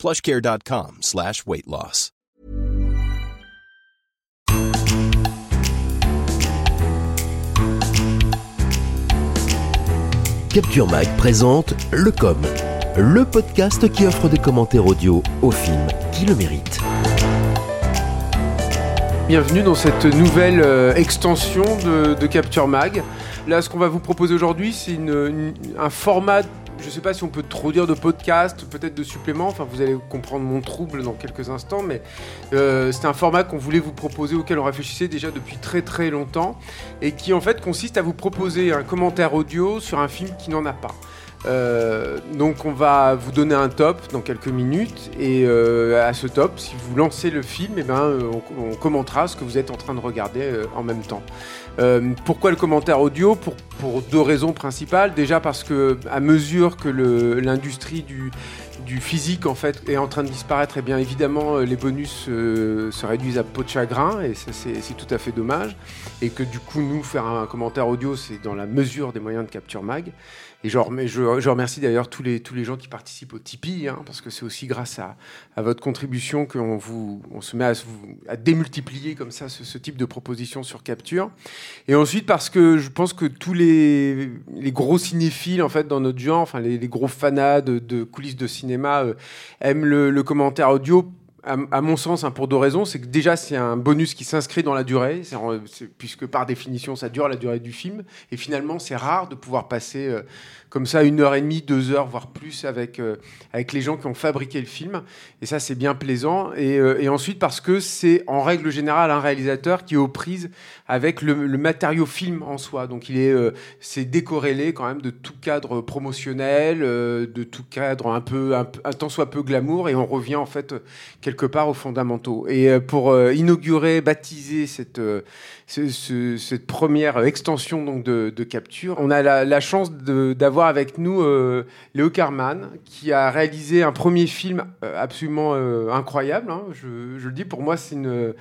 plushcare.com slash weight loss. Capture Mag présente Le Com, le podcast qui offre des commentaires audio aux films qui le méritent. Bienvenue dans cette nouvelle euh, extension de, de Capture Mag. Là, ce qu'on va vous proposer aujourd'hui, c'est une- une- un format, je ne sais pas si on peut trop dire de podcast, peut-être de supplément, enfin vous allez comprendre mon trouble dans quelques instants, mais euh, c'est un format qu'on voulait vous proposer, auquel on réfléchissait déjà depuis très très longtemps, et qui en fait consiste à vous proposer un commentaire audio sur un film qui n'en a pas. Euh, donc on va vous donner un top dans quelques minutes et euh, à ce top, si vous lancez le film, eh ben, euh, on, commentera ce que vous êtes en train de regarder euh, en même temps. Pourquoi le commentaire audio? Pour, pour deux raisons principales. Déjà parce que à mesure que l'industrie du, du physique en fait est en train de disparaître, et bien évidemment les bonus se réduisent à peau de chagrin et c'est tout à fait dommage. Et que du coup nous faire un commentaire audio c'est dans la mesure des moyens de capture mag. Et je, je, je remercie d'ailleurs tous les, tous les gens qui participent au Tipeee, hein, parce que c'est aussi grâce à, à votre contribution qu'on vous, on se met à, à démultiplier comme ça ce, type de propositions sur Capture. Et ensuite parce que je pense que tous les, les gros cinéphiles en fait dans notre genre, enfin les, les gros fanas de, coulisses de cinéma euh, aiment le commentaire audio. À, mon sens, hein, pour deux raisons, c'est que déjà c'est un bonus qui s'inscrit dans la durée, puisque par définition ça dure la durée du film, et finalement c'est rare de pouvoir passer euh, comme ça une heure et demie, deux heures, voire plus avec, euh, avec les gens qui ont fabriqué le film. Et ça, c'est bien plaisant. Et, euh, et ensuite, parce que c'est en règle générale un réalisateur qui est aux prises avec le, matériau film en soi. Donc, il est, euh, c'est décorrélé quand même de tout cadre promotionnel, de tout cadre un peu, un, tant soit peu glamour. Et on revient en fait quelque part aux fondamentaux. Et pour inaugurer, baptiser cette, ce- ce- cette première extension donc de, capture, on a la, la chance de- avec nous euh, Léo Carman, qui a réalisé un premier film euh, absolument euh, incroyable. hein. Je, le dis, pour moi, c'est le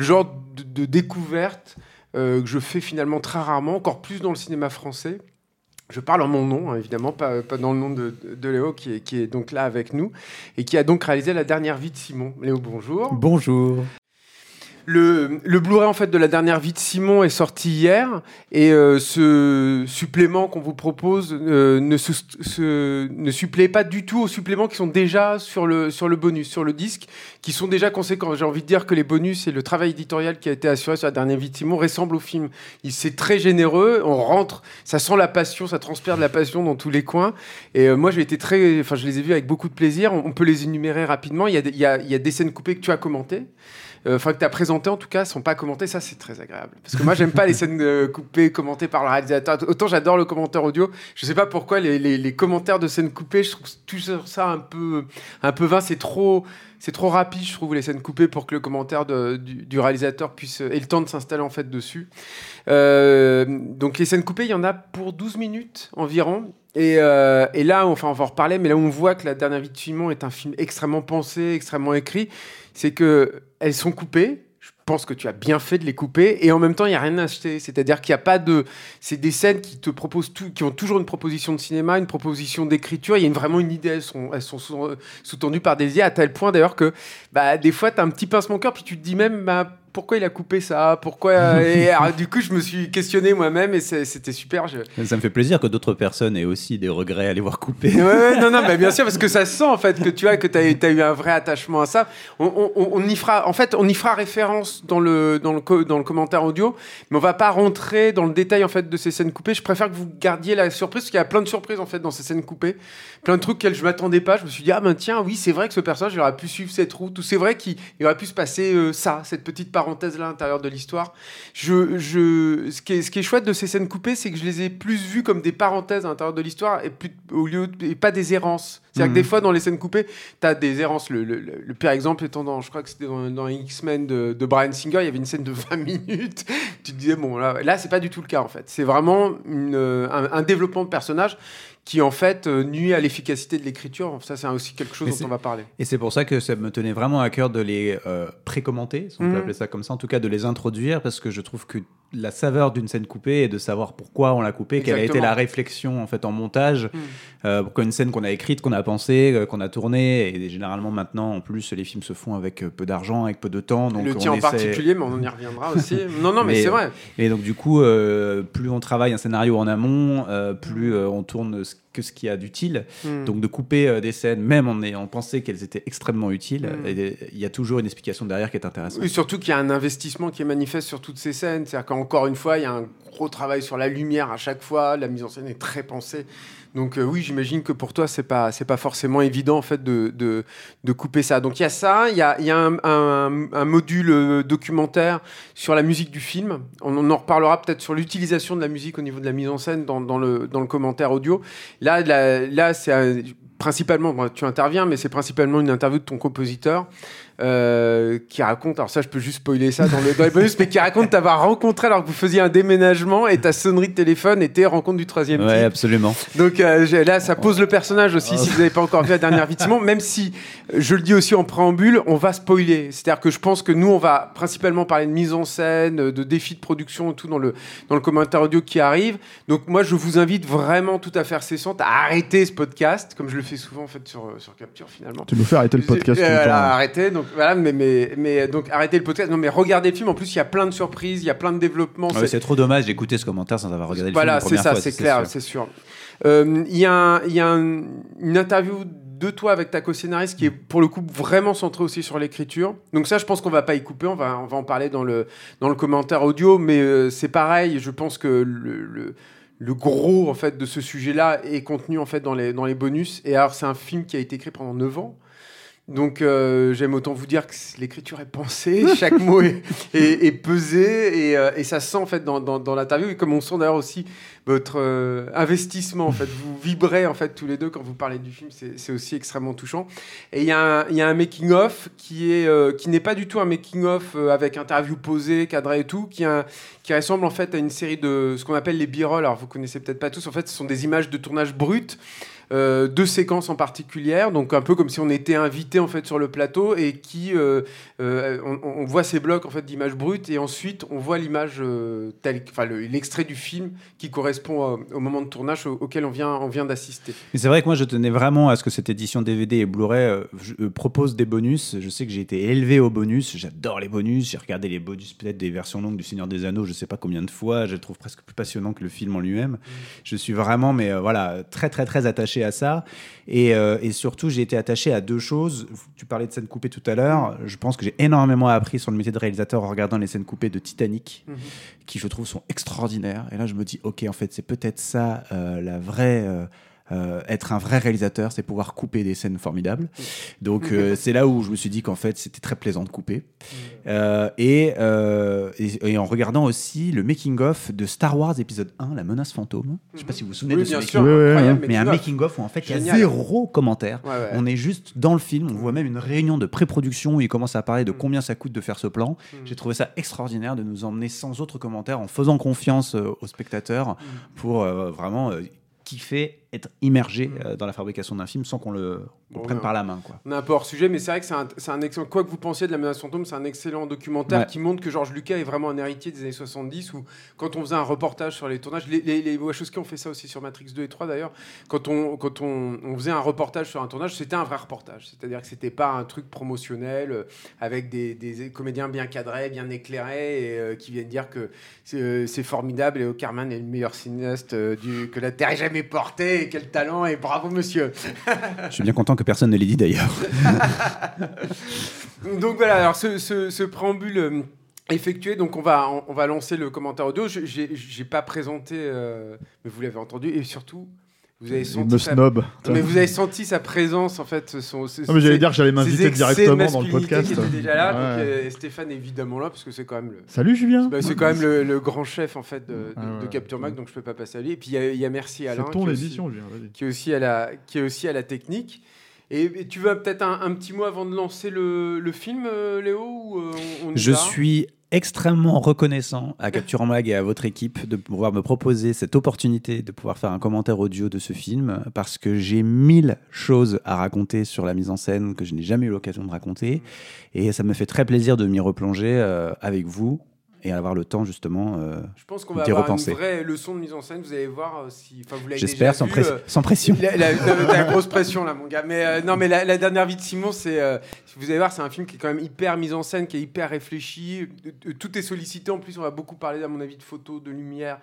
genre de, découverte que je fais finalement très rarement, encore plus dans le cinéma français. Je parle en mon nom, hein, évidemment, pas, dans le nom de, Léo, qui est donc là avec nous, et qui a donc réalisé La dernière vie de Simon. Léo, bonjour. Bonjour. Le, le Blu-ray en fait de la dernière vie de Simon est sorti hier et euh, ce supplément qu'on vous propose euh, ne, se, se- ne supplée pas du tout aux suppléments qui sont déjà sur le, sur le bonus, sur le disque, qui sont déjà conséquents. J'ai envie de dire que les bonus et le travail éditorial qui a été assuré sur la dernière vie de Simon ressemblent au film. Il C'est très généreux, on rentre, ça sent la passion, ça transpire de la passion dans tous les coins. Et euh, moi j'ai été très, enfin je les ai vus avec beaucoup de plaisir. On, on peut les énumérer rapidement. Il y, a des, il, y il y a des scènes coupées que tu as commentées enfin que tu as présenté en tout cas, sont pas commentées, ça c'est très agréable. Parce que moi j'aime pas les scènes euh, coupées, commentées par le réalisateur. Autant j'adore le commentaire audio, je sais pas pourquoi les, les- les commentaires de scènes coupées, je trouve tout ça un peu, un peu vain, c'est trop, c'est trop rapide, je trouve les scènes coupées pour que le commentaire du, réalisateur puisse ait le temps de s'installer en fait dessus. Euh, donc les scènes coupées, il y en a pour 12 minutes environ. Et, euh, et là, enfin, on va en reparler, mais là on voit que La dernière vie de Simon est un film extrêmement pensé, extrêmement écrit, c'est que elles sont coupées. Je pense que tu as bien fait de les couper et en même temps il y a rien à acheter. C'est-à-dire qu'il n'y a pas de, c'est des scènes qui te proposent tout, qui ont toujours une proposition de cinéma, une proposition d'écriture. Il y a vraiment une idée. Elles sont, sous-tendues par des idées à tel point d'ailleurs que, bah, des fois tu as un petit pincement au cœur puis tu te dis même, bah, pourquoi il a coupé ça? Pourquoi Et alors, du coup je me suis questionné moi-même et c'était super. Je- Ça me fait plaisir que d'autres personnes aient aussi des regrets à les voir couper. Ouais, ouais, non, non, mais bien sûr, parce que ça se sent en fait que tu as que tu as, eu un vrai attachement à ça. On, on- on y fera, en fait, on y fera référence dans le, dans, le, dans le commentaire audio, mais on va pas rentrer dans le détail en fait de ces scènes coupées. Je préfère que vous gardiez la surprise, parce qu'il y a plein de surprises en fait dans ces scènes coupées. Plein de trucs auxquels je m'attendais pas. Je me suis dit, ah ben tiens, oui, c'est vrai que ce personnage, il aurait pu suivre cette route, ou c'est vrai qu'il il aurait pu se passer euh, ça, cette petite parenthèse-là à l'intérieur de l'histoire. Je, je, ce, qui est, ce qui est chouette de ces scènes coupées, c'est que je les ai plus vues comme des parenthèses à l'intérieur de l'histoire et, plus, au lieu, de- et pas des errances. C'est-à-dire Mhm. que des fois, dans les scènes coupées, tu as des errances. Le, le, le- le pire exemple étant dans, je crois que c'était dans, dans X-Men de, de Brian Singer, il y avait une scène de 20 minutes. tu te disais, bon, là, là c'est pas du tout le cas en fait. C'est vraiment une, un, un développement de personnage qui en fait euh, nuit à l'efficacité de l'écriture. Ça, c'est aussi quelque chose Mais dont on va parler. Et c'est pour ça que ça me tenait vraiment à cœur de les euh, précommenter, si on Mhm. peut appeler ça comme ça, en tout cas de les introduire, parce que je trouve que la saveur d'une scène coupée et de savoir pourquoi on l'a coupée, quelle a été la réflexion en fait en montage, Mhm. euh, pourquoi une scène qu'on a écrite, qu'on a pensée, euh, qu'on a tournée, et généralement maintenant en plus les films se font avec euh, peu d'argent, avec peu de temps, donc le tien en essaie- particulier, mais on y reviendra aussi. Non, non, mais, Mais- c'est vrai. Et donc du coup, plus on travaille un scénario en amont, plus euh, on tourne ce- que ce qu'il y a d'utile. Mhm. Donc de couper euh, des scènes, même en ayant pensé qu'elles étaient extrêmement utiles, Mm. et il y a toujours une explication derrière qui est intéressante. Oui, surtout qu'il y a un investissement qui est manifeste sur toutes ces scènes. C'est-à-dire qu'encore une fois, il y a un gros travail sur la lumière à chaque fois. La mise en scène est très pensée. Donc euh, oui, j'imagine que pour toi, c'est pas pas forcément évident en fait de, de, de couper ça. Donc il y a ça, il y a, y a un, module euh, documentaire sur la musique du film. On, en reparlera peut-être sur l'utilisation de la musique au niveau de la mise en scène dans, le, dans le commentaire audio. Là, là, c'est un- principalement, tu interviens, mais c'est principalement une interview de ton compositeur euh, qui raconte, alors ça je peux juste spoiler ça dans, le, dans les bonus, mais qui raconte t'avoir rencontré alors que vous faisiez un déménagement et ta sonnerie de téléphone était rencontre du troisième Ouais, type. absolument. Donc euh, là, ça pose le personnage aussi, si vous n'avez pas encore vu la dernière Vitiment, même si, euh, je le dis aussi en préambule, on va spoiler. C'est-à-dire que je pense que nous, on va principalement parler de mise en scène, de défis de production, et tout dans le, dans le commentaire audio qui arrive. Donc moi, je vous invite vraiment tout à faire cessante, à arrêter ce podcast, comme je le fais souvent en fait sur, sur Capture finalement. Tu nous fais arrêter le podcast Euh, tout le voilà, temps. hein. arrêtez. Donc voilà, mais, mais, mais donc arrêtez le podcast. Non, mais regardez le film. En plus, il y a plein de surprises, il y a plein de développements. Ah ouais, c'est trop dommage d'écouter ce commentaire sans avoir regardé le Voilà, film. c'est la ça, c'est clair, c'est sûr. Euh, Il y a, un- il y a un- une interview de toi avec ta co-scénariste qui est pour le coup vraiment centrée aussi sur l'écriture. Donc ça, je pense qu'on va pas y couper, on va, on va en parler dans le, dans le commentaire audio, mais euh, c'est pareil, je pense que le, le, le gros en fait de ce sujet-là est contenu en fait dans les, dans les bonus. Et alors c'est un film qui a été écrit pendant 9 ans. Donc euh, j'aime autant vous dire que l'écriture est pensée, chaque mot est, est- est pesé et, euh, et ça se sent en fait dans, dans, dans l'interview et comme on sent d'ailleurs aussi votre euh, investissement en fait, vous vibrez en fait tous les deux quand vous parlez du film, c'est aussi extrêmement touchant. Et il y, a y a un making of qui est euh, qui n'est pas du tout un making of euh, avec interview posée, cadré et tout, qui, un- qui ressemble en fait à une série de ce qu'on appelle les b-roll. Alors vous connaissez peut-être pas tous. En fait, ce sont des images de tournage brutes euh, deux séquences en particulier, donc un peu comme si on était invité en fait sur le plateau et qui euh, on, voit ces blocs en fait d'images brutes et ensuite on voit l'image euh, telle, enfin le- l'extrait du film qui correspond euh, au moment de tournage au- auquel on vient on vient d'assister. Mais c'est vrai que moi, je tenais vraiment à ce que cette édition DVD et Blu-ray euh, propose des bonus. Je sais que j'ai été élevé aux bonus. J'adore les bonus. J'ai regardé les bonus peut-être des versions longues du Seigneur des Anneaux, je sais pas combien de fois. Je le trouve presque plus passionnant que le film en lui-même. Je suis vraiment, mais voilà, très très très attaché à ça. Et, et surtout, j'ai été attaché à deux choses. Tu parlais de scènes coupées tout à l'heure. Je pense que j'ai énormément appris sur le métier de réalisateur en regardant les scènes coupées de Titanic, qui je trouve sont extraordinaires. Et là, je me dis, ok, en fait, c'est peut-être ça euh, la vraie. Euh, être un vrai réalisateur, c'est pouvoir couper des scènes formidables. Donc euh, c'est là où je me suis dit qu'en fait c'était très plaisant de couper. Euh, et, et, et en regardant aussi le making of de Star Wars épisode 1, La menace fantôme. Je sais pas si vous vous souvenez Oui, de ce bien sûr, incroyable, mais un making-of. making of où en fait il y a zéro commentaire. Ouais, ouais. On est juste dans le film, on voit même une réunion de pré-production où il commence à parler de combien ça coûte de faire ce plan. Mm. J'ai trouvé ça extraordinaire de nous emmener sans autre commentaire, en faisant confiance aux spectateurs Mm. pour vraiment kiffer, être immergé euh, dans la fabrication d'un film sans qu'on le Bon, prenne ouais. par la main. Quoi. On est un peu hors sujet, mais c'est vrai que c'est un, un excellent. Quoi que vous pensiez de la menace fantôme, c'est un excellent documentaire Ouais. qui montre que George Lucas est vraiment un héritier des années 70. Où quand on faisait un reportage sur les tournages, les, les, les Wachowski ont fait ça aussi sur Matrix 2 et 3 d'ailleurs. Quand on quand on, on faisait un reportage sur un tournage, c'était un vrai reportage. C'est-à-dire que c'était pas un truc promotionnel euh, avec des, des comédiens bien cadrés, bien éclairés et euh, qui viennent dire que c'est formidable et Ocarman est le meilleur cinéaste du, que la terre ait jamais porté. Et quel talent et bravo monsieur. Je suis bien content que personne ne l'ait dit d'ailleurs. Donc voilà, alors ce, ce- ce préambule euh, effectué. Donc on va, on, va lancer le commentaire audio. Je- j'ai pas présenté, euh, mais vous l'avez entendu. Et surtout, vous avez senti me sa... snob. Non, mais vous avez senti sa présence en fait. Son, Non, mais j'allais dire que j'allais m'inviter directement dans le podcast. Qui étaient déjà là. Donc, Ouais. euh, Stéphane est évidemment là parce que c'est quand même le. Salut Julien. bah, c'est quand même le, le grand chef en fait de, de, Ah ouais, de Capture ouais. Mag, donc je peux pas passer à lui. Et puis il y a- il y, a Merci Alain. C'est ton qui est aussi- édition, Julien. qui est aussi à la, qui est aussi à la technique. Et, et tu veux peut-être un, un petit mot avant de lancer le, le film, euh, Léo ou, euh, on, on y Je suis extrêmement reconnaissant à Capture en Mag et à votre équipe de pouvoir me proposer cette opportunité de pouvoir faire un commentaire audio de ce film parce que j'ai mille choses à raconter sur la mise en scène que je n'ai jamais eu l'occasion de raconter. Et ça me fait très plaisir de m'y replonger euh, avec vous et avoir le temps justement. euh, Je pense qu'on va avoir repenser. une vraie leçon de mise en scène. Vous allez voir euh, si. Enfin, vous l'avez J'espère sans, vu, press- euh, sans pression. La, la- grosse pression là, mon gars. Mais euh, non, mais la, la dernière vie de Simon, c'est. euh, vous allez voir, c'est un film qui est quand même hyper mis en scène, qui est hyper réfléchi. Tout est sollicité. En plus, on va beaucoup parler, à mon avis, de photos, de lumière,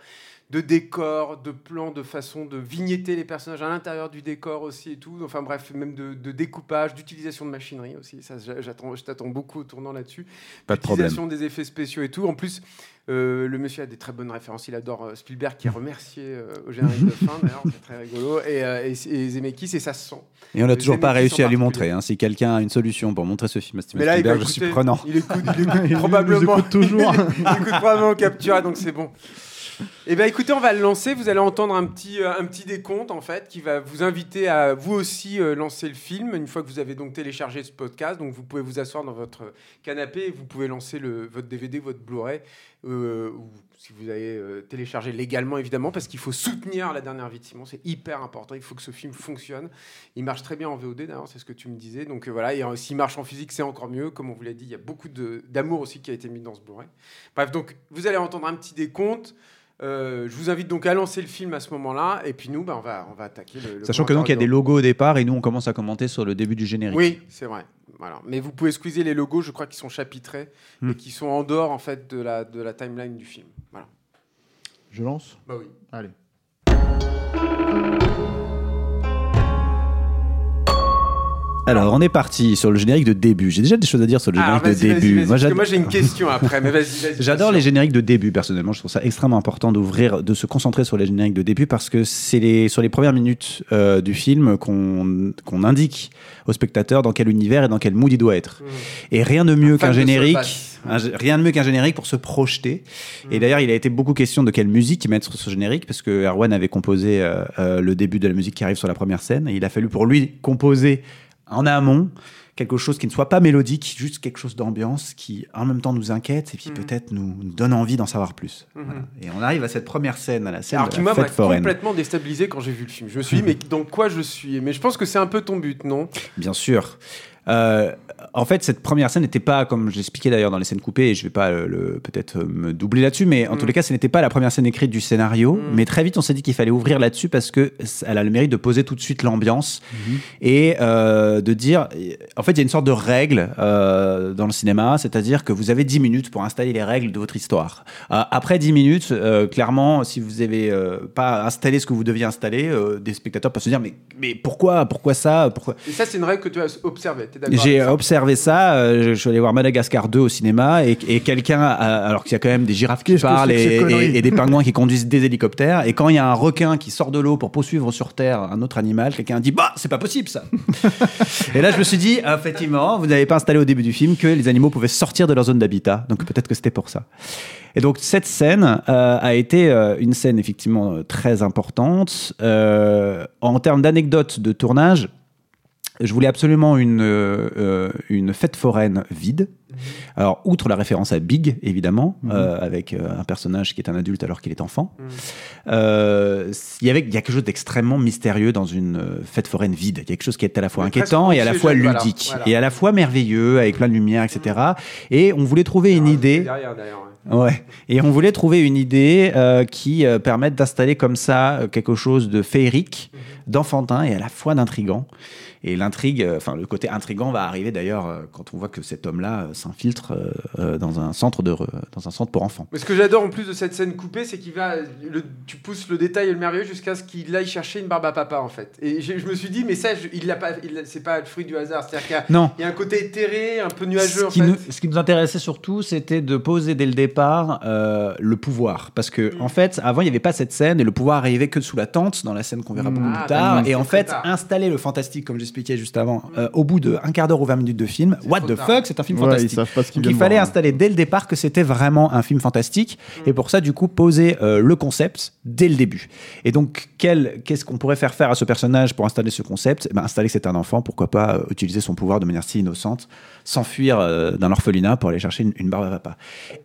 de décors, de plans, de façon de vignetter les personnages à l'intérieur du décor aussi et tout. Enfin bref, même de, de découpage, d'utilisation de machinerie aussi. Ça, j'a- j'attends, je t'attends beaucoup au tournant là-dessus. Pas de problème. Des effets spéciaux et tout. En plus, euh, le monsieur a des très bonnes références. Il adore euh, Spielberg qui est remercié euh, au générique de fin, d'ailleurs, c'est très rigolo. Et, euh, et, et Zemeckis, et ça se sent. Et on n'a toujours pas réussi à lui montrer. hein. Si quelqu'un a une solution pour montrer ce film à Steven Spielberg, je suis écouter- prenant. Il écoute, il écoute Il probablement. écoute toujours. il écoute probablement Captura, donc c'est bon. Eh bien, écoutez, on va le lancer. Vous allez entendre un petit, euh, un petit décompte, en fait, qui va vous inviter à vous aussi euh, lancer le film, une fois que vous avez donc téléchargé ce podcast. Donc, vous pouvez vous asseoir dans votre canapé et vous pouvez lancer le, votre DVD, votre Blu-ray, euh, ou si vous avez téléchargé légalement, évidemment, parce qu'il faut soutenir la dernière vie Simon. C'est hyper important. Il faut que ce film fonctionne. Il marche très bien en VOD, d'ailleurs, c'est ce que tu me disais. Donc, voilà. Et s'il marche en physique, c'est encore mieux. Comme on vous l'a dit, il y a beaucoup d'amour aussi qui a été mis dans ce Blu-ray. Bref, donc, vous allez entendre un petit décompte. Euh, je vous invite donc à lancer le film à ce moment-là, et puis nous, bah, on, va, on va attaquer le. le Sachant que donc il y a des logos au départ et nous on commence à commenter sur le début du générique. Oui, c'est vrai. Voilà. Mais vous pouvez squeezer les logos, je crois qu'ils sont chapitrés Hmm. et qui sont en dehors en fait de la, de la timeline du film. Voilà. Je lance? Bah oui. Allez. Alors on est parti sur le générique de début. J'ai déjà des choses à dire sur le générique Ah, vas-y, de début. parce que moi j'ai une question après, mais vas-y. J'adore les génériques de début personnellement. Je trouve ça extrêmement important d'ouvrir, de se concentrer sur les génériques de début parce que c'est les, sur les premières minutes euh, du film qu'on qu'on indique au spectateur dans quel univers et dans quel mood il doit être. Mmh. Et rien de mieux qu'un générique, un rien de mieux qu'un générique pour se projeter. Mmh. Et d'ailleurs, il a été beaucoup question de quelle musique mettre sur ce générique parce que Erwan avait composé euh, euh, le début de la musique qui arrive sur la première scène et il a fallu pour lui composer en amont quelque chose qui ne soit pas mélodique, juste quelque chose d'ambiance qui en même temps nous inquiète et puis Mhm. peut-être nous, nous donne envie d'en savoir plus. Mhm. Voilà. Et on arrive à cette première scène, à la scène Alors de qui la m'a fête foraine. complètement déstabilisé quand j'ai vu le film. Je me suis dit, mais dans quoi je suis? Mais je pense que c'est un peu ton but, non? Bien sûr. Euh, en fait, cette première scène n'était pas, comme je l'expliquais d'ailleurs dans les scènes coupées, et je vais pas le, le- peut-être me doubler là-dessus, mais en Mm. tous les cas, ce n'était pas la première scène écrite du scénario. Mm. Mais très vite, on s'est dit qu'il fallait ouvrir là-dessus parce que elle a le mérite de poser tout de suite l'ambiance Mm-hmm. et euh, de dire. En fait, il y a une sorte de règle euh, dans le cinéma, c'est-à-dire que vous avez 10 minutes pour installer les règles de votre histoire. Euh, après 10 minutes, euh, clairement, si vous n'avez pas installé ce que vous deviez installer, euh, des spectateurs peuvent se dire mais, mais pourquoi, pourquoi ça pourquoi... Et ça, c'est une règle que tu as observée. J'ai observé ça. euh, je suis allé voir Madagascar 2 au cinéma et, et quelqu'un, a- alors qu'il y a quand même des girafes qui Qu'est-ce que parlent c'est que ces et, conneries et- et des pingouins qui conduisent des hélicoptères, et quand il y a un requin qui sort de l'eau pour poursuivre sur Terre un autre animal, quelqu'un dit Bah, c'est pas possible ça Et là, je me suis dit Effectivement, vous n'avez pas installé au début du film que les animaux pouvaient sortir de leur zone d'habitat, donc peut-être que c'était pour ça. Et donc cette scène euh, a été euh, une scène effectivement euh, très importante. Euh, en termes d'anecdotes de tournage, je voulais absolument une, euh, une fête foraine vide. Alors, outre la référence à Big, évidemment, euh, avec euh, un personnage qui est un adulte alors qu'il est enfant, euh, il y avait il y a quelque chose d'extrêmement mystérieux dans une fête foraine vide. Il y a quelque chose qui est à la fois Mais inquiétant et à la fois ludique, voilà. et à la fois merveilleux, avec plein de lumière, etc. Et on voulait trouver une idée. Derrière, derrière, ouais. Ouais. Et on voulait trouver une idée euh, qui euh, permette d'installer comme ça euh, quelque chose de féerique, d'enfantin et à la fois d'intrigant. Et l'intrigue, euh, enfin le côté intrigant va arriver d'ailleurs euh, quand on voit que cet homme-là euh, s'infiltre dans un centre de dans un centre pour enfants. Mais ce que j'adore en plus de cette scène coupée, c'est qu'il va, le- tu pousses le détail et le merveilleux jusqu'à ce qu'il aille chercher une barbe à papa en fait. Et je, je me suis dit, mais ça, je- il l'a pas, c'est pas le fruit du hasard. C'est-à-dire qu'il y a, y un côté éthéré, un peu nuageux Ce en qui, fait. nous, ce qui nous intéressait surtout, c'était de poser dès le départ euh, le pouvoir. Parce que, Mm. en fait, avant, il n'y avait pas cette scène et le pouvoir arrivait que sous la tente, dans la scène qu'on verra Mm. beaucoup Ah, plus tard. Et en fait, installer le fantastique, comme j'expliquais juste avant, euh, au bout de un quart d'heure ou 20 minutes de film, what the tard. fuck, c'est un film Ouais, ils fantastique. savent pas ce qu'ils Donc il fallait voir, installer dès le départ que c'était vraiment un film fantastique et pour ça du coup poser euh, le concept dès le début. Et donc quel- qu'est-ce qu'on pourrait faire faire à ce personnage pour installer ce concept? Eh ben, Installer que c'est un enfant, pourquoi pas euh, utiliser son pouvoir de manière si innocente, s'enfuir euh, d'un orphelinat pour aller chercher une, une barbe à papa.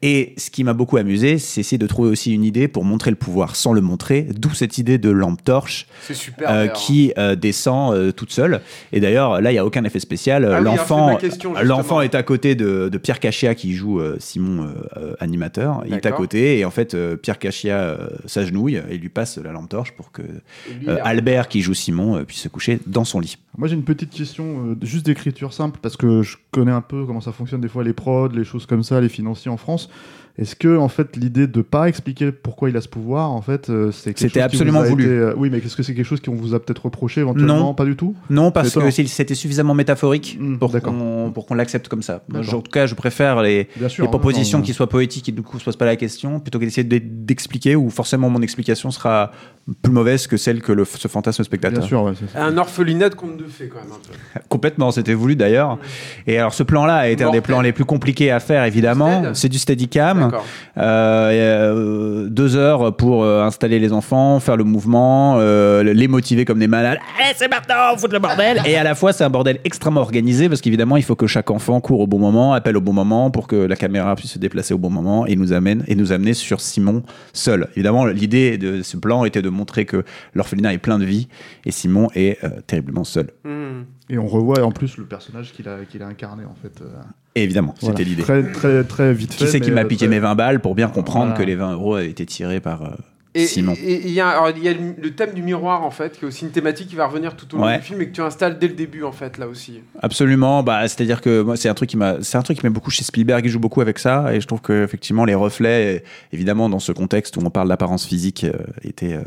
Et ce qui m'a beaucoup amusé, c'est essayer de trouver aussi une idée pour montrer le pouvoir sans le montrer, d'où cette idée de lampe torche super. euh, qui euh, descend euh, toute seule. Et d'ailleurs, là, il n'y a aucun effet spécial. Ah l'enfant, est à côté de, de Pierre Cachia qui joue Simon animateur. Il est à côté et en fait, Pierre Cachia s'agenouille et lui passe la lampe torche pour que Albert qui joue Simon puisse se coucher dans son lit. Moi j'ai une petite question, euh, juste d'écriture simple, parce que je connais un peu comment ça fonctionne des fois les prods, les choses comme ça, les financiers en France. Est-ce que en fait l'idée de pas expliquer pourquoi il a ce pouvoir, en fait, euh, c'est quelque C'était chose qui absolument voulu. été, euh, oui, mais est-ce que c'est quelque chose qu'on vous a peut-être reproché éventuellement Non. Pas du tout. Non, parce que c'était suffisamment métaphorique Hmm, pour qu'on pour qu'on l'accepte comme ça. Moi, en tout cas, je préfère les, sûr. les hein, propositions non, qui soient poétiques et du coup ne se posent pas la question, plutôt que d'essayer de- d'expliquer où forcément mon explication sera plus mauvaise que celle que le, ce fantasme spectateur. Bien sûr, ouais, c'est ça. Un orphelinat de conte de fées quand même un peu. Complètement, c'était voulu d'ailleurs. Et alors ce plan-là a été un des plans les plus compliqués à faire évidemment. C'est du steadicam. Euh, et, euh, deux heures pour euh, installer les enfants, faire le mouvement, euh, les motiver comme des malades. Allez, c'est maintenant, foutre le bordel. Et à la fois, c'est un bordel extrêmement organisé parce qu'évidemment, il faut que chaque enfant court au bon moment, appelle au bon moment pour que la caméra puisse se déplacer au bon moment et nous amène et nous amener sur Simon seul. Évidemment, l'idée de ce plan était de montrer que l'orphelinat est plein de vie et Simon est euh, terriblement seul. Hmm. Et on revoit en plus le personnage qu'il a, qu'il a incarné en fait. euh, Et évidemment, voilà. c'était l'idée. Très, très, très vite fait. Qui c'est qui m'a euh, piqué très- mes 20 balles pour bien comprendre Voilà. que les 20 euros avaient été tirés par euh, Et Simon et- il y a, alors, il y a le, le thème du miroir en fait, qui est aussi une thématique qui va revenir tout au long Ouais. du film et que tu installes dès le début en fait là aussi. Absolument, bah, c'est-à-dire que moi c'est un truc qui m'a c'est un truc qui m'aime beaucoup chez Spielberg, il joue beaucoup avec ça et je trouve que effectivement les reflets euh, évidemment dans ce contexte où on parle d'apparence physique euh, étaient euh,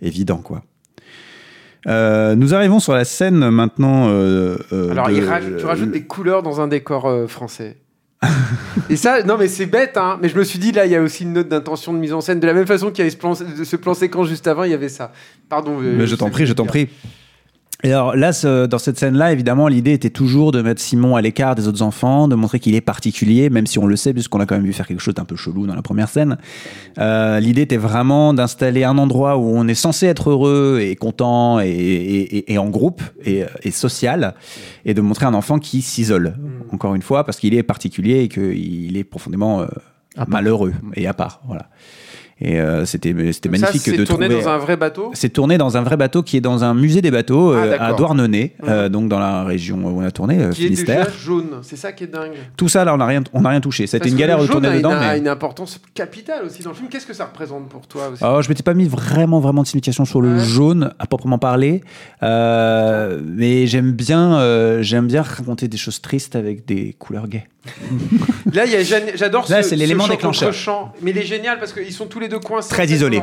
évidents quoi. Euh, nous arrivons sur la scène maintenant. euh, euh, Alors de- il raj- tu rajoutes des couleurs dans un décor français. et ça, non mais c'est bête, hein, mais je me suis dit là, il y a aussi une note d'intention de mise en scène. De la même façon qu'il y avait ce plan, ce plan séquence juste avant, il y avait ça. Pardon. Mais je t'en prie, je t'en prie. Et alors là, ce- dans cette scène-là, évidemment, l'idée était toujours de mettre Simon à l'écart des autres enfants, de montrer qu'il est particulier, même si on le sait, puisqu'on a quand même vu faire quelque chose d'un peu chelou dans la première scène. Euh, l'idée était vraiment d'installer un endroit où on est censé être heureux et content et, et- et- et en groupe et, et social, et de montrer un enfant qui s'isole, encore une fois, parce qu'il est particulier et qu'il est profondément euh, malheureux et à part. Voilà. Et euh, c'était c'était Donc ça, magnifique c'est de tourné trouver. dans un vrai bateau? C'est tourné dans un vrai bateau qui est dans un musée des bateaux Ah, euh, à. Douarnenez, euh, donc dans la région où on a tourné, Qui est déjà Finistère. jaune, c'est ça qui est dingue. Tout ça, là, on n'a rien, on n'a rien touché. C'était une galère de tourner a dedans, une, a mais. une importance capitale aussi dans le film. Qu'est-ce que ça représente pour toi aussi? Alors, je m'étais pas mis vraiment, vraiment de signification sur le Ouais. jaune à proprement parler, mais j'aime bien, j'aime bien raconter des choses tristes avec des couleurs gaies. Là, a j'adore Là, ce, c'est l'élément ce chant déclencheur. chant. Mais il est génial parce qu'ils sont tous les deux coincés Très isolés.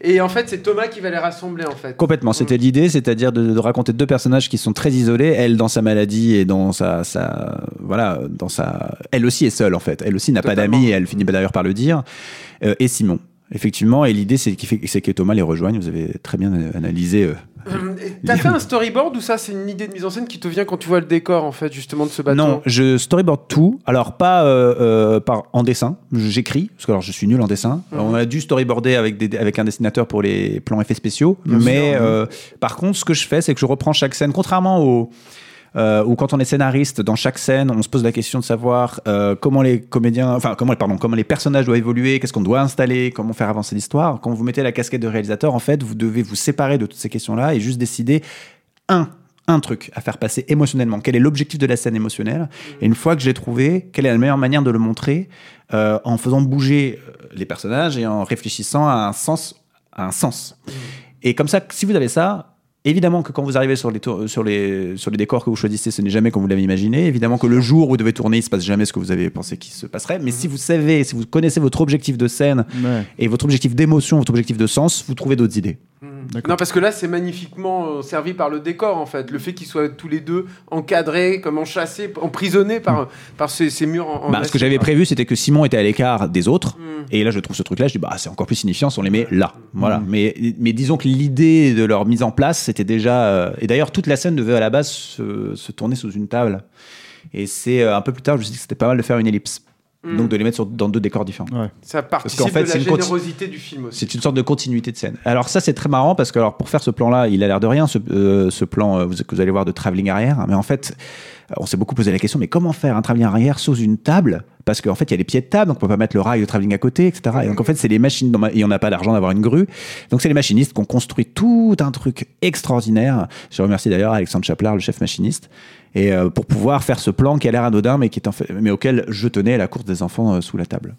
et en fait, c'est Thomas qui va les rassembler en fait. Complètement, c'était l'idée, c'est-à-dire de, de raconter deux personnages qui sont très isolés, elle dans sa maladie et dans sa, sa voilà, dans sa, elle aussi est seule en fait, elle aussi n'a pas d'amis et elle finit d'ailleurs par le dire, Euh, et Simon. Effectivement, et l'idée c'est fait- c'est que Thomas les rejoigne. Vous avez très bien analysé. euh. Euh, T'as fait un storyboard ou ça, c'est une idée de mise en scène qui te vient quand tu vois le décor en fait, justement de ce bateau? Non, je storyboard tout. Alors pas euh, euh, par en dessin. J'écris parce que alors je suis nul en dessin. Mhm. On a dû storyboarder avec des, avec un dessinateur pour les plans effets spéciaux. Bien mais sûr, euh, par contre, ce que je fais, c'est que je reprends chaque scène, contrairement au euh, où quand on est scénariste, dans chaque scène, on se pose la question de savoir euh, comment les comédiens, enfin comment, pardon, comment les personnages doivent évoluer, qu'est-ce qu'on doit installer, comment faire avancer l'histoire. Quand vous mettez la casquette de réalisateur, en fait, vous devez vous séparer de toutes ces questions-là et juste décider un un truc à faire passer émotionnellement. Quel est l'objectif de la scène émotionnelle? Et une fois que j'ai trouvé, quelle est la meilleure manière de le montrer euh, en faisant bouger euh, les personnages et en réfléchissant à un sens, à un sens. Et comme ça, si vous avez ça, Évidemment que quand vous arrivez sur les, tour- sur, les, sur les décors que vous choisissez, ce n'est jamais comme vous l'avez imaginé. Évidemment que le jour où vous devez tourner, il ne se passe jamais ce que vous avez pensé qu'il se passerait. Mais si vous savez, si vous connaissez votre objectif de scène Ouais. et votre objectif d'émotion, votre objectif de sens, vous trouvez d'autres idées. Non, parce que là, c'est magnifiquement euh, servi par le décor, en fait. Le fait qu'ils soient tous les deux encadrés, comme enchassés, emprisonnés par, par ces, ces murs en, en Bah, ce que j'avais prévu, c'était que Simon était à l'écart des autres. Mm. Et là, je trouve ce truc-là, je dis, bah, c'est encore plus signifiant si on les met là. Voilà. Mais, mais disons que l'idée de leur mise en place, c'était déjà. euh, et d'ailleurs, toute la scène devait à la base se, se tourner sous une table. Et c'est euh, un peu plus tard, je me suis dit que c'était pas mal de faire une ellipse. Mm. Donc de les mettre sur, dans deux décors différents. Ça participe fait, de c'est la générosité du film aussi. C'est une sorte de continuité de scène. Alors ça, c'est très marrant parce que alors, pour faire ce plan-là, il a l'air de rien, ce, euh, ce plan euh, vous- que vous allez voir de travelling arrière. Mais en fait, euh, on s'est beaucoup posé la question, mais comment faire un travelling arrière sous une table? Parce qu'en fait, il y a les pieds de table, donc on peut pas mettre le rail de travelling à côté, etc. Et donc en fait, c'est les machines, et on n'a pas l'argent d'avoir une grue. Donc c'est les machinistes qui ont construit tout un truc extraordinaire. Je remercie d'ailleurs Alexandre Chaplard, le chef machiniste. Et euh, pour pouvoir faire ce plan qui a l'air anodin, mais, qui est en fait, mais auquel je tenais la course des enfants euh, sous la table.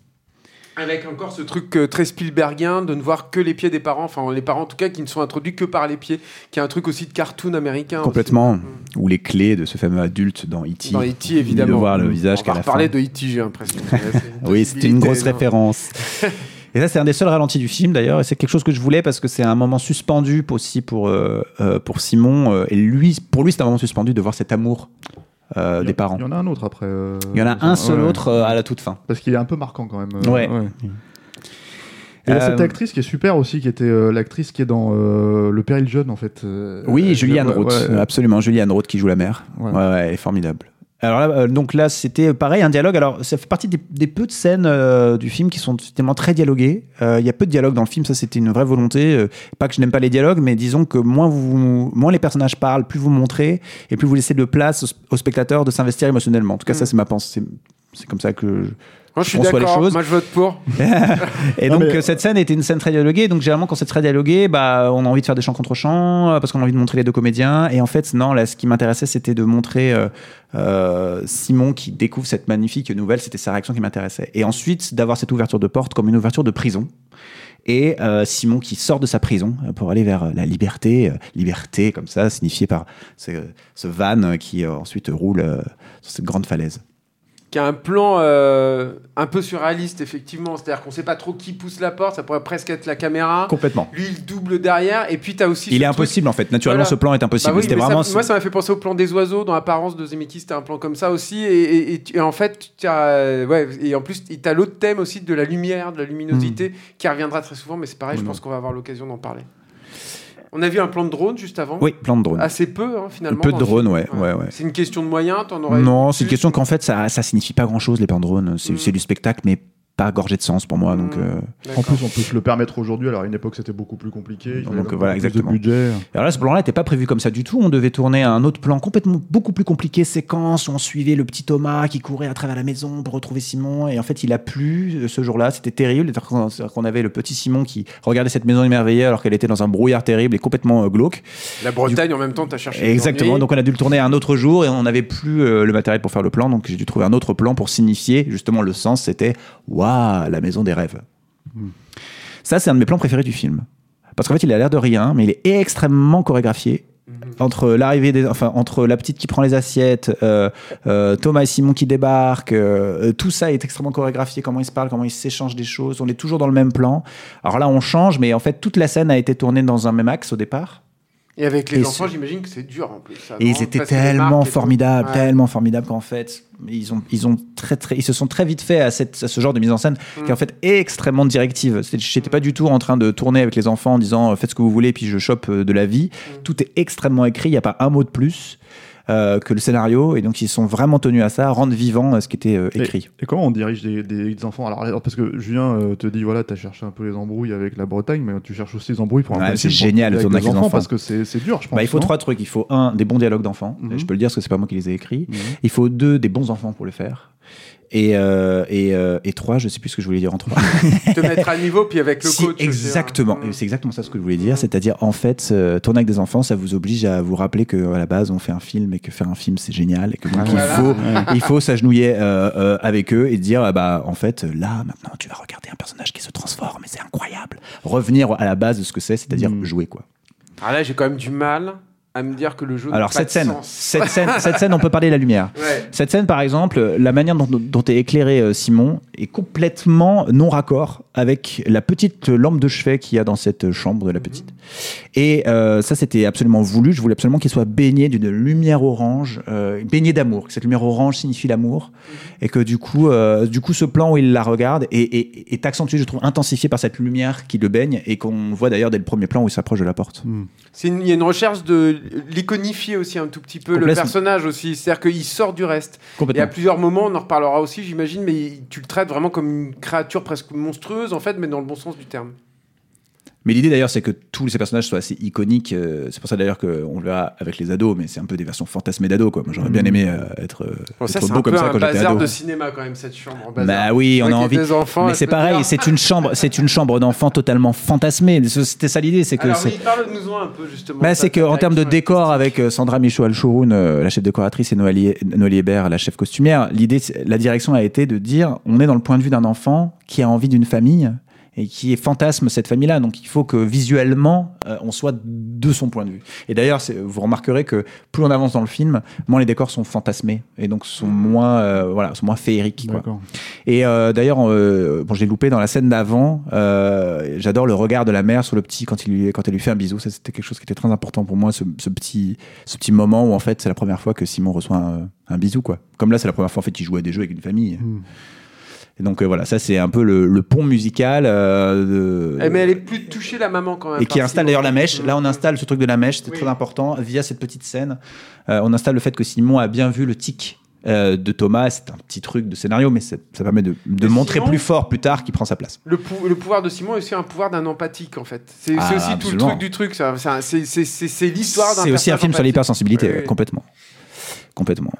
Avec encore ce truc euh, très Spielbergien de ne voir que les pieds des parents, enfin les parents en tout cas qui ne sont introduits que par les pieds, qui est un truc aussi de cartoon américain. Complètement. Mm. Ou les clés de ce fameux adulte dans E.T. Dans E.T. évidemment. De voir le On visage va la reparler fin. de E.T. j'ai l'impression. Oui, c'était une grosse référence. Et ça, c'est un des seuls ralentis du film d'ailleurs, et c'est quelque chose que je voulais parce que c'est un moment suspendu aussi pour, euh, euh, pour Simon. euh, et lui, pour lui, c'est un moment suspendu de voir cet amour euh, des parents. Il y en a un autre après. euh, Il y en a un seul ouais. autre euh, à la toute fin. Parce qu'il est un peu marquant quand même. Ouais. Et il y a cette actrice qui est super aussi, qui était l'actrice qui est dans Le Péril Jeune en fait. Oui, Julianne Roth, ouais. absolument, Julianne Roth qui joue la mère. Ouais, elle est formidable. Alors là, euh, donc là, c'était pareil, un dialogue. Alors, ça fait partie des, des peu de scènes euh, du film qui sont tellement très dialoguées. Euh, Il y a peu de dialogue dans le film, ça c'était une vraie volonté. Pas que je n'aime pas les dialogues, mais disons que moins, vous, moins les personnages parlent, plus vous montrez, et plus vous laissez de place au, au spectateur de s'investir émotionnellement. En tout cas, ça c'est ma pensée. C'est- C'est comme ça que je, Moi je suis d'accord, moi je vote pour. et Non, donc mais- euh, cette scène était une scène très dialoguée. Donc généralement quand c'est très dialogué, bah on a envie de faire des chants contre chants euh, parce qu'on a envie de montrer les deux comédiens. Et en fait non, là ce qui m'intéressait c'était de montrer euh, euh, Simon qui découvre cette magnifique nouvelle. C'était sa réaction qui m'intéressait. Et ensuite d'avoir cette ouverture de porte comme une ouverture de prison. Et euh, Simon qui sort de sa prison pour aller vers euh, la liberté, euh, liberté comme ça, signifiée par ce, ce van qui euh, ensuite roule euh, sur cette grande falaise. Qui a un plan euh, un peu surréaliste effectivement, c'est-à-dire qu'on sait pas trop qui pousse la porte, ça pourrait presque être la caméra. Complètement. Lui il double derrière et puis t'as aussi. Il est truc- impossible en fait. Naturellement, Voilà. ce plan est impossible. Bah oui, C'était mais ça- vraiment. moi, ça m'a fait penser au plan des oiseaux. Dans l'apparence de Zemeckis, c'était un plan comme ça aussi. Et, et- et tu- et en fait, tu as, euh, ouais, et en plus, tu as l'autre thème aussi de la lumière, de la luminosité, Hmm. qui reviendra très souvent. Mais c'est pareil, je pense qu'on va avoir l'occasion d'en parler. On a vu un plan de drone juste avant. Oui, plan de drone. Assez peu, hein, finalement. Peu de drone, ouais, ouais, ouais. C'est une question de moyens, t'en aurais. Non, c'est une question qu'en fait, ça, ça signifie pas grand chose, les plans de drone. C'est Mm. c'est du spectacle, mais pas gorgé de sens pour moi. Donc, Mm. euh. En plus, on peut se le permettre aujourd'hui. Alors, à une époque, c'était beaucoup plus compliqué. Il Donc, voilà, plus exactement. de budget. Alors là, ce plan-là n'était pas prévu comme ça du tout. On devait tourner un autre plan complètement beaucoup plus compliqué, séquence où on suivait le petit Thomas qui courait à travers la maison pour retrouver Simon. Et en fait, il a plu euh, ce jour-là. C'était terrible. C'est-à-dire qu'on avait le petit Simon qui regardait cette maison émerveillée alors qu'elle était dans un brouillard terrible et complètement euh, glauque. La Bretagne, en même temps, t'as cherché. Exactement. Donc on a dû le tourner un autre jour et on n'avait plus euh, le matériel pour faire le plan. Donc j'ai dû trouver un autre plan pour signifier justement le sens. C'était waouh, la maison des rêves. Ça, c'est un de mes plans préférés du film. Parce qu'en fait, il a l'air de rien, mais il est extrêmement chorégraphié. Entre l'arrivée des, enfin entre la petite qui prend les assiettes, euh, euh, Thomas et Simon qui débarquent, euh, tout ça est extrêmement chorégraphié. Comment ils se parlent, comment ils s'échangent des choses. On est toujours dans le même plan. Alors là, on change, mais en fait, toute la scène a été tournée dans un même axe au départ. Et avec les Et enfants, j'imagine que c'est dur en plus. ça, Et ils étaient tellement formidables, Ouais. tellement formidables qu'en fait, ils ont, ils ont très, très, ils se sont très vite fait à, cette, à ce genre de mise en scène qui est en fait extrêmement directive. J'étais pas du tout en train de tourner avec les enfants en disant euh, faites ce que vous voulez puis je chope euh, de la vie. Tout est extrêmement écrit, il n'y a pas un mot de plus. Euh, que le scénario et donc ils sont vraiment tenus à ça, rendre vivant euh, ce qui était euh, écrit. Et comment on dirige des, des- des enfants? Alors, alors, parce que Julien euh, te dit voilà, t'as cherché un peu les embrouilles avec la Bretagne, mais tu cherches aussi les embrouilles pour un Ouais, c'est génial, le tourner des enfants. parce que c'est dur, je pense. Bah, il faut non? trois trucs. Il faut un, des bons dialogues d'enfants. Mhm. Je peux le dire parce que c'est pas moi qui les ai écrits. Mhm. Il faut deux, des bons enfants pour le faire. Et, euh, et, euh, et trois, je sais plus ce que je voulais dire en trois. Te mettre à niveau, puis avec le Si, coach. hein. exactement. C'est exactement ça ce que je voulais dire. C'est-à-dire, en fait, euh, tourner avec des enfants, ça vous oblige à vous rappeler que à la base, on fait un film et que faire un film, c'est génial et que donc, il Voilà. faut, il faut s'agenouiller euh, euh, avec eux et dire, ah bah, en fait, là, maintenant, tu vas regarder un personnage qui se transforme et c'est incroyable. Revenir à la base de ce que c'est, c'est-à-dire Mm. jouer, quoi. Alors là, j'ai quand même du mal à me dire que le jeu. Alors pas cette de scène, sens. cette scène, cette scène, on peut parler de la lumière. Ouais. Cette scène, par exemple, la manière dont, dont est éclairé euh, Simon est complètement non raccord avec la petite lampe de chevet qu'il y a dans cette chambre de la petite. Et euh, ça, c'était absolument voulu. Je voulais absolument qu'il soit baigné d'une lumière orange, euh, baigné d'amour. Que cette lumière orange signifie l'amour, et que du coup, euh, du coup, ce plan où il la regarde est, est- est accentué, je trouve, intensifié par cette lumière qui le baigne et qu'on voit d'ailleurs dès le premier plan où il s'approche de la porte. Une- Il y a une recherche de l'iconifier aussi un tout petit peu le personnage aussi. C'est-à-dire qu'il sort du reste. Et à plusieurs moments, on en reparlera aussi, j'imagine, mais tu le traites vraiment comme une créature presque monstrueuse, en fait, mais dans le bon sens du terme. Mais l'idée d'ailleurs, c'est que tous ces personnages soient assez iconiques. euh, C'est pour ça d'ailleurs qu'on le verra avec les ados, mais c'est un peu des versions fantasmées d'ados. Quoi. Moi, j'aurais bien aimé euh, être, euh, Bon, ça, être beau un peu comme ça un quand j'étais bazar ado. de cinéma, quand même, cette chambre. bazar. Bah oui, on a envie. enfants, mais c'est pareil, c'est une chambre, c'est une chambre d'enfant totalement fantasmée. C'était ça l'idée, c'est que Alors, oui, parle-nous-en un peu, justement. Bah, de c'est qu'en termes de direction décor, avec Sandra Michaud Alchouroun, euh, la chef décoratrice, et Noélie, Noélie Hébert, la chef costumière, l'idée, la direction a été de dire on est dans le point de vue d'un enfant qui a envie d'une famille et qui fantasme cette famille-là. Donc il faut que visuellement, euh, on soit de son point de vue. Et d'ailleurs, vous remarquerez que plus on avance dans le film, moins les décors sont fantasmés et donc sont moins, euh, voilà, sont moins féeriques. quoi. Et euh, d'ailleurs, bon, j'ai loupé dans la scène d'avant. J'adore le regard de la mère sur le petit quand, il lui, quand elle lui fait un bisou. Ça, c'était quelque chose qui était très important pour moi, ce, ce petit, ce petit moment où en fait, c'est la première fois que Simon reçoit un, un bisou, quoi. Comme là, c'est la première fois en fait, il joue à des jeux avec une famille. Et donc euh, voilà, ça c'est un peu le, le pont musical euh, de- Eh, mais elle est plus touchée, la maman, quand même. et qui installe d'ailleurs la mèche. Là, on installe ce truc de la mèche, c'est Oui. très important. Via cette petite scène, Euh, on installe le fait que Simon a bien vu le tic de Thomas. C'est un petit truc de scénario, mais ça permet de, montrer Simon- plus fort plus tard qu'il prend sa place. Le, pou- le pouvoir de Simon est aussi un pouvoir d'un empathique, en fait. C'est Ah, aussi tout le truc du truc. C'est l'histoire d'un C'est aussi un film sur l'hypersensibilité, Oui, complètement. Complètement.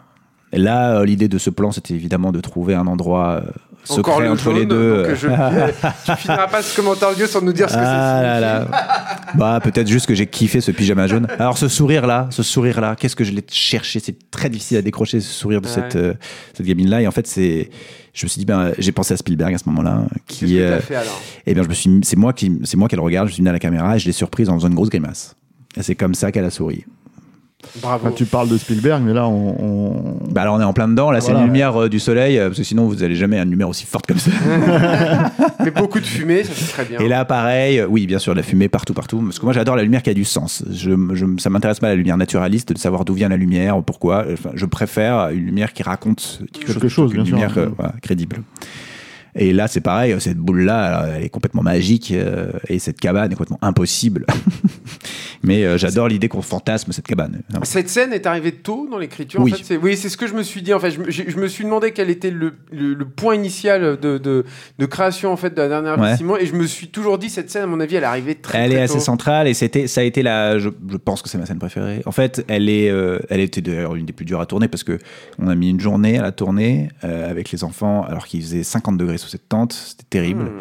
Et là, l'idée de ce plan, c'était évidemment de trouver un endroit Encore secret le entre jaune, les deux. donc, euh, je- tu finiras pas ce commentaire vieux sans nous dire ce que Ah c'est. là là. bah peut-être juste que j'ai kiffé ce pyjama jaune. Alors ce sourire là, ce sourire là, qu'est-ce que je l'ai cherché? C'est très difficile à décrocher ce sourire de Ouais. cette euh, cette gamine là. Et en fait c'est, je me suis dit ben j'ai pensé à Spielberg à ce moment-là, qui euh, fait alors? eh bien je me suis, c'est moi qui, c'est moi qui le regarde. Je suis venu à la caméra et je l'ai surprise en faisant une grosse grimace. Et c'est comme ça qu'elle a souri. Bravo. Enfin, tu parles de Spielberg, mais là, on. on- Bah là on est en plein dedans. Là c'est une lumière euh, du soleil euh, parce que sinon vous allez jamais à une lumière aussi forte comme ça. Mais beaucoup de fumée, ça c'est très bien. Et là, pareil, euh, oui, bien sûr, la fumée partout, partout. Parce que moi, j'adore la lumière qui a du sens. Je, je, ça m'intéresse pas la lumière naturaliste, de savoir d'où vient la lumière, pourquoi. Enfin, je préfère une lumière qui raconte quelque, Quelque chose, chose, plutôt qu'une lumière euh, voilà, crédible. Et là, c'est pareil, cette boule-là, elle est complètement magique euh, et cette cabane est complètement impossible. Mais euh, j'adore l'idée qu'on fantasme cette cabane. Non. Cette scène est arrivée tôt dans l'écriture. Oui. En fait, c'est, oui, ce que je me suis dit. En fait, je, me- j'ai- je me suis demandé quel était le, le- le point initial de, de, de création en fait de la dernière Ouais. Simon, et je me suis toujours dit cette scène, à mon avis, elle est arrivée très. Elle très est assez centrale et c'était, ça a été la, je, je pense que c'est ma scène préférée. En fait, elle est, euh, elle était d'ailleurs une des plus dures à tourner parce que on a mis une journée à la tourner euh, avec les enfants alors qu'il faisait 50 degrés sous cette tente, c'était terrible. Hmm.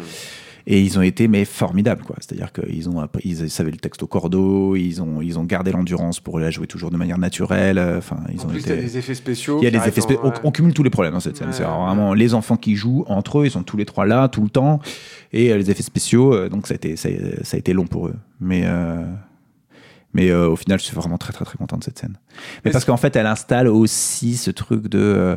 Et ils ont été mais formidables quoi. C'est-à-dire qu'ils ont, ils savaient le texte au cordeau, ils ont, ils ont gardé l'endurance pour la jouer toujours de manière naturelle. Enfin, ils En ont plus, été. il y a des effets spéciaux. Il y a qui des arrivent effets spé- en- on, on cumule tous les problèmes dans cette scène. Ouais, c'est ouais. vraiment les enfants qui jouent entre eux, ils sont tous les trois là tout le temps, et euh, les effets spéciaux. euh, donc ça a été, ça, a- ça a été long pour eux. Mais euh, mais euh, au final, je suis vraiment très très très content de cette scène. Mais parce qu'en fait, elle installe aussi ce truc de, euh,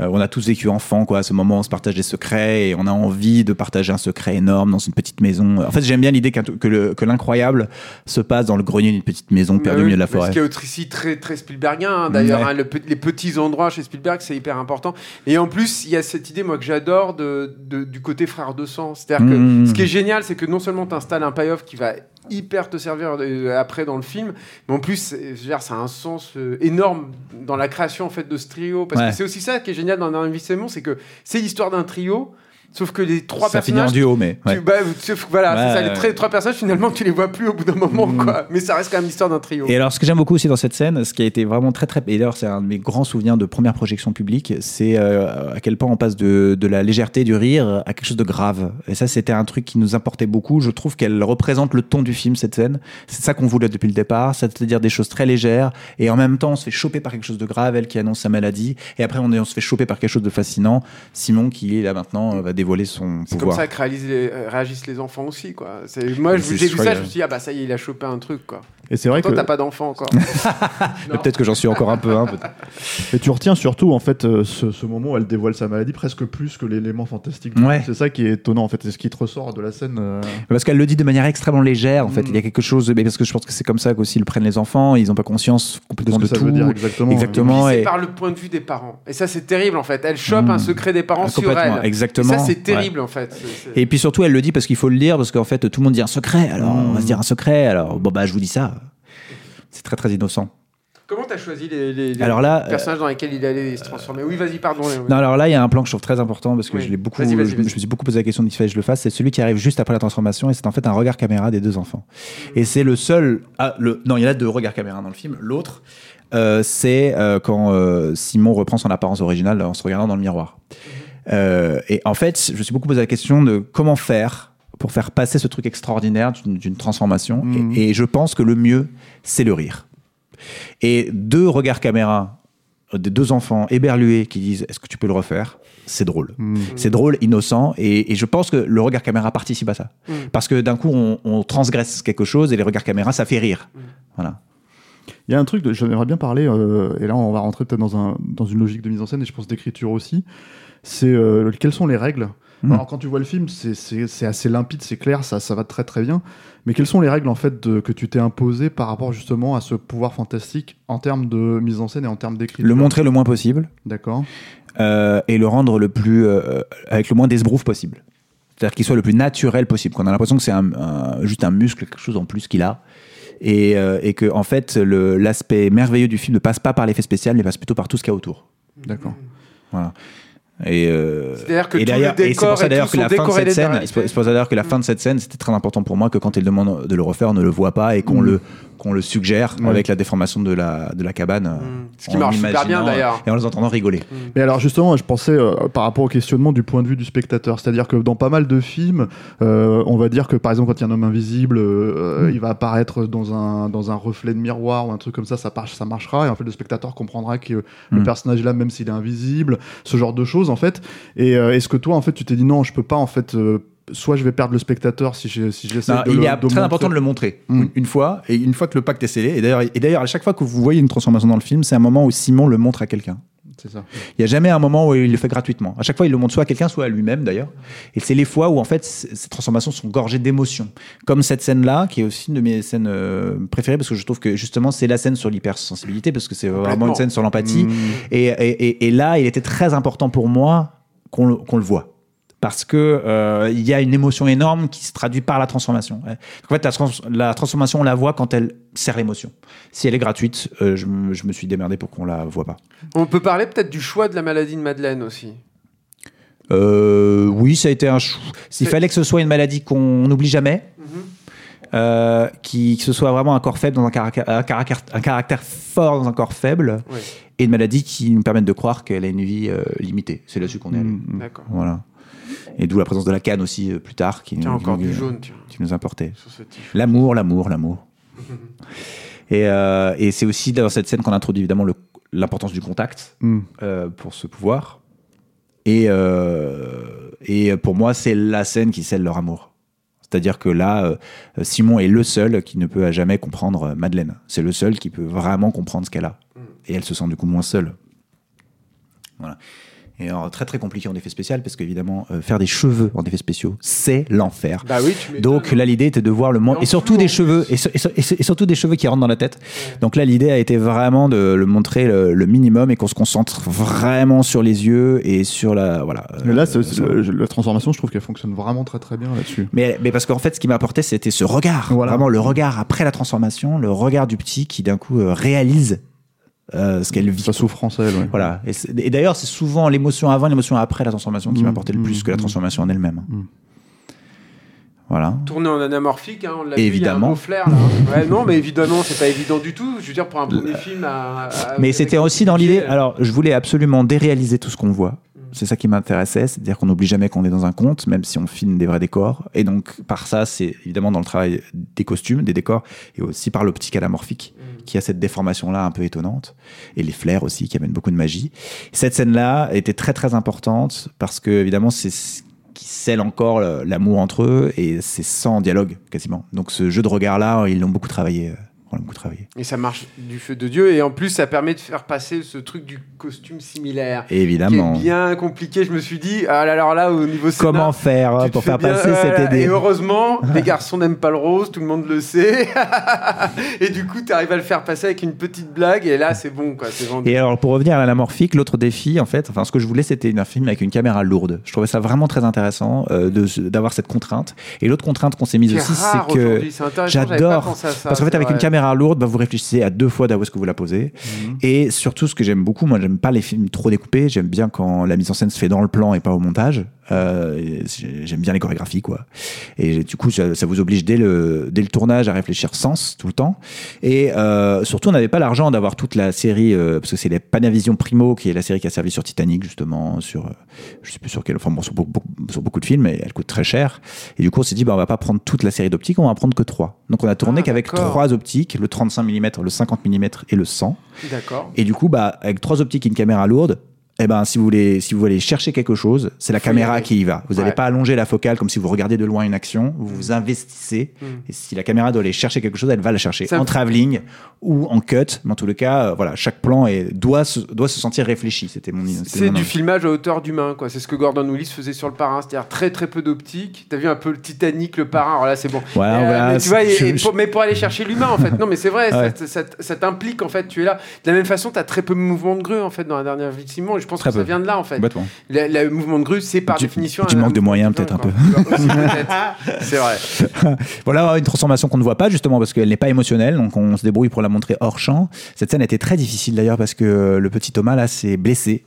euh, on a tous vécu enfant, quoi, à ce moment on se partage des secrets et on a envie de partager un secret énorme dans une petite maison. En fait, j'aime bien l'idée qu'un- que le- que l'incroyable se passe dans le grenier d'une petite maison Mais perdue au milieu de la forêt. Ce qui est aussi très, très Spielbergien, hein, d'ailleurs. Ouais. hein, le les petits endroits chez Spielberg, c'est hyper important. Et en plus, il y a cette idée, moi, que j'adore de, de- du côté frère de sang. C'est-à-dire que Mmh. ce qui est génial, c'est que non seulement tu installes un payoff qui va hyper te servir euh, après dans le film, mais en plus, dire, ça a un sens euh, énorme dans la création en fait de ce trio. Parce Ouais. que c'est aussi ça qui est génial dans Dernier Simon, c'est que c'est l'histoire d'un trio. Sauf que les trois ça finit en personnages duo, mais ouais. tu- bah, sauf voilà, ça, les trois personnages finalement tu les vois plus au bout d'un moment Mm. quoi. Mais ça reste quand même l'histoire d'un trio. Et alors, ce que j'aime beaucoup aussi dans cette scène, ce qui a été vraiment très très. Et d'ailleurs, c'est un de mes grands souvenirs de première projection publique, c'est euh, à quel point on passe de, de la légèreté, du rire, à quelque chose de grave. Et ça, c'était un truc qui nous importait beaucoup. Je trouve qu'elle représente le ton du film, cette scène. C'est ça qu'on voulait depuis le départ, c'est-à-dire des choses très légères. Et en même temps, on se fait choper par quelque chose de grave, elle qui annonce sa maladie. Et après, on, est- on se fait choper par quelque chose de fascinant. Simon, qui est là maintenant, va dévoiler son C'est comme pouvoir. ça que réalisent les- euh, réagissent les enfants aussi, quoi. Moi, j'ai vu ça, je me suis dit, ah bah ça y est, il a chopé un truc, quoi. Et c'est vrai Toi, que t'as pas d'enfant encore. Mais Peut-être que j'en suis encore un peu. hein, et tu retiens surtout en fait euh, ce, ce moment où elle dévoile sa maladie presque plus que l'élément fantastique. Ouais. C'est ça qui est étonnant en fait, c'est ce qui te ressort de la scène. euh, Parce qu'elle le dit de manière extrêmement légère, en fait. Mm. Il y a quelque chose, mais parce que je pense que c'est comme ça qu'aussi le prennent les enfants. Ils n'ont pas conscience de complètement ce de, que ça tout. veut dire exactement. Exactement. C'est et- par le point de vue des parents. Et ça, c'est terrible, en fait. Elle chope Mm. un secret des parents sur elle. exactement. Et ça, c'est Ouais. terrible, en fait. Et puis surtout, elle le dit parce qu'il faut le dire, parce qu'en fait, tout le monde dit un secret. Alors, on va Mm. se dire un secret. Alors, bon, bah, je vous dis ça. C'est très, très innocent. Comment t'as choisi les, les- les Alors là, personnages dans lesquels il allait se transformer? Oui, vas-y, pardon. Non, alors là, il y a un plan que je trouve très important parce que Oui. je l'ai beaucoup, je, me suis beaucoup posé la question de qu'il fallait que je le fasse. C'est celui qui arrive juste après la transformation et c'est en fait un regard caméra des deux enfants. Et c'est le seul. Ah, le, non, il y en a deux regards caméra dans le film. L'autre, euh, c'est euh, quand euh, Simon reprend son apparence originale en se regardant dans le miroir. Euh, et en fait, je me suis beaucoup posé la question de comment faire pour faire passer ce truc extraordinaire d'une transformation. Mhm. Et, et je pense que le mieux, c'est le rire. Et deux regards caméra euh, des deux enfants éberlués qui disent Est-ce que tu peux le refaire? C'est drôle. Mm. C'est drôle, innocent, et, et je pense que le regard caméra participe à ça. Mm. Parce que d'un coup, on, on transgresse quelque chose et les regards caméra, ça fait rire. Mm. Voilà. Il y a un truc, j'aimerais bien parler, euh, et là on va rentrer peut-être dans, un, dans une logique de mise en scène et je pense d'écriture aussi. C'est euh, quelles sont les règles Mhm. Alors quand tu vois le film, c'est- assez limpide, c'est clair, ça, ça va très très bien. Mais quelles sont les règles en fait de- que tu t'es imposé par rapport justement à ce pouvoir fantastique en termes de mise en scène et en termes d'écriture? Le montrer le moins possible D'accord. euh, et le rendre le plus. euh, avec le moins d'esbrouf possible. C'est-à-dire qu'il soit le plus naturel possible. Qu'on a l'impression que c'est un- un- juste un muscle, quelque chose en plus qu'il a. Et, euh, et que, en fait, l'aspect merveilleux du film ne passe pas par l'effet spécial, mais passe plutôt par tout ce qu'il y a autour. D'accord. Voilà. Et, euh, C'est-à-dire que et tout d'ailleurs, le et c'est pour ça et d'ailleurs que la fin de cette scène, c'est pour ça d'ailleurs que la fin de cette scène, c'était très important pour moi que quand il demande de le refaire, on ne le voit pas et qu'on Mm. le qu'on le suggère Ouais. avec la déformation de la de la cabane. euh, Mm. Ce qui marche super bien, d'ailleurs. Et en les entendant rigoler. Mais alors justement, je pensais euh, par rapport au questionnement du point de vue du spectateur, c'est-à-dire que dans pas mal de films, euh, on va dire que par exemple quand il y a un homme invisible, euh, il va apparaître dans un dans un reflet de miroir ou un truc comme ça, ça, marche, ça marchera et en fait le spectateur comprendra que le Mm. personnage est là même s'il est invisible, ce genre de choses en fait. Et euh, est-ce que toi en fait tu t'es dit non, je peux pas en fait, euh, soit je vais perdre le spectateur si j'ai si j'essaie Non, de il le- est de très montrer- important de le montrer Mm. une, une fois et une fois que le pacte est scellé. Et d'ailleurs, et d'ailleurs, à chaque fois que vous voyez une transformation dans le film, c'est un moment où Simon le montre à quelqu'un. C'est ça. Il n'y a jamais un moment où il le fait gratuitement. À chaque fois, il le montre soit à quelqu'un, soit à lui-même d'ailleurs. Et c'est les fois où en fait ces transformations sont gorgées d'émotions. Comme cette scène-là, qui est aussi une de mes scènes euh, préférées parce que je trouve que justement c'est la scène sur l'hypersensibilité parce que c'est vraiment une scène sur l'empathie. Mm. Et, et- et- et là, il était très important pour moi qu'on le, qu'on le voit. Parce que euh, il y a une émotion énorme qui se traduit par la transformation. En fait, la, trans- la transformation, on la voit quand elle sert l'émotion. Si elle est gratuite, euh, je, me- je me suis démerdé pour qu'on la voit pas. On peut parler peut-être du choix de la maladie de Madeleine aussi. Euh, oui, ça a été un chou. S'il fallait que ce soit une maladie qu'on n'oublie jamais, euh, qui, que ce soit vraiment un corps faible dans un caractère, un caractère, un caractère fort dans un corps faible, Oui, et une maladie qui nous permette de croire qu'elle a une vie limitée. C'est là-dessus qu'on est allé. Mm. d'accord. Voilà. Et d'où la présence de la canne aussi euh, plus tard, qui, Tiens, nous- encore qui du jaune, tiens, qui nous importait. L'amour, l'amour, l'amour. et euh, et c'est aussi dans cette scène qu'on introduit évidemment l'importance du contact Mm. euh, pour ce pouvoir. Et, euh, et pour moi, c'est la scène qui scelle leur amour. C'est-à-dire que là, Simon est le seul qui ne peut à jamais comprendre Madeleine. C'est le seul qui peut vraiment comprendre ce qu'elle a. Et elle se sent du coup moins seule. Voilà. Et alors, très très compliqué en effet spécial, parce qu'évidemment, euh, faire des cheveux en effets spéciaux, c'est l'enfer. Bah oui. Donc là, l'idée était de voir le monde Et surtout des cheveux et, sur- et sur- et sur- et surtout des cheveux qui rentrent dans la tête. Donc là, l'idée a été vraiment de le montrer le, le minimum et qu'on se concentre vraiment sur les yeux et sur la voilà. Mais là, euh, sur- le- la transformation, je trouve qu'elle fonctionne vraiment très très bien là-dessus. mais, mais parce qu'en fait, ce qui m'apportait, c'était ce regard, Voilà. vraiment le regard après la transformation, le regard du petit qui d'un coup euh, réalise euh, ce qu'elle vit. Sa souffrance, elle. ouais. Voilà. Et, d'ailleurs, c'est souvent l'émotion avant, l'émotion après la transformation qui Mm, m'apportait le plus mm, que la mm. transformation en elle-même. Mm. Voilà. Tourné en anamorphique, hein, on l'a vu, il y a un Évidemment. beau flair là. Ouais, non, mais évidemment, c'est pas évident du tout. Je veux dire, pour un premier film à. à- Mais c'était aussi dans l'idée. euh, Alors, je voulais absolument déréaliser tout ce qu'on voit. C'est ça qui m'intéressait, c'est-à-dire qu'on n'oublie jamais qu'on est dans un conte, même si on filme des vrais décors. Et donc, par ça, c'est évidemment dans le travail des costumes, des décors, et aussi par l'optique anamorphique, qui a cette déformation-là un peu étonnante, et les flares aussi, qui amènent beaucoup de magie. Cette scène-là était très très importante, parce que, évidemment, c'est ce qui scellent encore l'amour entre eux et c'est sans dialogue quasiment. Donc ce jeu de regard-là, ils l'ont beaucoup travaillé. L'a beaucoup travaillé. Et ça marche du feu de Dieu. Et en plus, ça permet de faire passer ce truc du costume similaire. Qui évidemment, est bien compliqué. Je me suis dit, ah là, alors là, au niveau comment faire te pour faire bien- passer cette idée Et heureusement, les garçons n'aiment pas le rose, tout le monde le sait. et du coup, tu arrives à le faire passer avec une petite blague. Et là, c'est bon, quoi. Vendu. Et alors, pour revenir à l'anamorphique, l'autre défi, en fait, enfin, ce que je voulais, c'était un film avec une caméra lourde. Je trouvais ça vraiment très intéressant euh, d'avoir cette contrainte. Et l'autre contrainte qu'on s'est mise Qui aussi, c'est que j'adore. Parce qu'en fait, avec une vrai. Caméra lourde, bah, vous réfléchissez à deux fois d'où est-ce que vous la posez. Mhm. Et surtout, ce que j'aime beaucoup, moi, j'aime pas les films trop découpés. J'aime bien quand la mise en scène se fait dans le plan et pas au montage. Euh, j'aime bien les chorégraphies, quoi. Et du coup, ça, ça vous oblige dès le, dès le tournage à réfléchir sens tout le temps. Et euh, surtout, on n'avait pas l'argent d'avoir toute la série, euh, parce que c'est les Panavision Primo, qui est la série qui a servi sur Titanic, justement, sur, euh, je sais plus sur quel, enfin bon, sur beaucoup, beaucoup- sur beaucoup de films, et elle coûte très cher. Et du coup, on s'est dit, bah, on va pas prendre toute la série d'optiques, on va en prendre que trois. Donc, on a tourné Ah, qu'avec trois optiques, le 35 mm, le 50 mm et le 100. D'accord. Et du coup, bah, avec trois optiques et une caméra lourde, eh ben, si vous voulez, si vous voulez chercher quelque chose, c'est la caméra qui y va. Vous n'allez Ouais. pas allonger la focale comme si vous regardiez de loin une action. Vous vous investissez. Mm. Et si la caméra doit aller chercher quelque chose, elle va la chercher Ça en travelling ou en cut. Mais en tous les cas, euh, voilà, chaque plan est, doit, se, doit se sentir réfléchi. C'était mon. C'est du filmage à hauteur d'humain, quoi. C'est ce que Gordon Willis faisait sur le parrain, c'est-à-dire très très peu d'optique. T'as vu un peu le Titanic, le parrain? Alors là, c'est bon. Voilà, Euh, voilà, mais tu vois, et- je- et je- pour- mais pour aller chercher l'humain, en fait. Non, mais c'est vrai, Ouais. ça, ça- ça t'implique, en fait, tu es là. De la même façon, t'as très peu de mouvement de grue, en fait, dans la dernière vie pense Très que ça peu. vient de là, en fait. Le, le mouvement de grue, c'est par définition. tu un- manques de moyens, peut-être, un peut-être. C'est vrai. Voilà une transformation qu'on ne voit pas justement parce qu'elle n'est pas émotionnelle, donc on se débrouille pour la montrer hors champ. Cette scène était très difficile d'ailleurs parce que le petit Thomas là s'est blessé.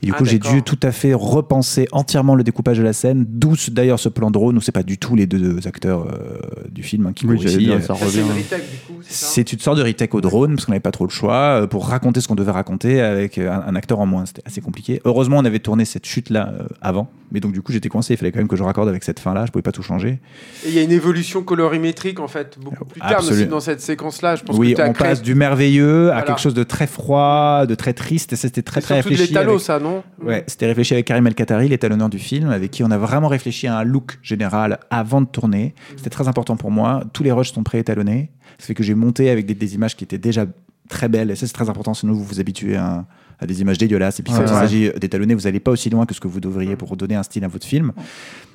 Et du Ah, coup, j'ai d'accord. dû tout à fait repenser entièrement le découpage de la scène, d'où d'ailleurs ce plan drone où c'est pas du tout les deux acteurs euh, du film hein, qui Oui, ici. Euh, c'est une retake, du coup, c'est ça? C'est une sorte de retake au drone parce qu'on n'avait pas trop le choix euh, pour raconter ce qu'on devait raconter avec euh, un, un acteur en moins. C'était assez compliqué. Heureusement, on avait tourné cette chute là avant, mais donc du coup j'étais coincé. Il fallait quand même que je raccorde avec cette fin là. Je pouvais pas tout changer. Et il y a une évolution colorimétrique, en fait, beaucoup plus tard, aussi dans cette séquence-là. Je pense oui, que on créé- passe du merveilleux à Voilà. quelque chose de très froid, de très triste. Et ça, c'était très très réfléchi. avec- ça, non? Ouais, c'était réfléchi avec Karim El Khatari, l'étalonneur du film, avec qui on a vraiment réfléchi à un look général avant de tourner. C'était très important pour moi. Tous les rushs sont pré-étalonnés. Ça fait que j'ai monté avec des, des images qui étaient déjà très belles. Et ça, c'est très important, sinon vous vous habituez à, à des images dégueulasses. Et puis, Ouais, quand il ouais. s'agit d'étalonner, vous n'allez pas aussi loin que ce que vous devriez pour donner un style à votre film.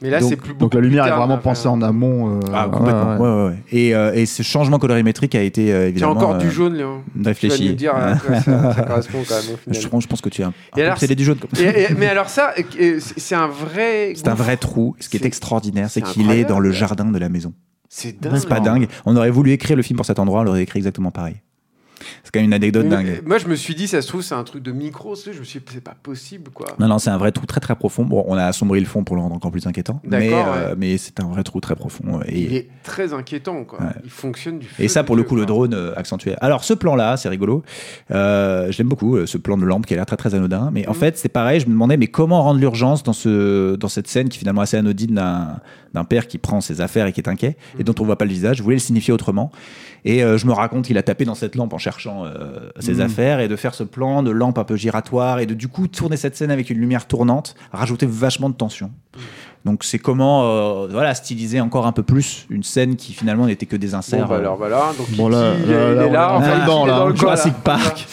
Mais là, Donc- c'est plus Donc la lumière est vraiment enfin. pensée en amont. euh, Ah, complètement. ouais. Ouais, ouais, ouais. Et, euh, et ce changement colorimétrique a été euh, évidemment encore du euh, jaune, Léon. Tu vas réfléchi. nous dire à quoi ça, ça correspond quand même au Je, pense- je pense que tu es un, obsédé du jaune. comme ça. Et- et- mais alors ça, euh, c'est c'est un vrai. C'est un vrai trou. Ce qui est, C'est- extraordinaire, c'est c'est qu'il est dans le jardin de la maison. C'est dingue. C'est pas dingue. On aurait voulu écrire le film pour cet endroit, on l'aurait écrit exactement pareil. C'est quand même une anecdote Mais- dingue. Moi, je me suis dit, ça se trouve, c'est un truc de micro. Je me suis dit, c'est pas possible, quoi. Non, non, c'est un vrai trou très très profond. Bon, on a assombri le fond pour le rendre encore plus inquiétant. Mais, D'accord, euh, mais c'est un vrai trou très profond. Il Et, est très inquiétant, quoi. Ouais. Il fonctionne du feu et ça, pour le coup, le drone euh, accentué. Alors, ce plan-là, c'est rigolo. Euh, je l'aime beaucoup, euh, ce plan de lampe qui a l'air très très anodin. Mais en Mhm. fait, c'est pareil. Je me demandais, mais comment rendre l'urgence dans, ce, dans cette scène qui est finalement assez anodine d'un d'un père qui prend ses affaires et qui est inquiet et dont on voit pas le visage? Je voulais le signifier autrement? Et euh, je me raconte qu'il a tapé dans cette lampe en cherchant euh, ses Mhm. affaires et de faire ce plan de lampe un peu giratoire et de du coup tourner cette scène avec une lumière tournante, rajouter vachement de tension. Donc c'est comment euh, voilà styliser encore un peu plus une scène qui finalement n'était que des Bon, inserts. bah euh, alors voilà. Donc, Bon, là- il, est- là- il là, est on là. est Enfin, il est là. dans le Jurassic. Park.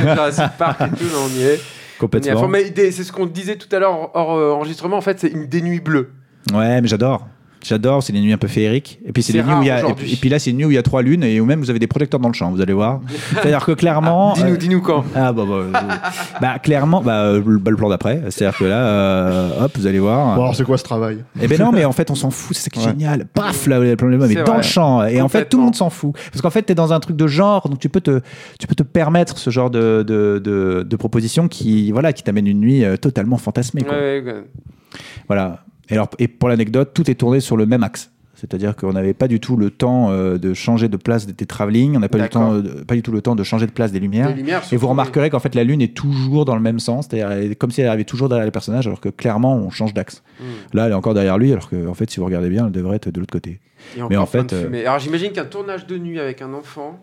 Jurassic Park et tout, là, on y est. On y complètement. Mais c'est ce qu'on disait tout à l'heure hors euh, enregistrement. En fait, c'est une des nuits bleues. Ouais, mais j'adore. J'adore, c'est des nuits un peu féeriques. Et puis c'est C'est des nuits où il y a, et, puis- et puis là c'est une nuit où il y a trois lunes et où même vous avez des projecteurs dans le champ, vous allez voir. C'est-à-dire que clairement. Dis-nous, euh, dis-nous quand. Ah bah, bah, bah, clairement, bah, euh, le, bah, le plan d'après, c'est-à-dire que là, euh, hop, vous allez voir. Bon, alors c'est quoi ce travail? Eh ben non, mais en fait, on s'en fout, c'est ça qui est Ouais. génial. Paf, là, le problème, mais C'est dans vrai. le champ. Et en fait, tout le monde s'en fout. Parce qu'en fait, t'es dans un truc de genre, donc tu peux te, tu peux te permettre ce genre de, de, de, de proposition qui, voilà, qui t'amène une nuit euh, totalement fantasmée. quoi. Ouais, ouais. Voilà. Et, alors, et pour l'anecdote, tout est tourné sur le même axe. C'est-à-dire qu'on n'avait pas du tout le temps euh, de changer de place des, travelling, on n'a pas, du temps, euh, pas du tout le temps de changer de place des lumières. Des lumières, Et vous remarquerez qu'en fait la lune est toujours dans le même sens, c'est-à-dire comme si elle arrivait toujours derrière les personnages, alors que clairement on change d'axe. Hmm. Là elle est encore derrière lui, alors que en fait si vous regardez bien, elle devrait être de l'autre côté. Et Mais en fait, euh. Alors j'imagine qu'un tournage de nuit avec un enfant,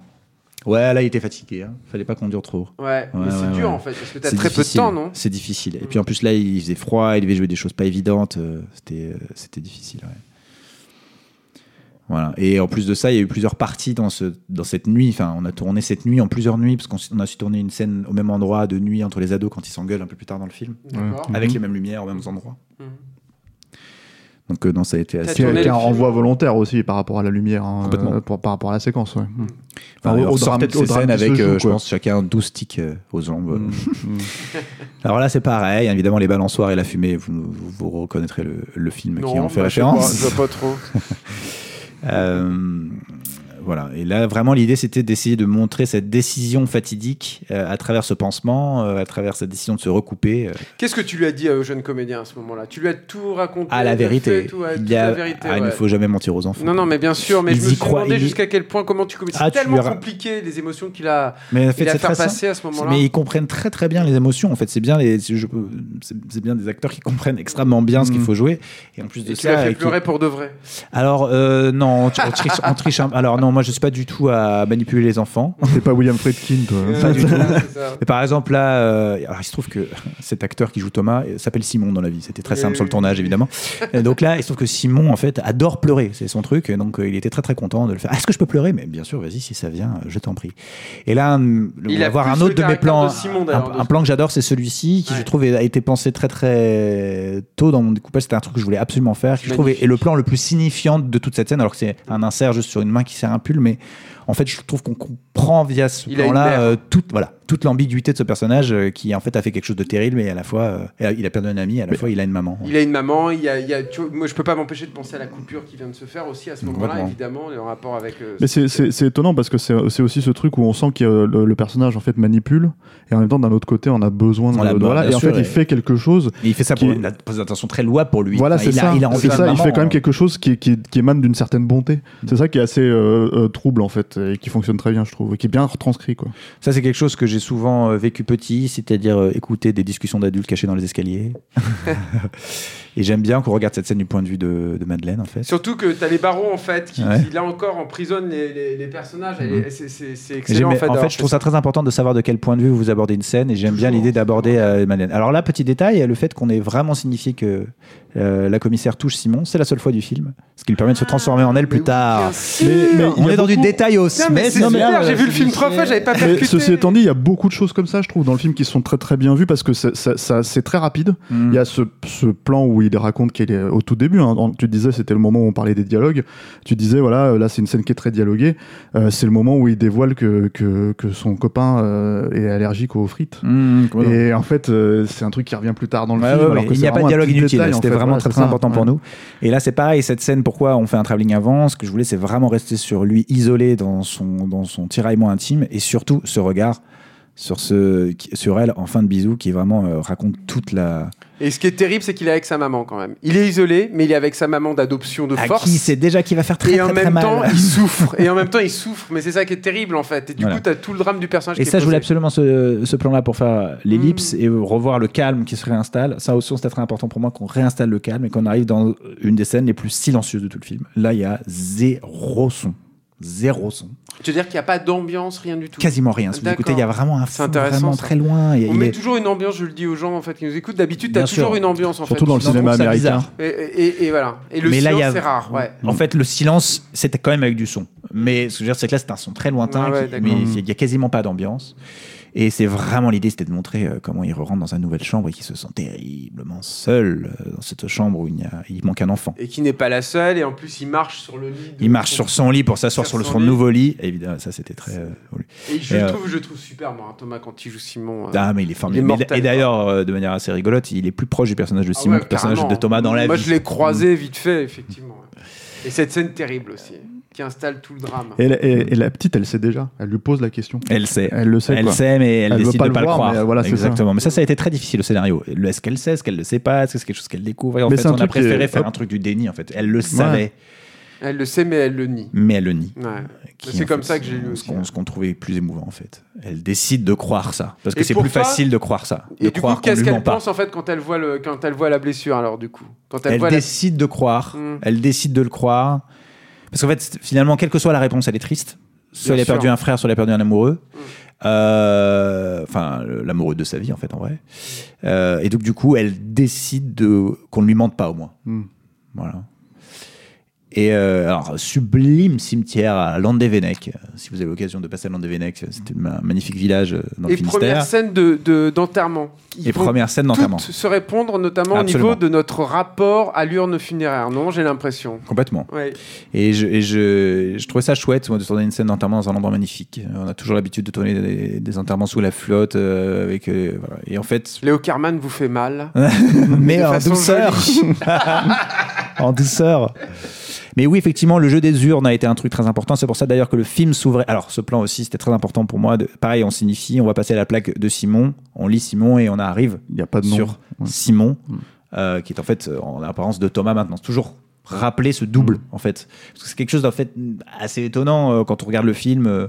Ouais, là, il était fatigué. Hein. Fallait pas conduire trop. Ouais, mais Ouais, c'est ouais, dur ouais. en fait, parce que t'as très peu de temps, non C'est difficile. Et puis en plus, là, il faisait froid, il devait jouer des choses pas évidentes. euh, C'était euh, c'était difficile. ouais. Voilà. Et en plus de ça, il y a eu plusieurs parties dans, ce, dans cette nuit. Enfin, on a tourné cette nuit en plusieurs nuits, parce qu'on a su tourner une scène au même endroit de nuit entre les ados quand ils s'engueulent un peu plus tard dans le film, D'accord. Mhm. avec les mêmes lumières, aux mêmes endroits. Mhm. Donc, euh, non, ça a été assez. Qui le un renvoi volontaire aussi par rapport à la lumière, hein, Complètement. euh, pour- par rapport à la séquence. Ouais. Mm. Enfin, on de au ces scènes avec, joue, euh, je pense, chacun 12 sticks euh, aux jambes. Mm, mm. Alors là, c'est pareil. Évidemment, les balançoires et la fumée, vous, vous, vous reconnaîtrez le, le film qui en fait bah, référence. Je vois pas trop. Voilà. Et là, vraiment, l'idée, c'était d'essayer de montrer cette décision fatidique euh, à travers ce pansement, euh, à travers cette décision de se recouper. euh, Qu'est-ce que tu lui as dit au jeune comédien à ce moment-là? Tu lui as tout raconté à la de vérité. fait, tout, il a- la vérité. ah, il ne faut jamais mentir aux enfants. Non, non, mais bien sûr, mais Ils je me suis croient, demandé jusqu'à quel point, comment tu communiques. Ah, C'est tellement compliqué, les émotions qu'il a, Mais en fait, il a fait passer à ce moment-là. Mais ils comprennent très très bien les émotions. En fait, c'est bien les, je- c'est c'est bien des acteurs qui comprennent extrêmement bien ce qu'il Mm. faut jouer. Et en plus de Et tu l'as ça, fait pleurer pour de vrai. alors non, on, triche, Alors non, moi je suis pas du tout à manipuler les enfants. T'es pas William Friedkin, toi. Pas du tout. C'est ça. Mais par exemple là, euh, alors il se trouve que cet acteur qui joue Thomas euh, s'appelle Simon dans la vie. C'était très simple sur le tournage évidemment. Et donc là, il se trouve que Simon en fait adore pleurer, c'est son truc. Et donc euh, il était très très content de le faire. Ah, Est-ce que je peux pleurer? Mais bien sûr, vas-y si ça vient, je t'en prie. Et là, hum, on Il va a voir plus un autre de mes plans. de Simon, d'ailleurs, un, plan que j'adore, c'est celui-ci qui Ouais. je trouve a été pensé très très tôt dans mon découpage. C'était un truc que je voulais absolument faire. Qui je trouve est, le plan le plus signifiant de toute cette scène, alors que c'est un insert juste sur une main qui serre un pull, mais en fait, je trouve qu'on comprend via ce plan-là euh, toute, voilà, toute l'ambiguïté de ce personnage euh, qui en fait a fait quelque chose de terrible, mais à la fois euh, il a perdu un ami, à la fois il a une maman. Il a une maman, il y a, il y a- tu vois, moi je peux pas m'empêcher de penser à la coupure qui vient de se faire aussi à ce moment-là, évidemment, le rapport avec. euh, Mais c'est- c'est c'est étonnant parce que c'est c'est aussi ce truc où on sent que le, le personnage en fait manipule et en même temps d'un autre côté on a besoin de, voilà bien et en fait il fait quelque chose Et il fait ça pour est- une intention très louable pour lui. voilà Enfin, c'est il a- ça il a envie ça il fait quand même euh, quelque chose qui, qui, qui émane d'une certaine bonté c'est ça qui est assez euh, euh, trouble en fait et qui fonctionne très bien je trouve et qui est bien retranscrit quoi Ça, c'est quelque chose que j'ai souvent euh, vécu petit, c'est-à-dire euh, écouter des discussions d'adultes cachées dans les escaliers. et j'aime bien qu'on regarde cette scène du point de vue de, de Madeleine, en fait. Surtout que t'as les barons en fait qui, Ouais. qui, là encore emprisonnent les, les, les personnages. les- c'est- C'est c'est excellent en fait. en fait, je trouve ça très important de savoir de quel point de vue vous abordez une scène, et j'aime bien l'idée d'aborder euh, Madeleine. Alors là, petit détail, le fait qu'on ait vraiment signifié que euh, la commissaire touche Simon, c'est la seule fois du film, ce qui lui permet de se transformer en elle plus Ah, oui, tard. Mais- mais- On est dans du détail au Putain, mais c'est mais- super, j'ai vu le c'est- film trois fois, j'avais pas percuté. ceci étant dit, il y a beaucoup de choses comme ça, je trouve, dans le film qui sont très très bien vues parce que c'est très rapide. Mm. Il y a ce plan où il raconte qu'il est au tout début. hein, tu disais, c'était le moment où on parlait des dialogues. Tu disais, voilà, là c'est une scène qui est très dialoguée. Euh, c'est le moment où il dévoile que, que, que son copain euh, est allergique aux frites. Mm, complètement. Et en fait, euh, c'est un truc qui revient plus tard dans le Ouais, film. ouais, alors ouais. que Il n'y a pas de dialogue inutile. C'était vraiment très important pour nous. Et là, c'est pareil. Cette scène, pourquoi on fait un travelling avant Ce que je voulais, c'est vraiment rester sur lui, isolé dans son, dans son tiraillement intime, et surtout ce regard sur, ce, sur elle en fin de bisou qui vraiment euh, raconte toute la. Et ce qui est terrible, c'est qu'il est avec sa maman quand même. Il est isolé, mais il est avec sa maman d'adoption de À force. qui c'est déjà qui va faire très, et très, en très même temps, il souffre. Et en même temps, il souffre. Mais c'est ça qui est terrible en fait. Et du Voilà. coup, t'as tout le drame du personnage. Et qui ça, est je voulais absolument ce, ce plan-là pour faire l'ellipse Mm. et revoir le calme qui se réinstalle. Ça aussi, c'était très important pour moi qu'on réinstalle le calme et qu'on arrive dans une des scènes les plus silencieuses de tout le film. Là, il y a zéro son. Zéro son. Tu veux dire qu'il n'y a pas d'ambiance, rien du tout. Quasiment rien. Si vous écoutez, il y a vraiment un fond vraiment ça. très loin. Il On il met est- toujours une ambiance, je le dis aux gens en fait qui nous écoutent. D'habitude, t'as Bien toujours une ambiance en Surtout fait. dans le cinéma américain. bizarre. Et, et- et voilà. Et le Mais là, il y silence, a- c'est rare. Ouais. En fait, le silence, c'était quand même avec du son. Mais ce que je veux dire, c'est que là, c'est un son très lointain, ouais, qui- d'accord. mais il n'y a quasiment pas d'ambiance. Et c'est vraiment l'idée, c'était de montrer euh, comment il rentre dans sa nouvelle chambre et qu'il se sent terriblement seul euh, dans cette chambre où il, y a- il manque un enfant. Et qui n'est pas la seule. Et en plus, il marche sur le lit. Il marche sur son lit pour s'asseoir Sur le- son nouveau lit. Évidemment, ça, c'était très. euh. Et je Et, le euh, trouve, je le trouve super, moi, hein, Thomas, quand il joue Simon. euh. Ah, mais il est formidable. Il est mortel, et d'ailleurs, de manière assez rigolote, il est plus proche du personnage de Ah Simon ouais, que du personnage de Thomas dans la Moi, vie. je l'ai croisé vite fait, effectivement. Et cette scène terrible aussi, qui installe tout le drame. Et, la- et- et la petite, elle sait déjà. Elle lui pose la question. Elle sait. Elle le sait. Elle quoi. sait, mais elle, Elle veut décide pas de le pas voir, le croire. mais voilà, ça. Exactement. Mais ça, ça a été très difficile au scénario. Le- Est-ce qu'elle sait, est-ce qu'elle le sait pas, est-ce que c'est quelque chose qu'elle découvre? Et en Mais fait, on a préféré est- faire hop. un truc du déni. En fait, elle le savait, Elle le sait, mais elle le nie. mais elle le nie. Ouais. C'est comme fait, ça que j'ai lu ce aussi. qu'on- Ce qu'on trouvait plus émouvant, en fait. Elle décide de croire ça, parce que c'est plus facile de croire ça, de Et du coup, croire qu'est-ce qu'elle pense en fait quand elle voit le, quand elle voit la blessure alors du coup, quand elle, décide de croire. Mm. Elle décide de le croire. Parce qu'en fait, finalement, quelle que soit la réponse, elle est triste. soit Bien il a perdu sûr. un frère, soit il a perdu un amoureux. Euh, Enfin, l'amoureux de sa vie, en fait, en vrai. Euh, et donc, du coup, elle décide de qu'on ne lui mente pas, au moins. Hmm. Voilà. Et euh, alors, sublime cimetière à Landevenec. Si vous avez l'occasion de passer à Landevenec, c'était un magnifique village euh, dans Et le Finistère. première scène de- de- d'enterrement. Et première scène d'enterrement. se répondre, notamment Absolument. au niveau de notre rapport à l'urne funéraire. Non, j'ai l'impression. Complètement. Ouais. Et, je, et je, je trouvais ça chouette moi, de tourner une scène d'enterrement dans un endroit magnifique. On a toujours l'habitude de tourner des, des enterrements sous la flotte. euh, avec, euh, voilà. Et en fait, Léo Carman vous fait mal. mais en douceur. en douceur. Mais oui, effectivement, le jeu des urnes a été un truc très important. C'est pour ça d'ailleurs que le film s'ouvrait. Alors, ce plan aussi, c'était très important pour moi. De... Pareil, on signifie, on va passer à la plaque de Simon. On lit Simon et on arrive a pas de nom. sur Ouais. Simon, euh, qui est en fait en apparence de Thomas maintenant. C'est toujours rappeler ce double, en fait. Parce que c'est quelque chose d'en fait assez étonnant euh, quand on regarde le film. euh,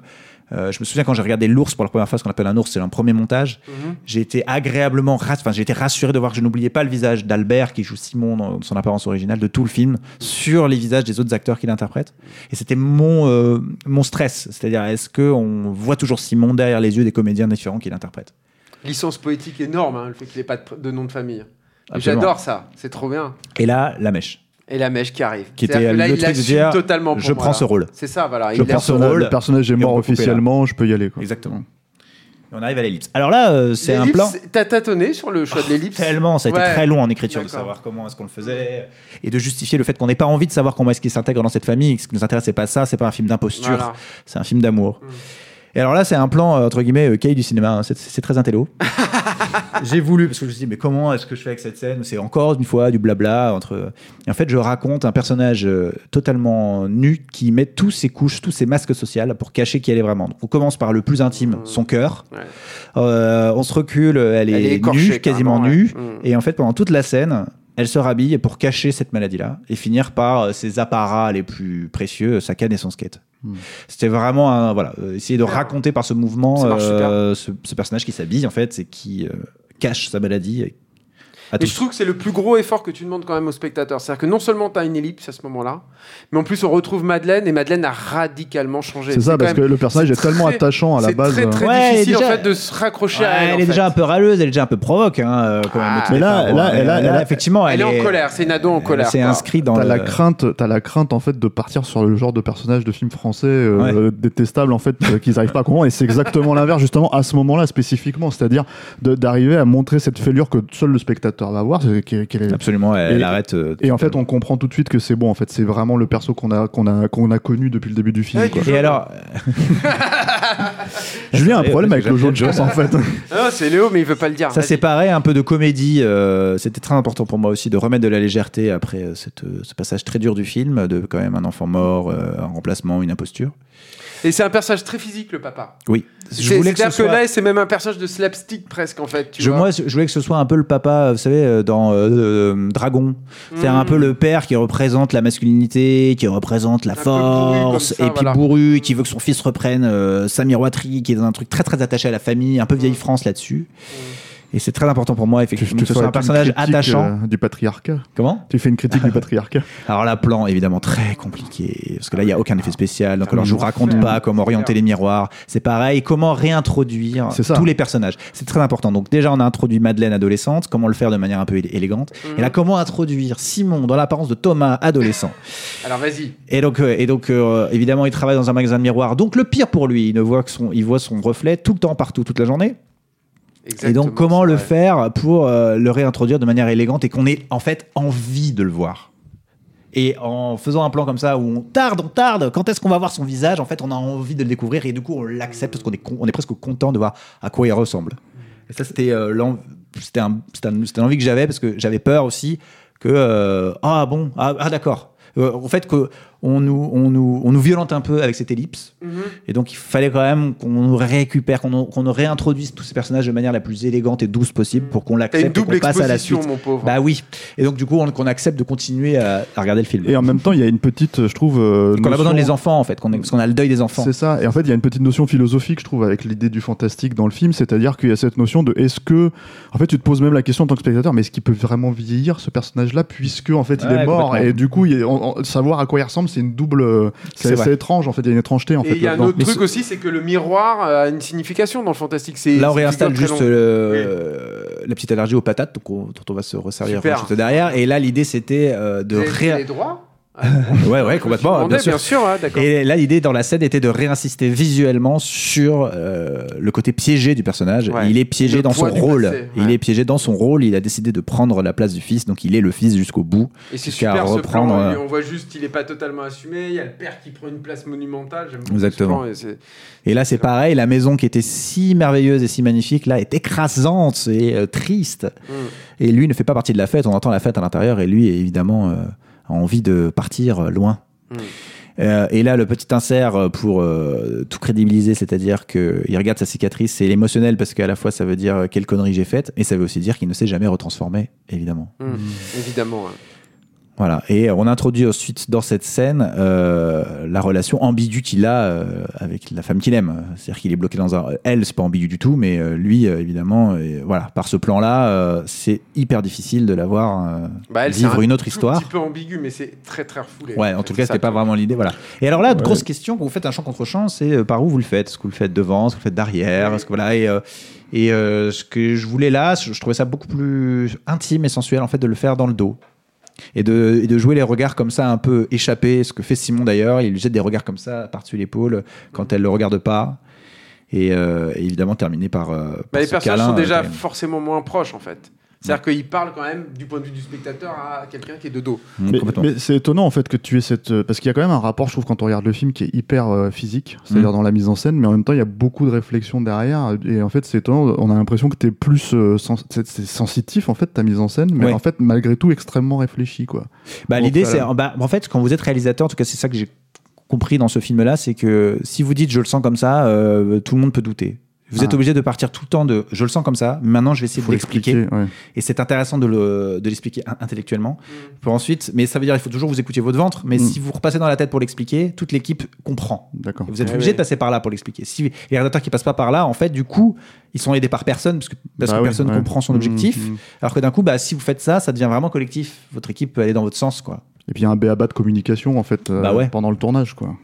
euh, je me souviens quand j'ai regardé l'ours pour la première fois, ce qu'on appelle un ours, c'est un premier montage. Mhm. J'ai été agréablement, rass- enfin j'ai été rassuré de voir que je n'oubliais pas le visage d'Albert qui joue Simon dans son apparence originale de tout le film sur les visages des autres acteurs qui l'interprètent. Et c'était mon euh, mon stress, c'est-à-dire est-ce que on voit toujours Simon derrière les yeux des comédiens différents qui l'interprètent Licence poétique énorme, hein, le fait qu'il n'ait pas de, nom de famille. J'adore ça, c'est trop bien. Et là, la mèche. Et la mèche qui arrive. Qui était là, le il truc de assume dire, totalement. pour je moi, prends là. ce rôle. C'est ça, voilà. Je il prends a- ce Le- rôle. Le personnage est mort officiellement, je peux y aller. Quoi. Exactement. Et on arrive à l'ellipse. Alors là, euh, c'est un plan. T'as tâtonné sur le choix de l'ellipse Tellement, ça a été Ouais. très long en écriture de savoir comment est-ce qu'on le faisait et de justifier le fait qu'on n'ait pas envie de savoir comment est-ce qu'il s'intègre dans cette famille. Ce qui nous intéresse, c'est pas ça, c'est pas un film d'imposture, Voilà. c'est un film d'amour. Mm. Et alors là, c'est un plan euh, entre guillemets euh, cahier du cinéma. hein. C'est- C'est très intello. J'ai voulu parce que je me suis dit mais comment est-ce que je fais avec cette scène? C'est encore une fois du blabla entre. Et en fait, je raconte un personnage euh, totalement nu qui met tous ses couches, tous ses masques sociaux pour cacher qui elle est vraiment. Donc, on commence par le plus intime, son cœur. Ouais. Euh, on se recule, elle est, Elle est écorchée, nue, quasiment nue. ouais. Mm. Et en fait, pendant toute la scène, elle se rhabille pour cacher cette maladie-là et finir par euh, ses apparats les plus précieux, sa canne et son skate. Hmm. C'était vraiment un, voilà, euh, essayer de raconter par ce mouvement euh, ce, ce personnage qui s'habille en fait et qui euh, cache sa maladie Et tous. je trouve que c'est le plus gros effort que tu demandes quand même aux spectateurs. C'est-à-dire que non seulement tu as une ellipse à ce moment-là, mais en plus on retrouve Madeleine et Madeleine a radicalement changé. C'est ça, parce que le personnage est c'est tellement très- attachant à la C'est base. très très Ouais, elle est difficile déjà- en fait de se raccrocher à Ouais, elle. elle est déjà fait. un peu râleuse, elle est déjà un peu provoque hein, euh, quand même. Ah. Mais là- là, elle a- effectivement, Elle est en colère, c'est une ado en colère. C'est inscrit dans T'as le... la crainte, t'as la crainte en fait de partir sur le genre de personnage de film français euh, détestable en fait euh, qu'ils arrivent pas à comprendre et c'est exactement l'inverse justement à ce moment-là spécifiquement, c'est-à-dire d'arriver à montrer cette fêlure que seul le spectateur va voir, qu'elle est- Absolument, elle, Et- arrête. euh, et en fait on comprend tout de suite que c'est bon en fait c'est vraiment le perso qu'on a qu'on a qu'on a connu depuis le début du film. Ouais, quoi. du Et alors, Julien a un problème avec le jeu de chance en fait. Ah, c'est Léo, mais il veut pas le dire. Ça c'est pareil, un peu de comédie. euh, C'était très important pour moi aussi de remettre de la légèreté après euh, cette, euh, ce passage très dur du film, de quand même un enfant mort, euh, un remplacement, une imposture. Et c'est un personnage très physique, le papa. Oui, je voulais que ce que, soit. là, c'est même un personnage de slapstick presque en fait. Tu je, vois. moi, je voulais que ce soit un peu le papa, vous savez, euh, dans euh, euh, Dragon. C'est un peu le père qui représente la masculinité, qui représente la force, ça, et puis voilà. bourru, qui veut que son fils reprenne euh, sa miroiterie, qui est dans un truc très très attaché à la famille, un peu vieille Mm. France là-dessus. Et c'est très important pour moi, effectivement, tu que ce soit un personnage attachant. euh, du patriarcat. Comment? Tu fais une critique du patriarcat. Alors là, plan évidemment très compliqué parce que là il y a aucun effet spécial. Donc Ah, alors je vous mais raconte pas comment orienter les miroirs. C'est pareil, comment réintroduire tous les personnages. C'est très important. Donc déjà on a introduit Madeleine adolescente. Comment le faire de manière un peu élé- élégante. Mhm. Et là comment introduire Simon dans l'apparence de Thomas adolescent. Alors vas-y. Et donc euh, et donc euh, évidemment il travaille dans un magasin de miroirs. Donc le pire pour lui, il ne voit que son il voit son reflet tout le temps partout toute la journée. Et donc, comment le vrai. faire pour euh, le réintroduire de manière élégante et qu'on ait en fait envie de le voir? Et en faisant un plan comme ça où on tarde, on tarde, quand est-ce qu'on va voir son visage? En fait, on a envie de le découvrir et du coup, on l'accepte parce qu'on est, on est presque content de voir à quoi il ressemble. Et ça, c'était euh, un- un- l'envie que j'avais parce que j'avais peur aussi que euh, ah bon ah, ah, d'accord Euh, en fait que on nous, on, nous, on nous violente un peu avec cette ellipse Mhm. et donc il fallait quand même qu'on récupère qu'on qu'on réintroduise tous ces personnages de manière la plus élégante et douce possible pour qu'on l'accepte et double qu'on passe à la suite mon pauvre. bah oui et donc du coup on- qu'on accepte de continuer à, à regarder le film Et en même temps, il y a une petite, je trouve. euh, qu'on notion- abandonne les enfants en fait qu'on est- parce qu'on a le deuil des enfants C'est ça. Et en fait, il y a une petite notion philosophique, je trouve, avec l'idée du fantastique dans le film. C'est-à-dire qu'il y a cette notion de est-ce que. En fait, tu te poses même la question en tant que spectateur, mais est-ce qu'il peut vraiment vieillir, ce personnage-là, puisque, en fait, il est mort? Et du coup, il y a- on- on- savoir à quoi il ressemble, c'est une double. euh, C'est étrange en fait. Il y a une étrangeté en Et fait. il y a un autre Mais truc ce- aussi, c'est que le miroir a une signification dans le fantastique. C'est Là, on réinstalle juste euh, la petite allergie aux patates, donc on- dont on va se resservir juste derrière. Et là, l'idée, c'était euh, de ré... avez droit Ouais, ouais, complètement, bien sûr. Bien sûr, ouais, d'accord. Et là, l'idée dans la scène était de réinsister visuellement sur euh, le côté piégé du personnage. Ouais. Il est piégé Le dans son rôle. passé, Il est piégé dans son rôle. Il a décidé de prendre la place du fils, donc il est le fils jusqu'au bout. Et c'est super ce reprendre, plan. euh, On voit juste, il est pas totalement assumé. Il y a le père qui prend une place monumentale. Exactement. ce plan, et là, c'est pareil. La maison qui était si merveilleuse et si magnifique, là, est écrasante et euh, triste. Mm. Et lui ne fait pas partie de la fête. On entend la fête à l'intérieur et lui, évidemment, euh, a envie de partir loin. Mm. Euh, et là, le petit insert pour euh, tout crédibiliser, c'est-à-dire qu'il regarde sa cicatrice, c'est émotionnel parce qu'à la fois ça veut dire quelle connerie j'ai faite, et ça veut aussi dire qu'il ne s'est jamais retransformé, évidemment. Mm. Évidemment. ouais. Voilà. Et on introduit ensuite dans cette scène euh, la relation ambiguë qu'il a euh, avec la femme qu'il aime. C'est-à-dire qu'il est bloqué dans un. Elle, c'est pas ambigu du tout, mais euh, lui, euh, évidemment, et voilà. Par ce plan-là, euh, c'est hyper difficile de l'avoir euh, Bah, elle, c'est vivre un une autre tout histoire. petit peu ambigu, mais c'est très très refoulé. Ouais, en tout cas, c'était pas vraiment l'idée. Voilà. Et alors là, grosse question, quand vous faites un chant contre chant, c'est euh, par où vous le faites? Est-ce que vous le faites devant? Est-ce que vous le faites derrière? Est-ce que voilà Et, euh, et euh, ce que je voulais là, je je trouvais ça beaucoup plus intime et sensuel en fait de le faire dans le dos. Et de, et de jouer les regards comme ça un peu échappés, ce que fait Simon d'ailleurs, il lui jette des regards comme ça par-dessus l'épaule quand elle le regarde pas. Et, euh, et évidemment terminé par, euh, par Bah, les personnages sont déjà euh, forcément moins proches en fait. C'est-à-dire qu'il parle quand même du point de vue du spectateur à quelqu'un qui est de dos. Mais, c'est étonnant en fait que tu aies cette euh, parce qu'il y a quand même un rapport je trouve quand on regarde le film qui est hyper euh, physique c'est-à-dire Mm. dans la mise en scène mais en même temps il y a beaucoup de réflexion derrière et en fait c'est étonnant on a l'impression que tu es plus euh, sens- c'est c'est sensitif en fait ta mise en scène mais Ouais. en fait malgré tout extrêmement réfléchi quoi Bah, l'idée, c'est. là. bah, en fait, quand vous êtes réalisateur, en tout cas, c'est ça que j'ai compris dans ce film-là, c'est que si vous dites je le sens comme ça, euh, tout le monde peut douter. Vous Ah. êtes obligé de partir tout le temps de je le sens comme ça, maintenant je vais essayer Faut de l'expliquer. ouais. Et c'est intéressant de le- de l'expliquer in- intellectuellement. Pour ensuite, mais ça veut dire il faut toujours vous écouter votre ventre, mais Mm. si vous repassez dans la tête pour l'expliquer, toute l'équipe comprend. d'accord vous êtes Ouais, obligé ouais. de passer par là pour l'expliquer. Si les réalisateurs qui passent pas par là, en fait, du coup, ils sont aidés par personne parce que, parce Bah que oui, personne ouais. comprend son Mm, objectif. mm. Alors que d'un coup, bah, si vous faites ça, ça devient vraiment collectif. Votre équipe peut aller dans votre sens, quoi. et puis il y a un béaba de communication en fait euh, Bah ouais. pendant le tournage quoi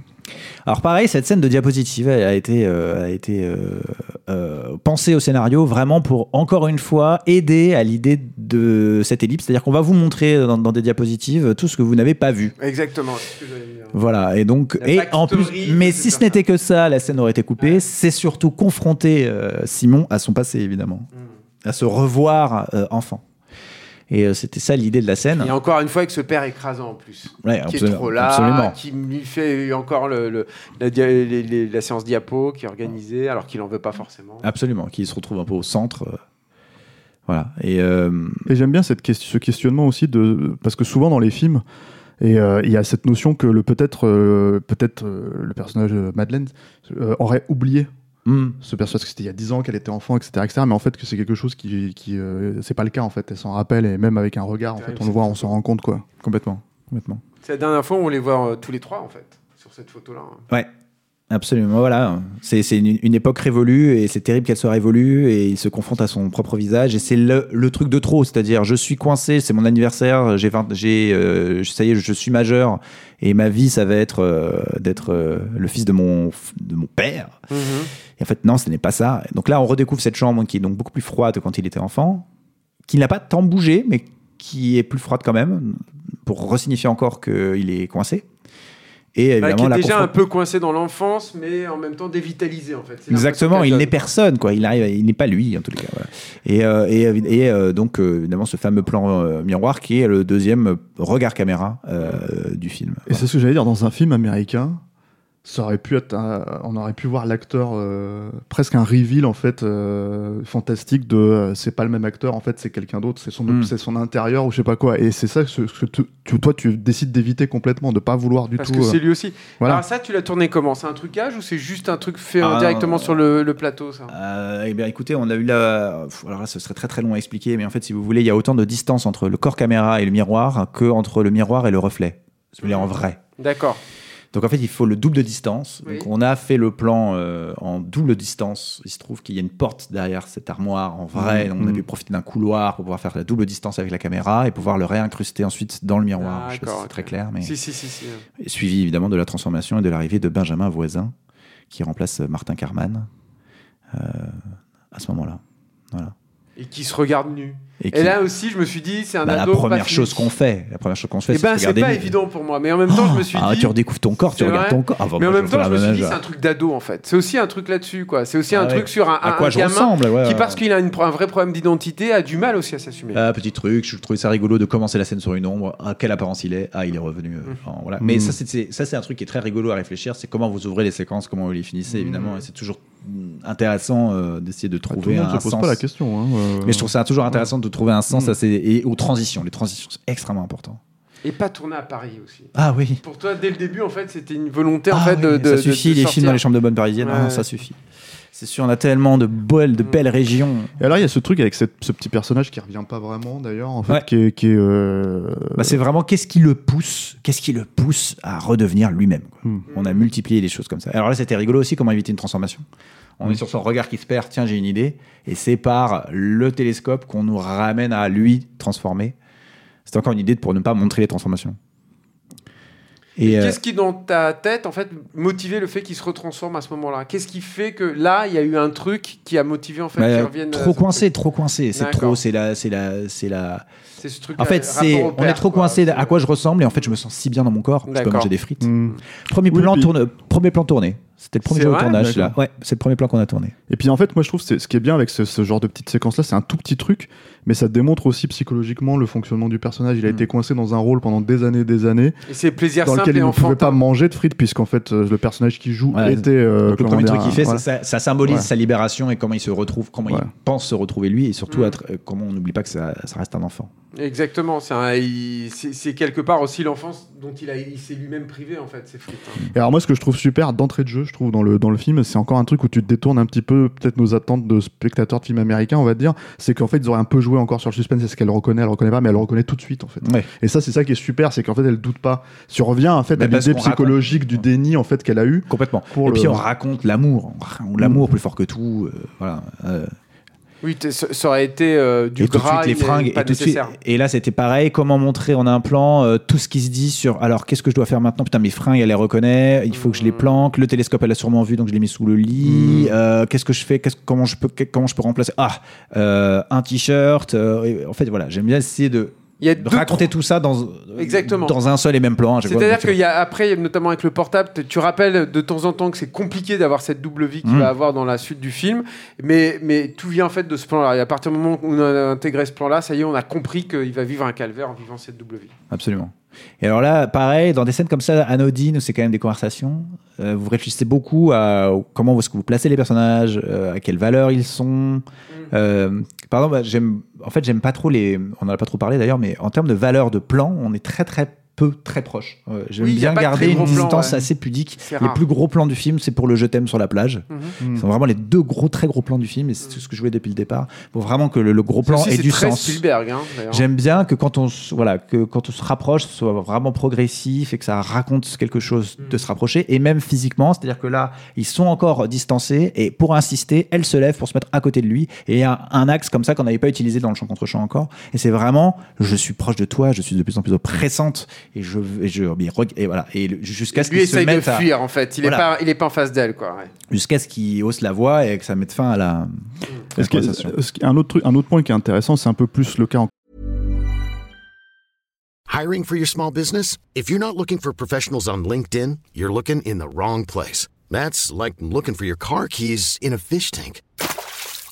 Alors pareil, cette scène de diapositive elle a été, euh, a été euh, euh, pensée au scénario vraiment pour, encore une fois, aider à l'idée de cette ellipse. C'est-à-dire qu'on va vous montrer dans, dans des diapositives tout ce que vous n'avez pas vu. Exactement. c'est ce que j'allais dire. Voilà, et donc, La et en plus, backstory mais si ce n'était que ça, la scène aurait été coupée. C'est surtout confronter Simon à son passé, évidemment, Mm. à se revoir enfant. Et euh, c'était ça l'idée de la scène. Et encore une fois avec ce père écrasant en plus. Ouais, qui est trop là, absolument. qui lui fait encore le, le- la, dia- les- les- la séance diapo qui est organisée alors qu'il en veut pas forcément. Absolument, qui se retrouve un peu au centre. euh, Voilà. Et euh, Et j'aime bien cette question, ce questionnement aussi de parce que souvent dans les films et euh, il y a cette notion que le peut-être euh, peut-être euh, le personnage de Madeleine euh, aurait oublié hmm, personnage parce que c'était il y a 10 ans qu'elle était enfant etc etc mais en fait que c'est quelque chose qui qui euh, c'est pas le cas en fait elle s'en rappelle et même avec un regard en fait on le voit on s'en rend compte quoi complètement, complètement. C'est la dernière fois où on les voit euh, tous les trois en fait sur cette photo-là. hein. Ouais, absolument. Voilà, c'est c'est une, une époque révolue et c'est terrible qu'elle soit révolue et il se confronte à son propre visage et c'est le, le truc de trop, c'est-à-dire je suis coincé, c'est mon anniversaire, j'ai 20 j'ai euh, ça y est, je suis majeur et ma vie ça va être euh, d'être euh, le fils de mon de mon père. Et en fait non, ce n'est pas ça. Donc là on redécouvre cette chambre qui est donc beaucoup plus froide que quand il était enfant, qui n'a pas tant bougé mais qui est plus froide quand même pour resignifier encore qu'il est coincé. Et Bah, évidemment qui est la déjà confron- un peu coincé dans l'enfance, mais en même temps dévitalisé en fait. Exactement, il n'est personne, quoi. Il arrive, il n'est pas lui en tous les cas. voilà. Et, euh, et, et, euh, donc euh, évidemment ce fameux plan euh, miroir qui est le deuxième regard caméra euh, du film. et c'est ce que j'allais dire dans un film américain ça aurait pu être un- on aurait pu voir l'acteur euh, presque un reveal en fait euh, fantastique de euh, c'est pas le même acteur en fait c'est quelqu'un d'autre c'est son Mm. c'est son intérieur ou je sais pas quoi et c'est ça que, ce que tu, tu- toi tu décides d'éviter complètement de pas vouloir du Parce tout que euh, c'est lui aussi. voilà. Alors ça, tu l'as tourné comment? C'est un trucage ou c'est juste un truc fait euh, Ah. directement sur le, le plateau ça? Euh, eh bien, écoutez, on a eu la. pff, Alors là, ce serait très très long à expliquer, mais en fait, si vous voulez, il y a autant de distance entre le corps caméra et le miroir que entre le miroir et le reflet. Si vous voulez, en vrai. D'accord. Donc en fait, il faut le double de distance. Oui. Donc on a fait le plan euh, en double distance. Il se trouve qu'il y a une porte derrière cette armoire en vrai. Mmh, Donc, on a mmh. pu profiter d'un couloir pour pouvoir faire la double distance avec la caméra et pouvoir le réincruster ensuite dans le miroir. Je sais pas si D'accord, c'est très clair, mais Si, si, si. si. Et suivi évidemment de la transformation et de l'arrivée de Benjamin Voisin qui remplace Martin Carman euh, à ce moment-là. Voilà. Et qui se regarde nu. Et, là aussi, je me suis dit, c'est un bah, la ado pas première chose qu'on fait, la première chose qu'on fait, Eh c'est ben, c'est pas évident pour moi. Mais en même temps, je me suis Ah, dit. tu redécouvres ton corps, tu regardes vrai ton corps. Ah, bah, Mais en moi, même temps, je la me suis dit, c'est un truc d'ado en fait. C'est aussi un truc là-dessus, quoi. C'est aussi Ah un ouais. truc sur un, à un quoi je gamin ressemble ouais, qui, ouais, parce qu'il a une- un vrai problème d'identité, a du mal aussi à s'assumer. Ah, petit truc, je trouvais ça rigolo de commencer la scène sur une ombre. Ah, quelle apparence il est? Ah, il est revenu. euh, en- voilà. Mais Mm. ça, c'est- c'est ça, c'est un truc qui est très rigolo à réfléchir. C'est comment vous ouvrez les séquences, comment vous les finissez, Mm. évidemment. Et c'est toujours intéressant euh, d'essayer de Bah, trouver un sens. pas la question. hein, euh, Mais je trouve ça toujours intéressant de trouver un sens Mm. à ces- et aux transitions. Les transitions, c'est extrêmement important. Et pas tourner à Paris aussi. Ah oui. Pour toi, dès le début, en fait, c'était une volonté en Ah fait oui, de, ça suffit, de les sortir. films dans les chambres de bonne parisienne, Ouais. non, ça suffit. C'est sûr, on a tellement de belles, de Mm. belles régions. Et alors il y a ce truc avec cette- ce petit personnage qui revient pas vraiment d'ailleurs, en fait, Ouais. qui est, qui est, euh, Bah, c'est vraiment qu'est-ce qui le pousse, qu'est-ce qui le pousse à redevenir lui-même. quoi. Hmm. On a multiplié les choses comme ça. Alors là, c'était rigolo aussi comment éviter une transformation. On Hmm. est sur son regard qui se perd. Tiens, j'ai une idée, et c'est par le télescope qu'on nous ramène à lui transformer. C'est encore une idée pour ne pas montrer les transformations. Et Et, euh, qu'est-ce qui, dans ta tête, en fait, motivait le fait qu'il se retransforme à ce moment-là? Qu'est-ce qui fait que là, il y a eu un truc qui a motivé, en fait, bah, qu'il revienne trop coincé, truc? trop coincé. C'est trop. C'est la, c'est la, c'est la. C'est ce truc En euh, fait, c'est, on est trop quoi. coincé C'est- à quoi je ressemble et en fait, je me sens si bien dans mon corps. Je peux manger des frites. Premier Oui, plan puis- tourné. Premier plan tourné. C'était le premier jour de tournage. Là. Ouais, c'est le premier plan qu'on a tourné. Et puis en fait, moi je trouve que ce qui est bien avec ce, ce genre de petite séquence là, c'est un tout petit truc, mais ça démontre aussi psychologiquement le fonctionnement du personnage. Il a Mm. été coincé dans un rôle pendant des années, des années, Et c'est plaisir dans simple lequel et il ne pouvait pas manger de frites, puisqu'en fait euh, le personnage qui joue Ouais. était. euh, Donc, le premier dire, truc qu'il fait, voilà. ça, ça symbolise Ouais. sa libération et comment il se retrouve, comment Ouais. il pense se retrouver lui et surtout Mm. être, euh, comment on n'oublie pas que ça, ça reste un enfant. Exactement. C'est c'est c'est quelque part aussi l'enfance dont il, a- il s'est lui-même privé, en fait, ces frites. hein. Et alors moi ce que je trouve super d'entrée de jeu, je trouve dans le dans le film, c'est encore un truc où tu te détournes un petit peu peut-être nos attentes de spectateurs de films américains, on va dire, c'est qu'en fait ils auraient un peu joué encore sur le suspense, est-ce qu'elle reconnaît, elle reconnaît pas, mais elle le reconnaît tout de suite en fait. Ouais. Et ça c'est ça qui est super, c'est qu'en fait elle doute pas. Tu reviens en fait Mais à l'idée raconte. psychologique du déni en fait qu'elle a eu. Complètement. Pour et puis on raconte l'amour, l'amour plus fort que tout. euh, voilà. euh, Oui, ça aurait été euh, du et tout de gras suite les et fringues pas et tout de suite. Et là c'était pareil. Comment montrer On a un plan, euh, tout ce qui se dit sur. Alors qu'est-ce que je dois faire maintenant? Putain mes fringues elle les reconnaît. Il faut que je les Mm. planque. Le télescope elle a sûrement vu donc je l'ai mis sous le lit. Mm. Euh, qu'est-ce que je fais Qu'est-ce- Comment je peux comment je peux remplacer? Ah euh, un t-shirt. euh, en fait voilà j'aime bien essayer de Il y a de deux, raconter tout ça dans, Exactement. dans un seul et même plan. C'est-à-dire qu'il y a après, notamment avec le portable, tu rappelles de temps en temps que c'est compliqué d'avoir cette double vie qu'il Mm. va avoir dans la suite du film, mais, mais tout vient en fait de ce plan-là. Et à partir du moment où on a intégré ce plan-là, ça y est, on a compris qu'il va vivre un calvaire en vivant cette double vie. Absolument. Et alors là, pareil, dans des scènes comme ça, anodines, où c'est quand même des conversations, euh, vous réfléchissez beaucoup à comment est-ce que vous placez les personnages, euh, à quelle valeur ils sont. Euh, par exemple, j'aime, en fait, j'aime pas trop les. On en a pas trop parlé d'ailleurs, mais en termes de valeur de plan, on est très très peu très proche. Euh, j'aime Oui, bien garder une distance ouais. assez pudique. Les plus gros plans du film, c'est pour le je t'aime sur la plage. Mm. C'est vraiment les deux gros, très gros plans du film, et c'est tout ce que je voulais depuis le départ. Pour vraiment que le, le gros plan ait du très sens. Spielberg, hein. J'aime bien que quand on se, voilà que quand on se rapproche, ce soit vraiment progressif et que ça raconte quelque chose de Mm. se rapprocher et même physiquement, c'est-à-dire que là ils sont encore distancés et pour insister, elle se lève pour se mettre à côté de lui et il y a un axe comme ça qu'on n'avait pas utilisé dans le champ contre champ encore et c'est vraiment je suis proche de toi, je suis de plus en plus oppressante et je et je et voilà et jusqu'à ce qu'il se essaye de mette à- fuir, en fait. Il est Voilà. pas, il est pas en face d'elle, quoi. ouais. jusqu'à ce qu'il hausse la voix et que ça mette fin à la, à la que- conversation. a un autre truc, un autre point qui est intéressant, c'est un peu plus le cas en Hiring for your small business? If you're not looking for professionals on LinkedIn, you're looking in the wrong place. That's like looking for your car keys in a fish tank.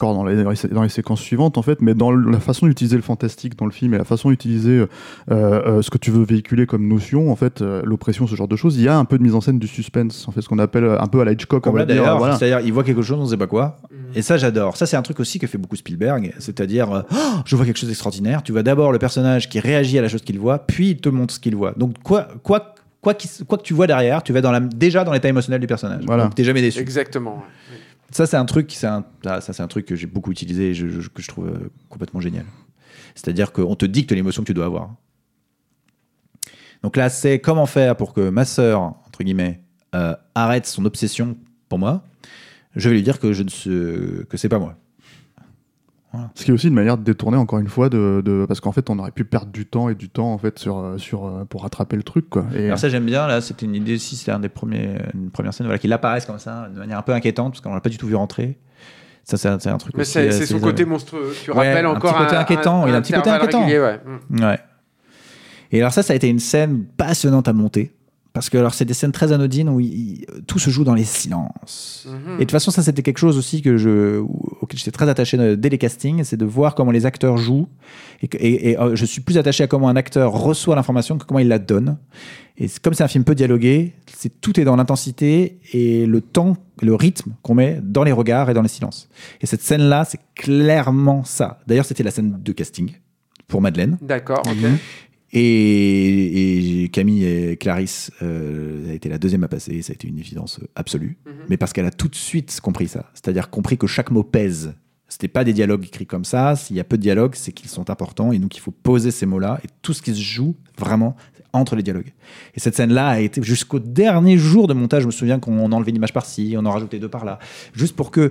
Encore dans les, dans les séquences suivantes en fait, mais dans la façon d'utiliser le fantastique dans le film et la façon d'utiliser euh, euh, ce que tu veux véhiculer comme notion, en fait, euh, l'oppression, ce genre de choses, il y a un peu de mise en scène du suspense, en fait, ce qu'on appelle un peu à la Hitchcock, Comme là dire. d'ailleurs, voilà. c'est-à-dire il voit quelque chose, on ne sait pas quoi. Mm. Et ça j'adore. Ça c'est un truc aussi que fait beaucoup Spielberg, c'est-à-dire euh, Oh, je vois quelque chose d'extraordinaire. Tu vois d'abord le personnage qui réagit à la chose qu'il voit, puis il te montre ce qu'il voit. Donc quoi, quoi, quoi, que tu vois derrière, tu vas dans la, déjà dans l'état émotionnel du personnage. Voilà. Donc t'es jamais déçu. Exactement. ouais. Ça c'est un truc, c'est un, ça, ça, c'est un truc que j'ai beaucoup utilisé et que je trouve euh, complètement génial. C'est-à-dire qu'on te dicte l'émotion que tu dois avoir. Donc là, c'est comment faire pour que ma sœur, entre guillemets, euh, arrête son obsession pour moi. Je vais lui dire que je ne que c'est pas moi. Ce qui est aussi une manière de détourner encore une fois de, de- parce qu'en fait on aurait pu perdre du temps et du temps en fait sur euh, sur euh, pour rattraper le truc quoi. Et, Alors ça j'aime bien. Là, c'était une idée aussi. C'était un des premiers, une première scène, voilà, qu'il apparaisse comme ça, de manière un peu inquiétante, parce qu'on l'a pas du tout vu rentrer. Ça, c'est c'est un truc. Mais c'est c'est son côté monstrueux. Tu Ouais, rappelles un encore petit côté inquiétant, il a un petit côté inquiétant. régulier, ouais. Mm. Ouais. Et alors ça, ça a été une scène passionnante à monter. Parce que alors c'est des scènes très anodines où il- il- tout se joue dans les silences. Mhm. Et de toute façon, ça c'était quelque chose aussi que je, auquel j'étais très attaché euh, dès les castings, c'est de voir comment les acteurs jouent. Et, que- et- et, euh, je suis plus attaché à comment un acteur reçoit l'information que comment il la donne. Et comme c'est un film peu dialogué, c'est tout est dans l'intensité et le temps, le rythme qu'on met dans les regards et dans les silences. Et cette scène-là, c'est clairement ça. D'ailleurs, c'était la scène de casting pour Madeleine. D'accord, ok. Et, et Camille et Clarisse euh, a été la deuxième à passer, ça a été une évidence absolue. Mhm. Mais parce qu'elle a tout de suite compris ça. C'est-à-dire compris que chaque mot pèse. C'était pas des dialogues écrits comme ça. S'il y a peu de dialogues, c'est qu'ils sont importants. Et donc, il faut poser ces mots-là. Et tout ce qui se joue, vraiment, entre les dialogues. Et cette scène-là a été jusqu'au dernier jour de montage. Je me souviens qu'on enlevait une image par-ci, on en rajoutait deux par-là. Juste pour que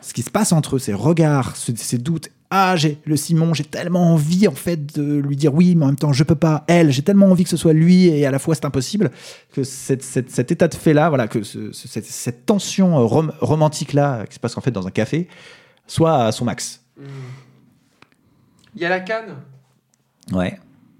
ce qui se passe entre eux, ces regards, ce- ces doutes. Ah, j'ai le Simon, j'ai tellement envie en fait de lui dire oui, mais en même temps je peux pas. Elle, j'ai tellement envie que ce soit lui et à la fois c'est impossible que cette- cette- cet état de fait là, voilà, que ce- ce- cette, cette tension euh, rom- romantique là qui se passe en fait dans un café, soit à son max. Il y a la canne. Ouais.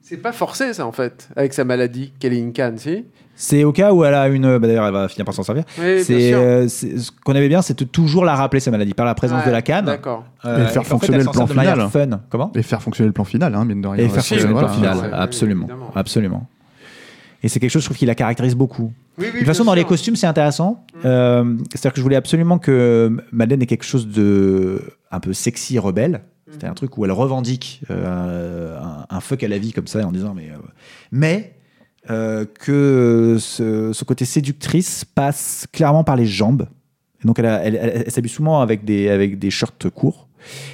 C'est pas forcé, ça, en fait, avec sa maladie, qu'elle ait une canne, si C'est au cas où elle a une. bah, D'ailleurs, elle va finir par s'en servir. Oui, bien c'est euh, c'est- ce qu'on aimait bien, c'est de toujours la rappeler sa maladie par la présence Ouais, de la canne. D'accord. Euh, Et faire fonctionner le plan final. Fun. Comment? Et faire fonctionner le plan final, hein, mine de rien. Et faire fonctionner le plan final, ouais, absolument, évidemment. absolument. Et c'est quelque chose, je trouve, qui la caractérise beaucoup. Oui, oui, De toute façon, bien dans les costumes, c'est intéressant. Euh, C'est-à-dire que je voulais absolument que Madeleine ait quelque chose de un peu sexy, rebelle. C'était un truc où elle revendique euh, un, un fuck à la vie comme ça en disant mais euh, mais euh, que ce, ce côté séductrice passe clairement par les jambes. Et donc elle, elle, elle- elle s'habille souvent avec des avec des shorts courts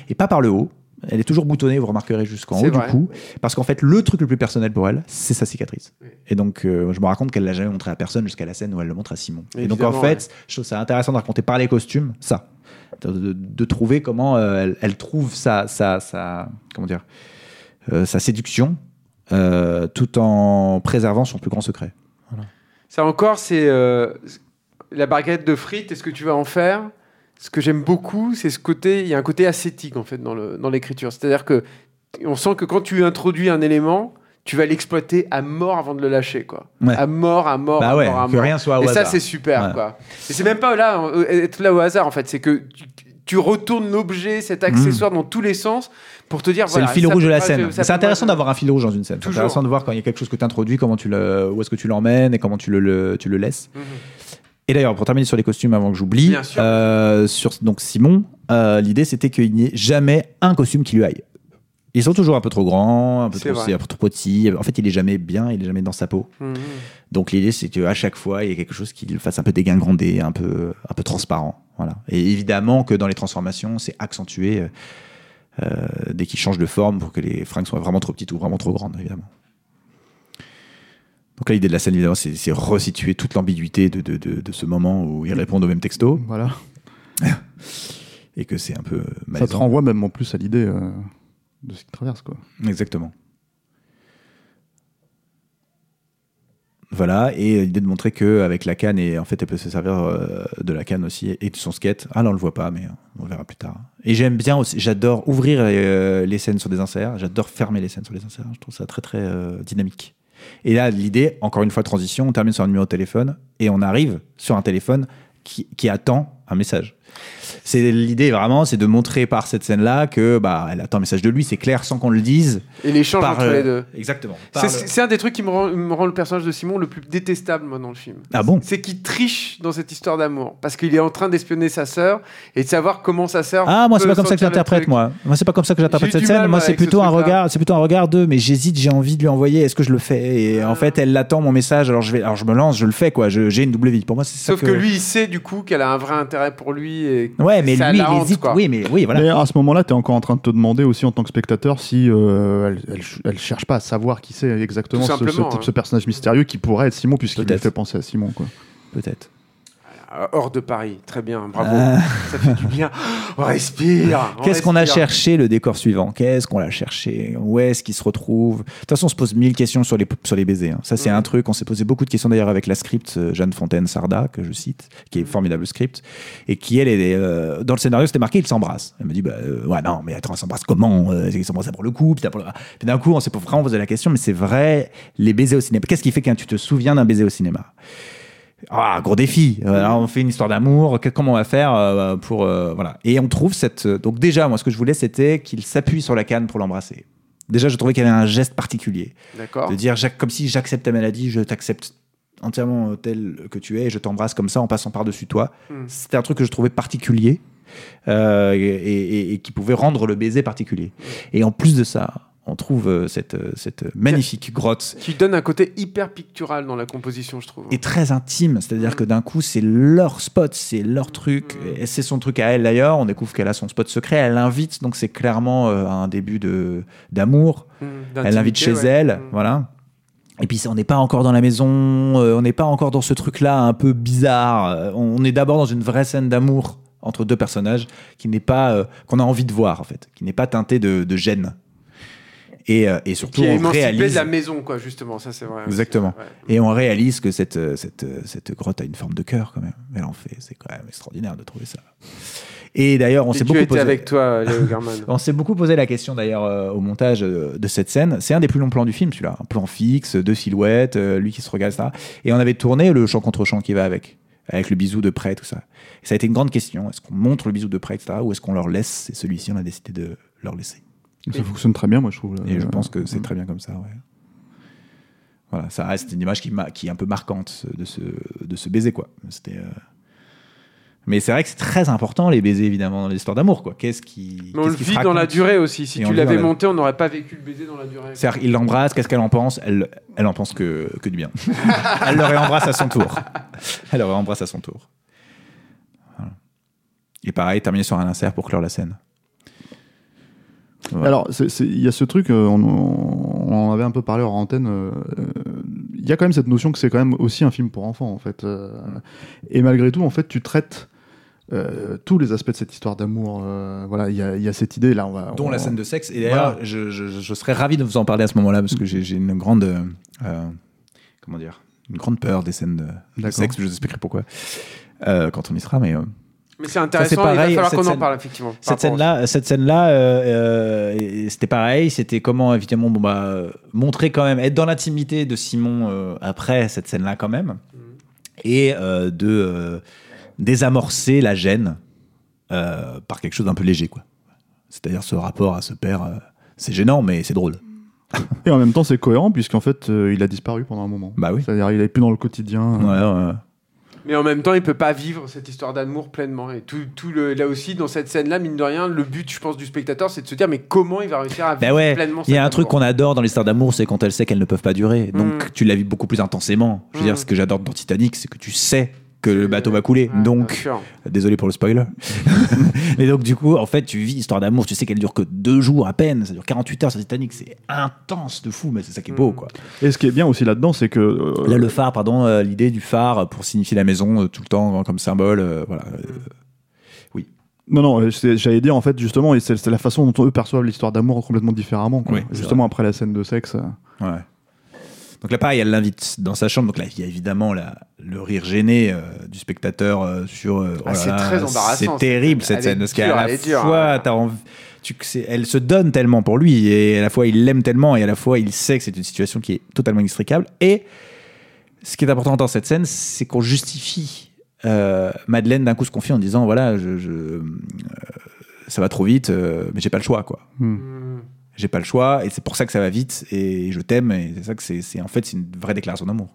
et pas par le haut. Elle est toujours boutonnée, vous remarquerez jusqu'en haut vrai. du cou, parce qu'en fait le truc le plus personnel pour elle, c'est sa cicatrice. Oui. Et donc euh, je me raconte qu'elle l'a jamais montré à personne jusqu'à la scène où elle le montre à Simon. et donc en fait, ouais. je trouve ça intéressant de raconter par les costumes ça, de, de- de trouver comment euh, elle, elle trouve sa, sa, sa comment dire euh, sa séduction euh, tout en préservant son plus grand secret. Ça encore, c'est euh, la barquette de frites. Est-ce que tu vas en faire? Ce que j'aime beaucoup, c'est ce côté. Il y a un côté ascétique en fait dans le dans l'écriture. C'est-à-dire que on sent que quand tu introduis un élément, tu vas l'exploiter à mort avant de le lâcher, quoi. Ouais. À mort, à mort, Bah à ouais, mort, à que mort. rien soit au Et ça, hasard. c'est super, Ouais. quoi. Et c'est même pas là, euh, être là au hasard, en fait. C'est que tu, tu retournes l'objet, cet accessoire dans tous les sens pour te dire. C'est voilà, le fil ça rouge de la scène. ça C'est intéressant d'avoir un fil rouge dans une scène. C'est intéressant de voir quand il y a quelque chose que tu introduis, comment tu le, où est-ce que tu l'emmènes et comment tu le, le- tu le laisses. Mhm. Et d'ailleurs, pour terminer sur les costumes avant que j'oublie, euh, sur donc Simon, euh, l'idée c'était qu'il n'y ait jamais un costume qui lui aille. Ils sont toujours un peu trop grands, un peu trop, vrai. un peu trop petits. En fait, il est jamais bien, il est jamais dans sa peau. Mhm. Donc l'idée c'est qu'à chaque fois il y ait quelque chose qui le fasse un peu dégingandé, un peu, un peu transparent. Voilà. Et évidemment que dans les transformations, c'est accentué euh, euh, dès qu'il change de forme pour que les fringues soient vraiment trop petites ou vraiment trop grandes, évidemment. Donc là, l'idée de la scène, évidemment, c'est c'est resituer toute l'ambiguïté de, de, de, de ce moment où ils répondent au même texto Voilà. et que c'est un peu Ça te malaisant. renvoie même en plus à l'idée euh, de ce qui traverse, quoi. Exactement. Voilà, et l'idée de montrer que avec la canne, et en fait, elle peut se servir euh, de la canne aussi et de son skate. Ah, là, on le voit pas, mais on verra plus tard. Et j'aime bien aussi, j'adore ouvrir euh, les scènes sur des inserts, j'adore fermer les scènes sur les inserts. Je trouve ça très, très euh, dynamique. Et là, l'idée, encore une fois, transition, on termine sur un numéro de téléphone et on arrive sur un téléphone qui attend un message. C'est l'idée vraiment, c'est de montrer par cette scène-là que bah elle attend un message de lui, c'est clair sans qu'on le dise. Et l'échange entre euh, les deux. Exactement. C'est- le- un des trucs qui me rend, me rend le personnage de Simon le plus détestable, moi, dans le film. Ah bon? C'est qu'il triche dans cette histoire d'amour. Parce qu'il est en train d'espionner sa sœur et de savoir comment sa sœur. Ah moi c'est pas comme ça que j'interprète moi. Moi c'est pas comme ça que j'interprète cette scène. Moi c'est ce plutôt un regard, c'est plutôt un regard de mais j'hésite, j'ai envie de lui envoyer. Est-ce que je le fais? Et en fait elle l'attend mon message. Alors je vais, alors je me lance, je le fais quoi. J'ai une double vie. Pour moi c'est ça Sauf que... lui, il sait du coup qu'elle a un vrai intérêt pour lui. Et Ouais mais ça lui il hésite. quoi. Oui mais oui voilà. Mais à ce moment-là, tu es encore en train de te demander aussi en tant que spectateur si euh, elle, elle, elle cherche pas à savoir qui c'est exactement ce, ce simplement, type- hein. ce personnage mystérieux qui pourrait être Simon puisqu'il lui fait penser à Simon. Quoi. Peut-être. Euh, Hors de Paris. Très bien, bravo. Ah. Ça fait du bien. On respire. Qu'est-ce qu'on a cherché le décor suivant? Qu'est-ce qu'on a cherché? Où est-ce qu'il se retrouve? De toute façon, on se pose mille questions sur les, sur les baisers. hein. Ça, c'est un truc. On s'est posé beaucoup de questions d'ailleurs avec la script euh, Jeanne Fontaine Sarda, que je cite, qui est formidable script, et qui, elle, est, euh, dans le scénario, c'était marqué ils s'embrassent. Elle me dit bah, euh, Ouais, non, mais attends, ils s'embrassent comment? Ils s'embrassent pour le coup? Puis d'un coup, on s'est vraiment posé la question mais c'est vrai, les baisers au cinéma. Qu'est-ce qui fait que tu te souviens d'un baiser au cinéma? Ah, gros défi. Euh, alors, on fait une histoire d'amour. Comment on va faire euh, pour euh, voilà Et on trouve cette. Donc déjà, moi, ce que je voulais, c'était qu'il s'appuie sur la canne pour l'embrasser. Déjà, je trouvais qu'il y avait un geste particulier D'accord. de dire comme si j'accepte ta maladie, je t'accepte entièrement tel que tu es et je t'embrasse comme ça en passant par dessus toi. Mm. C'était un truc que je trouvais particulier euh, et, et- et qui pouvait rendre le baiser particulier. Et en plus de ça, on trouve euh, cette, euh, cette magnifique grotte Qui donne un côté hyper pictural dans la composition, je trouve. est très intime. C'est-à-dire que d'un coup, c'est leur spot, c'est leur truc. Mm. Et c'est son truc à elle d'ailleurs. On découvre qu'elle a son spot secret. Elle l'invite, donc c'est clairement euh, un début de d'amour. Mm, Elle l'invite chez ouais. elle, Mm. voilà. Et puis on n'est pas encore dans la maison, on n'est pas encore dans ce truc-là un peu bizarre. On est d'abord dans une vraie scène d'amour entre deux personnages qui n'est pas euh, qu'on a envie de voir en fait, qui n'est pas teinté de, de gêne. Et, euh, et surtout on réalise de la maison, quoi, justement. Ça, c'est vrai. Exactement. Ouais. et on réalise que cette, euh, cette, euh, cette grotte a une forme de cœur quand même. Elle en fait, c'est quand même extraordinaire de trouver ça. Et d'ailleurs, on s'est tu beaucoup étais posé... avec toi, Léo. On s'est beaucoup posé la question d'ailleurs euh, au montage euh, de cette scène. C'est un des plus longs plans du film, celui-là. Un plan fixe, deux silhouettes, euh, lui qui se regarde, ça. Et on avait tourné le champ contre champ qui va avec, avec le bisou de près, tout ça. Et ça a été une grande question. Est-ce qu'on montre le bisou de près, etc., ou est-ce qu'on leur laisse? Et celui-ci, on a décidé de leur laisser. Ça fonctionne très bien, moi je trouve. Et je pense que c'est très bien comme ça, ouais. Voilà, ça reste une image qui, est un peu marquante de ce, de ce baiser, quoi. C'était. euh, Mais c'est vrai que c'est très important les baisers évidemment dans l'histoire d'amour, quoi. Qu'est-ce qui. Mais on le vit dans la durée aussi. Si Et tu l'avais la- monté, on n'aurait pas vécu le baiser dans la durée. C'est-à-dire qu'il l'embrasse, qu'est-ce qu'elle en pense? Elle, elle en pense que, que du bien. elle le réembrasse à son tour. Elle le réembrasse à son tour. Voilà. Et pareil, terminer sur un insert pour clore la scène. Alors, il y a ce truc, euh, on, on en avait un peu parlé hors antenne. euh, euh, Il y a quand même cette notion que c'est quand même aussi un film pour enfants, en fait. euh, et malgré tout, en fait, tu traites euh, tous les aspects de cette histoire d'amour. euh, voilà, il y a, il y a cette idée là. On va, dont on- la scène de sexe. Et d'ailleurs, Voilà. je, je- je serais ravi de vous en parler à ce moment-là parce que j'ai une grande, euh, comment dire, une grande peur des scènes de, de sexe. Je vous expliquerai pourquoi quand on y sera. Mais Mais c'est intéressant, pareil, il va falloir qu'on en scène- parle, effectivement. cette scène-là, cette scène-là, euh, euh, et c'était pareil. C'était comment évidemment, bon bah, euh, montrer quand même, être dans l'intimité de Simon euh, après cette scène-là quand même, et euh, de euh, désamorcer la gêne euh, par quelque chose d'un peu léger, quoi. C'est-à-dire ce rapport à ce père, euh, c'est gênant, mais c'est drôle. Et en même temps, c'est cohérent puisqu'en fait, euh, il a disparu pendant un moment. Bah oui. C'est-à-dire, il est plus dans le quotidien. Ouais, ouais. Mais en même temps, il peut pas vivre cette histoire d'amour pleinement. Et tout, tout le, là aussi, dans cette scène-là, mine de rien, le but, je pense, du spectateur, c'est de se dire, mais comment il va réussir à vivre Ben ouais, pleinement il y a un truc qu'on adore dans l'histoire d'amour, c'est quand elle sait qu'elles ne peuvent pas durer. Donc Mm. tu la vis beaucoup plus intensément. Je veux Mm. dire, ce que j'adore dans Titanic, c'est que tu sais que le bateau va couler. Ouais, donc, désolé pour le spoiler. Mais donc du coup, en fait, tu vis histoire d'amour, tu sais qu'elle dure que deux jours à peine, ça dure 48 heures sur Titanic, c'est intense de fou, mais c'est ça qui est beau, Mm. quoi. Et ce qui est bien aussi là-dedans, c'est que. euh, Là, le phare, pardon, euh, l'idée du phare pour signifier la maison euh, tout le temps euh, comme symbole, euh, voilà. euh, Non, non, c'est- j'allais dire en fait justement, et c'est c'est la façon dont eux perçoivent l'histoire d'amour complètement différemment. quoi. Oui, justement après la scène de sexe. euh. Ouais. Donc là, pareil, elle l'invite dans sa chambre. Donc là, il y a évidemment la- le rire gêné euh, du spectateur euh, sur. euh, Ah, oh c'est là, très embarrassant, C'est terrible cette scène. Parce qu'à la dure, fois, hein. envie- tu- elle se donne tellement pour lui et à la fois il l'aime tellement et à la fois il sait que c'est une situation qui est totalement inextricable. Et ce qui est important dans cette scène, c'est qu'on justifie euh, Madeleine d'un coup se confie en disant voilà, je, je- euh, ça va trop vite, euh, mais j'ai pas le choix, quoi. Hmm. J'ai pas le choix, et c'est pour ça que ça va vite, et je t'aime, et c'est ça que c'est, en fait, c'est une vraie déclaration d'amour.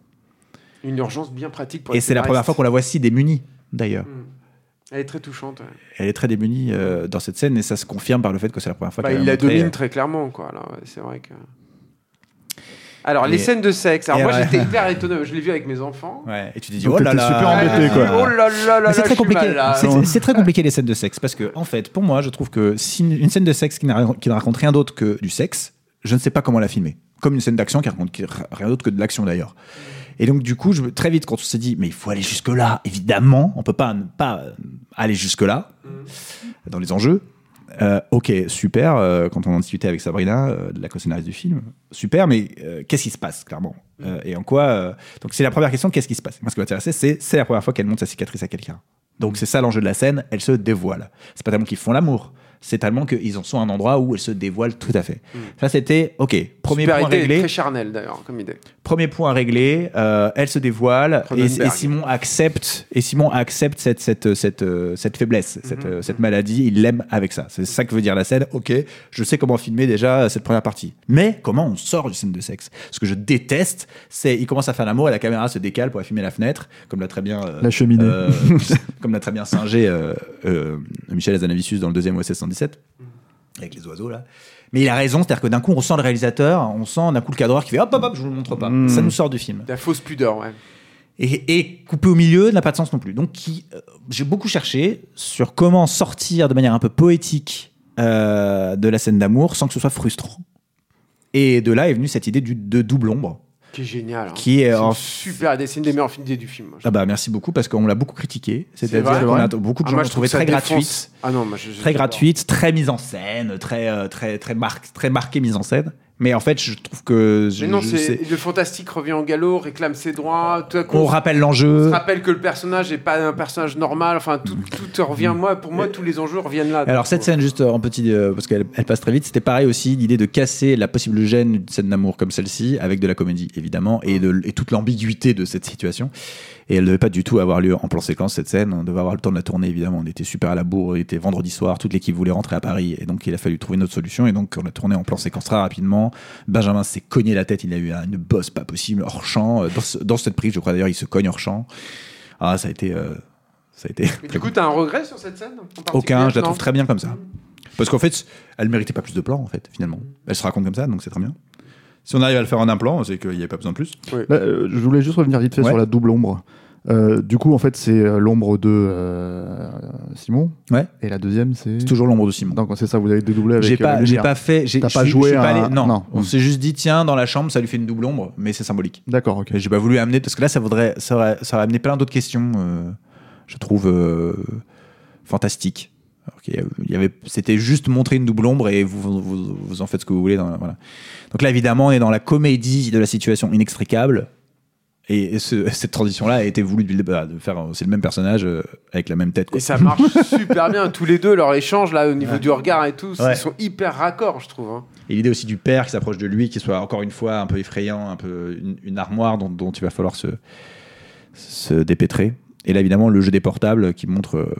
Une urgence bien pratique pour Et c'est la première fois qu'on la voit si démunie, d'ailleurs. Elle est très touchante. ouais. Elle est très démunie euh, dans cette scène, et ça se confirme par le fait que c'est la première fois Bah, qu'elle il la domine euh, très clairement, quoi. c'est vrai que. Alors, les scènes de sexe. Alors, moi, ouais. j'étais hyper étonné. Je l'ai vu avec mes enfants. Ouais, et tu t'es dit, Donc oh là là super embêté, dit, quoi. Oh là là là c'est là, très compliqué. C'est- très compliqué les scènes de sexe parce que en fait, pour moi, je trouve que si une, scène de sexe qui, ne raconte rien d'autre que du sexe, je ne sais pas comment la filmer. Comme une scène d'action qui raconte rien d'autre que de l'action d'ailleurs. Et donc du coup, je, très vite, quand on s'est dit, mais il faut aller jusque là, évidemment, on peut pas ne pas euh, aller jusque là dans les enjeux. Euh, ok, super. euh, quand on en discutait avec Sabrina, euh, la co-scénariste du film, super. Mais euh, qu'est-ce qui se passe clairement? Et en quoi Donc c'est la première question. Qu'est-ce qui se passe? Moi, ce qui m'intéressait, c'est c'est la première fois qu'elle montre sa cicatrice à quelqu'un. Donc c'est ça l'enjeu de la scène. Elle se dévoile. C'est pas tellement qu'ils font l'amour. C'est tellement qu'ils en sont à un endroit où elle se dévoile tout à fait. Ça c'était ok. Premier Super point idée, réglé. Très charnel, d'ailleurs, comme idée. Premier point réglé, euh, elle se dévoile et, Simon accepte et Simon accepte cette cette cette euh, cette faiblesse, cette Mhm. euh, cette maladie, il l'aime avec ça. C'est ça que veut dire la scène. Ok, je sais comment filmer déjà cette première partie. Mais comment on sort du scène de sexe? Ce que je déteste, c'est il commence à faire l'amour et la caméra se décale pour filmer la fenêtre, comme l'a très bien euh, La cheminée. euh, comme l'a très bien singé euh, euh, Michel Azanavicius dans le deuxième OSS 117 avec les oiseaux là. Mais il a raison, c'est-à-dire que d'un coup on sent le réalisateur, on sent d'un coup le cadreur qui fait hop hop hop, je vous le montre pas. Mm. Ça nous sort du film. La fausse pudeur, ouais. Et, et coupé au milieu n'a pas de sens non plus. Donc euh, j'ai beaucoup cherché sur comment sortir de manière un peu poétique euh, de la scène d'amour sans que ce soit frustrant. Et de là est venue cette idée du, de double ombre. Qui est génial. hein. Qui est C'est en- une super. C'est une des meilleures idées du film. moi, Ah bah merci beaucoup parce qu'on l'a beaucoup critiqué. C'est-à-dire qu'on a beaucoup de Ah, gens moi, l'ont trouvé très gratuite. Ah non, moi, je, je- très gratuite, très mise en scène, très euh, très très mar très marquée mise en scène. Mais en fait, je trouve que je, Mais non, je le fantastique revient en galop, réclame ses droits. Tout on on rappelle on se l'enjeu. rappelle que le personnage n'est pas un personnage normal. Enfin, tout, tout revient. Moi, pour moi, tous les enjeux reviennent là. Alors cette scène juste en petit euh, parce qu'elle elle passe très vite, c'était pareil aussi l'idée de casser la possible gêne d'une scène d'amour comme celle-ci avec de la comédie évidemment et de et toute l'ambiguïté de cette situation. Et elle ne devait pas du tout avoir lieu en plan séquence cette scène. On devait avoir le temps de la tourner évidemment. On était super à la bourre. Il était vendredi soir. Toute l'équipe voulait rentrer à Paris et donc il a fallu trouver une autre solution. Et donc on a tourné en plan séquence très rapidement. Benjamin s'est cogné la tête. Il a eu une bosse pas possible hors champ. Euh, Dans, ce- dans cette prise, je crois d'ailleurs, il se cogne hors champ. Ah ça a été euh, ça a été. Mais du coup, t'as un regret sur cette scène en Aucun, je la trouve très bien comme ça. Parce qu'en fait, elle méritait pas plus de plans, en fait, finalement. Elle se raconte comme ça, donc c'est très bien. Si on arrive à le faire en un plan, c'est qu'il n'y avait pas besoin de plus. Là, euh, je voulais juste revenir vite fait Ouais. sur la double ombre. Euh, du coup, en fait, c'est euh, l'ombre de euh, Simon. Ouais. Et la deuxième, c'est. C'est toujours l'ombre de Simon. Donc, c'est ça, vous avez dédoublé avec. J'ai euh, pas, j'ai pas fait. j'ai- pas suis- joué suis pas allé- non. non. On s'est juste dit, tiens, dans la chambre, ça lui fait une double ombre, mais c'est symbolique. D'accord, ok. Et J'ai pas voulu amener, parce que là, ça, voudrait, ça, aurait, ça aurait amené plein d'autres questions, euh, je trouve, euh, fantastiques. Il y avait, c'était juste montrer une double ombre et vous, vous, vous- vous en faites ce que vous voulez. Dans, voilà. Donc là, évidemment, on est dans la comédie de la situation inextricable. Et, et ce- cette transition-là a été voulue de faire, c'est le même personnage euh, avec la même tête. quoi. Et ça marche super bien. Tous les deux, leur échange là, au niveau du regard et tout, Ouais. ils sont hyper raccords, je trouve. hein. Et l'idée aussi du père qui s'approche de lui, qui soit encore une fois un peu effrayant, un peu une, une armoire dont, dont il va falloir se, se dépêtrer. Et là, évidemment, le jeu des portables qui montre euh,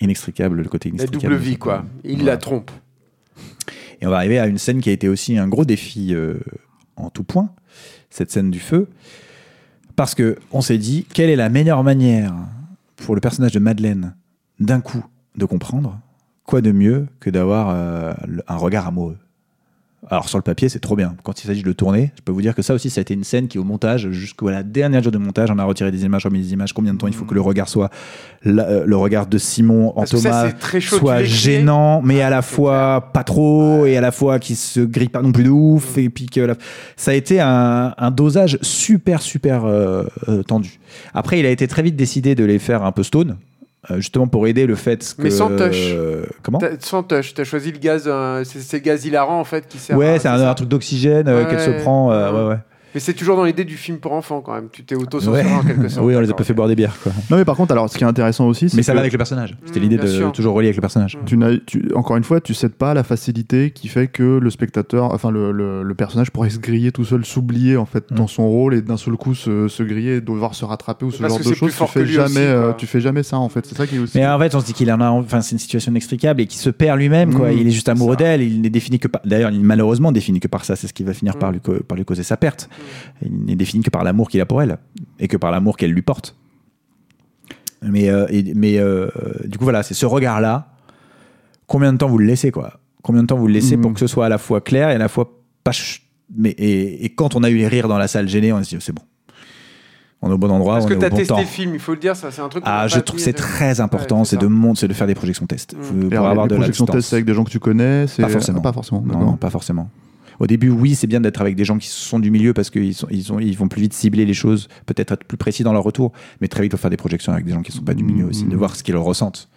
inextricable le côté La inextricable. double de vie, quoi. Il Voilà. la trompe. Et on va arriver à une scène qui a été aussi un gros défi euh, en tout point, cette scène du feu, parce que on s'est dit quelle est la meilleure manière pour le personnage de Madeleine d'un coup de comprendre quoi de mieux que d'avoir euh, un regard amoureux? Alors sur le papier c'est trop bien. Quand il s'agit de le tourner, je peux vous dire que ça aussi ça a été une scène qui au montage jusqu'à la dernière jour de montage on a retiré des images, remis des images. Combien de temps il faut que le regard soit la- euh, le regard de Simon en Parce ça, Thomas c'est très chaud, tu soit gênant, mais à la fois pas trop et à la fois qui se grille pas non plus de ouf et puis que la- ça a été un, un dosage super super euh, euh, tendu. Après, il a été très vite décidé de les faire un peu stone. Euh, justement pour aider le fait que Mais sans touch. euh, comment Sans touch, t'as choisi le gaz, euh, c'est le gaz hilarant en fait qui sert. ouais c'est un, truc d'oxygène euh, Ouais, qu'elle se prend ouais ouais Mais c'est toujours dans l'idée du film pour enfants quand même. Tu t'es auto-censuré Ouais. en quelque sorte. oui, on les a pas fait boire des bières, quoi. Non, mais par contre, alors, ce qui est intéressant aussi, c'est Mais ça que va avec le personnage. C'était Mm, l'idée de sûr. toujours relier avec le personnage. tu n'as, tu- encore une fois, tu cèdes pas à la facilité qui fait que le spectateur, enfin le, le- le personnage pourrait se griller tout seul, s'oublier en fait Mm. dans son rôle et d'un seul coup se, se griller et devoir se rattraper ou ce Parce genre que de c'est choses. plus fort tu fais que lui jamais, aussi, euh, tu fais jamais ça en fait. C'est ça qui est aussi. Mais en fait, on se dit qu'il en a, enfin, c'est une situation inextricable et qu'il se perd lui-même, quoi. Mm. Il est juste amoureux d'elle. Il n'est défini que par, d'ailleurs, il est malheureusement défini que par ça. C'est ce qui va finir par lui causer sa perte. Il n'est défini que par l'amour qu'il a pour elle et que par l'amour qu'elle lui porte. Mais, euh, et- mais euh, du coup, voilà, c'est ce regard-là. Combien de temps vous le laissez, quoi? Combien de temps vous le laissez Mm. pour que ce soit à la fois clair et à la fois pas. ch- Mais et, et quand on a eu les rires dans la salle gênée, on s'est dit c'est bon. On est au bon endroit, Parce on que tu as bon testé temps. film, il faut le dire, ça c'est un truc. Ah, a je trouve c'est très important, Ouais, c'est de c'est de faire des projections test Mm. Faut- Et pour avoir les de la projections distance. test avec des gens que tu connais, c'est Pas forcément. Ah, pas forcément. Non, d'accord. non, pas forcément. Au début, oui, c'est bien d'être avec des gens qui sont du milieu parce qu'ils sont, ils ont, ils vont plus vite cibler les choses, peut-être être plus précis dans leur retour, mais très vite, il faut faire des projections avec des gens qui sont pas du milieu aussi, de Mm. voir ce qu'ils ressentent.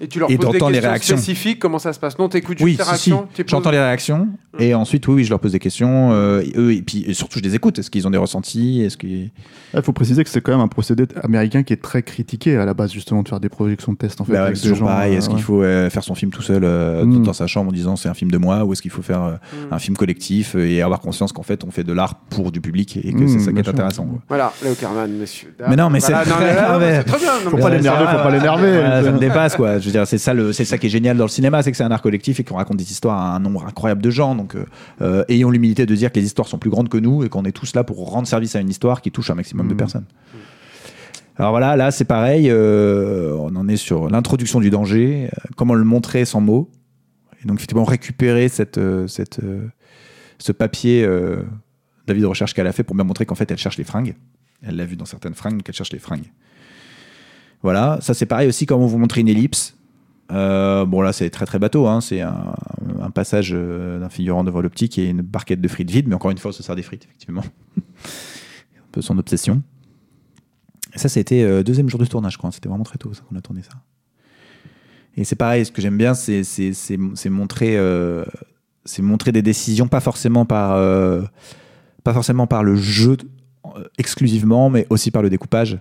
Et tu leur Et poses des les questions réactions. spécifiques, comment ça se passe Non, t'écoutes juste Oui, les si, réactions J'entends les réactions et ensuite, oui, oui, je leur pose des questions. euh, et eux, et puis et surtout, je les écoute. Est-ce qu'ils ont des ressentis? Est-ce qu'ils Il faut préciser que c'est quand même un procédé américain qui est très critiqué à la base justement de faire des projections de test en fait. Bah ouais, avec c'est des toujours gens, pareil. euh, Est-ce qu'il faut euh, faire son film tout seul dans sa chambre en disant c'est un film de moi ou est-ce qu'il faut faire euh, Mm. un film collectif et avoir conscience qu'en fait on fait de l'art pour du public et que c'est ça qui est sûr. intéressant. quoi. Voilà, Léo Carman, messieurs. dames. Mais non, mais c'est- très bien. Faut pas l'énerver, faut pas l'énerver. Ça me dépasse quoi. Je veux dire, c'est ça le, c'est ça qui est génial dans le cinéma, c'est que c'est un art collectif et qu'on raconte des histoires à un nombre incroyable de gens. Donc, euh, euh, ayons l'humilité de dire que les histoires sont plus grandes que nous et qu'on est tous là pour rendre service à une histoire qui touche un maximum de Mm. personnes. Alors voilà, là c'est pareil. euh, on en est sur l'introduction du danger, euh, comment le montrer sans mots. Et donc effectivement récupérer cette, euh, cette, ce papier d'avis de recherche qu'elle a fait pour bien montrer qu'en fait elle cherche les fringues. Elle l'a vu dans certaines fringues qu'elle cherche les fringues. Voilà, ça c'est pareil aussi comment vous montrer une ellipse. Euh, bon là c'est très très bateau, hein. c'est un, passage euh, d'un figurant devant l'optique et une barquette de frites vide, mais encore une fois on se sert des frites effectivement. un peu son obsession. Et ça c'était euh, deuxième jour de tournage je crois, c'était vraiment très tôt qu'on a tourné ça. Et c'est pareil, ce que j'aime bien c'est, montrer, euh, montrer des décisions pas forcément par, pas forcément par le jeu exclusivement, mais aussi par le découpage.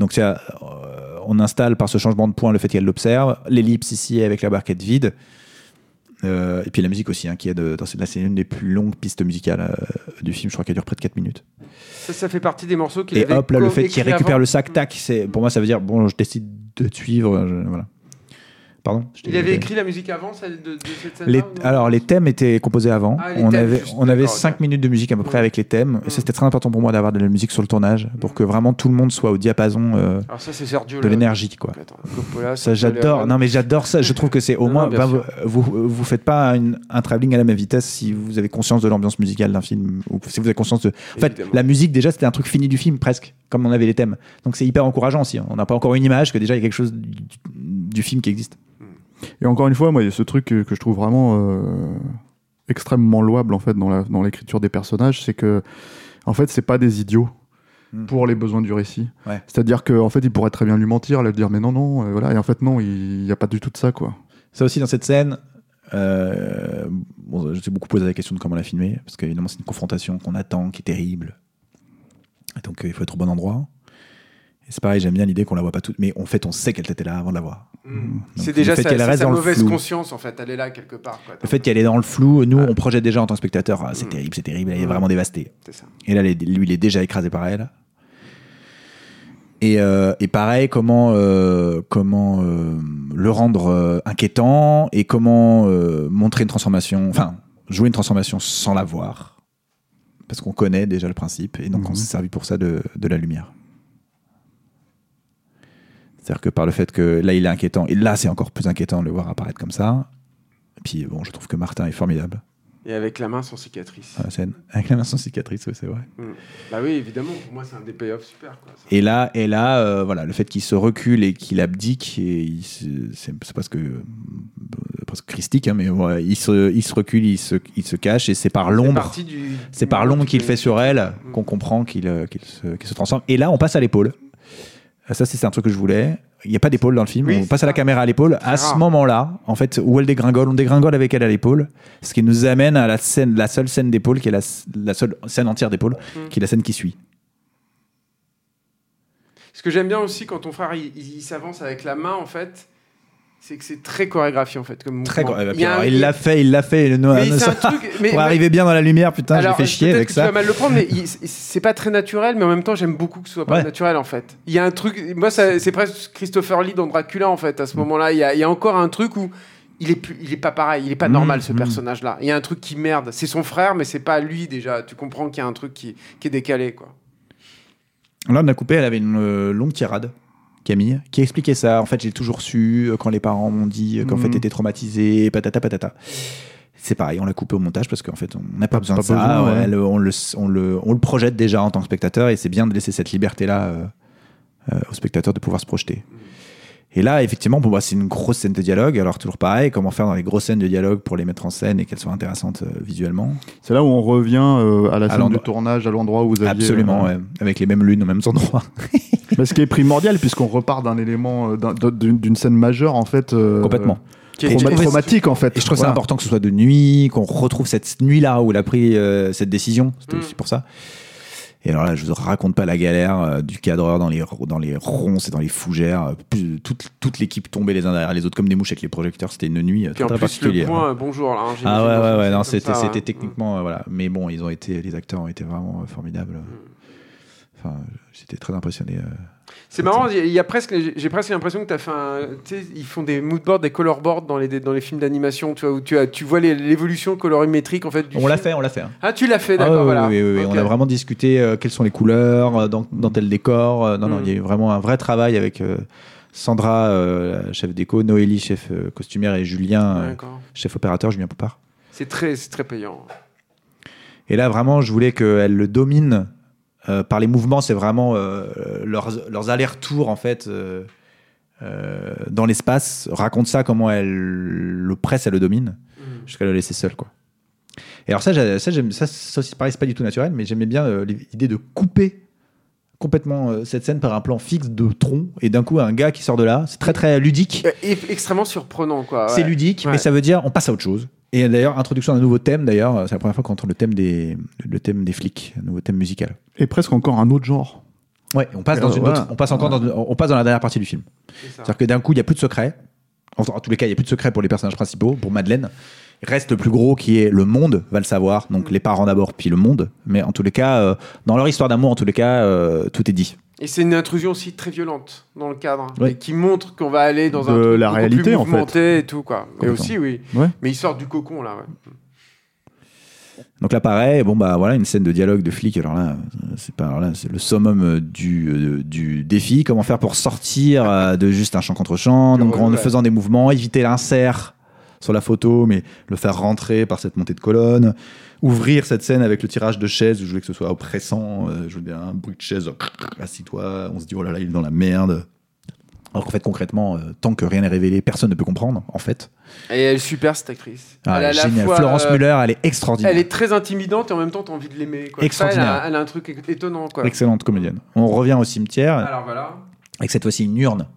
Donc euh, on installe par ce changement de point le fait qu'elle l'observe, l'ellipse ici avec la barquette vide, Euh, et puis la musique aussi, hein, qui est de, dans cette- là, c'est une des plus longues pistes musicales euh, du film, je crois qu'elle dure près de 4 minutes. Ça, ça fait partie des morceaux qu'il Et avait hop, là, le fait qu'il récupère avant. le sac, tac, c'est, pour moi ça veut dire, bon, je décide de te suivre, je- voilà. Pardon Il avait écrit la musique avant celle de, de cette scène Les- alors les thèmes étaient composés avant. Ah, on, thèmes, avait, juste, on avait d'accord, 5 ok. minutes de musique à peu près Mm. avec les thèmes. Et Mm. ça c'était très important pour moi d'avoir de la musique sur le tournage pour que vraiment tout le monde soit au diapason euh, Alors ça, c'est Sergio. de l'énergie quoi. Attends, Coppola, Ça j'adore. Non mais j'adore ça. Je trouve que c'est au Non, moins non, bah, sûr. vous, vous faites pas une- un travelling à la même vitesse si vous avez conscience de l'ambiance musicale d'un film ou si vous avez conscience de. En fait, Évidemment. la musique déjà c'était un truc fini du film presque comme on avait les thèmes. Donc c'est hyper encourageant aussi. hein. On n'a pas encore une image que déjà il y a quelque chose du, du film qui existe. Et encore une fois, moi, il y a ce truc que, que je trouve vraiment euh, extrêmement louable en fait dans la- dans l'écriture des personnages, c'est que en fait, c'est pas des idiots Mm. pour les besoins du récit. Ouais. C'est-à-dire qu'en fait, il pourrait très bien lui mentir, lui dire mais non non, euh, voilà. Et en fait non, il n'y a pas du tout de ça quoi. Ça aussi dans cette scène, euh, bon, je t'ai beaucoup posé la question de comment la filmer, parce qu'évidemment c'est une confrontation qu'on attend, qui est terrible. Et donc euh, il faut être au bon endroit. C'est pareil, j'aime bien l'idée qu'on la voit pas toute, mais en fait on sait qu'elle était là avant de la voir. Mm. Donc, C'est déjà fait sa, qu'elle c'est reste sa dans le mauvaise flou. conscience en fait. Elle est là quelque part. Quoi. Le fait qu'elle est dans le flou, nous on projette déjà en tant que spectateur, ah, c'est Mm. terrible, c'est terrible, elle est Mm. vraiment dévastée. C'est ça. Et là, est- lui, il est déjà écrasé par elle. Et, euh, et pareil, comment, euh, comment euh, le rendre inquiétant et comment montrer une transformation, enfin, jouer une transformation sans la voir. Parce qu'on connaît déjà le principe et donc on s'est servi pour ça de, de la lumière. C'est-à-dire que par le fait que là il est inquiétant, et là c'est encore plus inquiétant de le voir apparaître comme ça. Et puis bon, je trouve que Martin est formidable Et avec la main sans cicatrice. scène, avec la main sans cicatrice, ouais, c'est vrai. Mm. Bah oui, évidemment. Pour moi, c'est un des payoffs super. Quoi. Ça. Et là, et là euh, voilà, le fait qu'il se recule et qu'il abdique, et c'est c'est presque, euh, presque christique, hein, mais voilà, il, se, il se recule, il se, il se cache, et c'est par l'ombre, c'est par l'ombre qui qu'il fait- sur elle Mm. qu'on comprend qu'il euh, qu'il se, qu'il se transforme. Et là, on passe à l'épaule. Euh, Ça, c'est un truc que je voulais. Il n'y a pas d'épaule dans le film. Oui, on passe à la caméra à l'épaule. À ce moment-là, en fait, où elle dégringole, on dégringole avec elle à l'épaule. Ce qui nous amène à la scène, la seule scène d'épaule, qui est la, la seule scène entière d'épaule, Mm. qui est la scène qui suit. Ce que j'aime bien aussi quand ton frère il, il- il s'avance avec la main, en fait, c'est que c'est très chorégraphié en fait. Comme Très mouvement. Il un- il l'a fait, il l'a fait. Le Mais no- un ça- truc. Mais, pour mais- arriver bien dans la lumière, putain, j'ai fait chier avec que ça. Tu vas mal le prendre, mais il- c'est pas très naturel, mais en même temps, j'aime beaucoup que ce soit pas Ouais. naturel en fait. Il y a un truc. Moi, ça- c'est presque Christopher Lee dans Dracula en fait. À Mm. ce moment-là, il y, a, il y a encore un truc où. Il est, plus, il est pas pareil, il est pas normal ce mm. personnage-là. Il y a un truc qui merde. C'est son frère, mais c'est pas lui déjà. Tu comprends qu'il y a un truc qui, qui est décalé quoi. Là, on a coupé, elle avait une euh, longue tirade, Camille, qui expliquait ça. En fait, j'ai toujours su, euh, quand les parents m'ont dit euh, qu'en Mhm. fait, t'étais traumatisé, patata patata. C'est pareil, on l'a coupé au montage parce qu'en fait, on n'a pas besoin pas de ça. besoin, ouais. Elle, on, le, on, le, on le projette déjà en tant que spectateur et c'est bien de laisser cette liberté-là euh, euh, au spectateur de pouvoir se projeter. Et là, effectivement, pour moi, c'est une grosse scène de dialogue. Alors, toujours pareil, comment faire dans les grosses scènes de dialogue pour les mettre en scène et qu'elles soient intéressantes euh, visuellement C'est là où on revient euh, à la À scène de tournage, à l'endroit où vous aviez. Absolument, euh, ouais. avec les mêmes lunes aux mêmes endroits. Mais ce qui est primordial, puisqu'on repart d'un élément, d'un- d'une scène majeure, en fait. euh, Complètement. Qui est- trauma- traumatique, en fait. Et je trouve ça Voilà. important que ce soit de nuit, qu'on retrouve cette nuit-là où il a pris euh, cette décision. C'était Mm. aussi pour ça. Et alors là, je vous raconte pas la galère euh, du cadreur dans les, dans les ronces et dans les fougères. euh, plus- toute toute l'équipe tombait les uns derrière les autres comme des mouches avec les projecteurs. C'était une nuit euh, Puis très, en très plus, le particulière. point, bonjour là. hein, Ah ouais, ouais, ouais, non, c'était, ouais. techniquement, euh, voilà. Mais bon, ils ont été, les acteurs ont été vraiment euh, formidables. Enfin, j'étais très impressionné. C'est marrant, il y a- presque, j'ai presque l'impression que tu as fait un. Ils font des moodboards, des colorboards dans les, dans les films d'animation, tu vois, où tu, as, tu vois l'évolution colorimétrique en fait. Du On l'a fait, on l'a fait. hein. Ah, tu l'as fait, Ah d'accord, oui, voilà. oui, oui, oui. On a vraiment discuté euh, quelles sont les couleurs euh, dans, dans tel décor. Euh, non, non, Mm. il y a eu vraiment un vrai travail avec euh, Sandra, chef déco, Noélie, chef costumière, et Julien, chef opérateur, Julien Poupard. C'est très, c'est très payant. Et là, vraiment, je voulais qu'elle le domine euh, par les mouvements. C'est vraiment euh, leurs, leurs allers-retours, en fait, euh, euh, dans l'espace. Raconte ça, comment elle le presse, elle le domine, jusqu'à le laisser seul, quoi. Et alors ça, ça, ça, ça aussi, pareil, c'est pas du tout naturel, mais j'aimais bien l'idée de couper complètement cette scène par un plan fixe de tronc et d'un coup un gars qui sort de là. C'est très très ludique. Et- extrêmement surprenant, quoi. C'est ludique, Ouais. mais ça veut dire on passe à autre chose. Et d'ailleurs, introduction d'un nouveau thème, d'ailleurs, c'est la première fois qu'on entend le thème des, le thème des flics, un nouveau thème musical. Et presque encore un autre genre. Ouais, on passe, dans Euh, une voilà. autre- on passe encore dans, on passe dans la dernière partie du film. C'est-à-dire que d'un coup, il n'y a plus de secret. En, en tous les cas, il n'y a plus de secret pour les personnages principaux. Pour Madeleine, il reste le plus gros qui est le monde, va le savoir. Donc les parents d'abord, puis le monde. Mais en tous les cas, euh, dans leur histoire d'amour, en tous les cas, euh, tout est dit. Et c'est une intrusion aussi très violente dans le cadre, hein, et qui montre qu'on va aller dans un De truc la réalité, plus en fait. mouvementé et tout, quoi. Et aussi, oui. Ouais. Mais ils sortent du cocon, là, ouais. Donc là, pareil, bon bah voilà, une scène de dialogue de flic. Alors là, c'est pas, alors là, c'est le summum euh, du, euh, du défi. Comment faire pour sortir euh, de juste un champ contre champ, donc en faisant des mouvements, éviter l'insert sur la photo, mais le faire rentrer par cette montée de colonne. Ouvrir cette scène avec le tirage de chaise, où je voulais que ce soit oppressant. euh, je veux bien un bruit de chaise, euh, assis-toi. On se dit oh là là, il est dans la merde. Alors qu'en fait, concrètement, euh, tant que rien n'est révélé, personne ne peut comprendre, en fait. Et elle est super, cette actrice. Ah, elle est fois, Florence euh, Muller, elle est extraordinaire. Elle est très intimidante et en même temps, t'as envie de l'aimer. Ça, Extraordinaire. Elle a, elle a un truc étonnant, quoi. Excellente comédienne. On revient au cimetière. Alors voilà. avec cette fois-ci une urne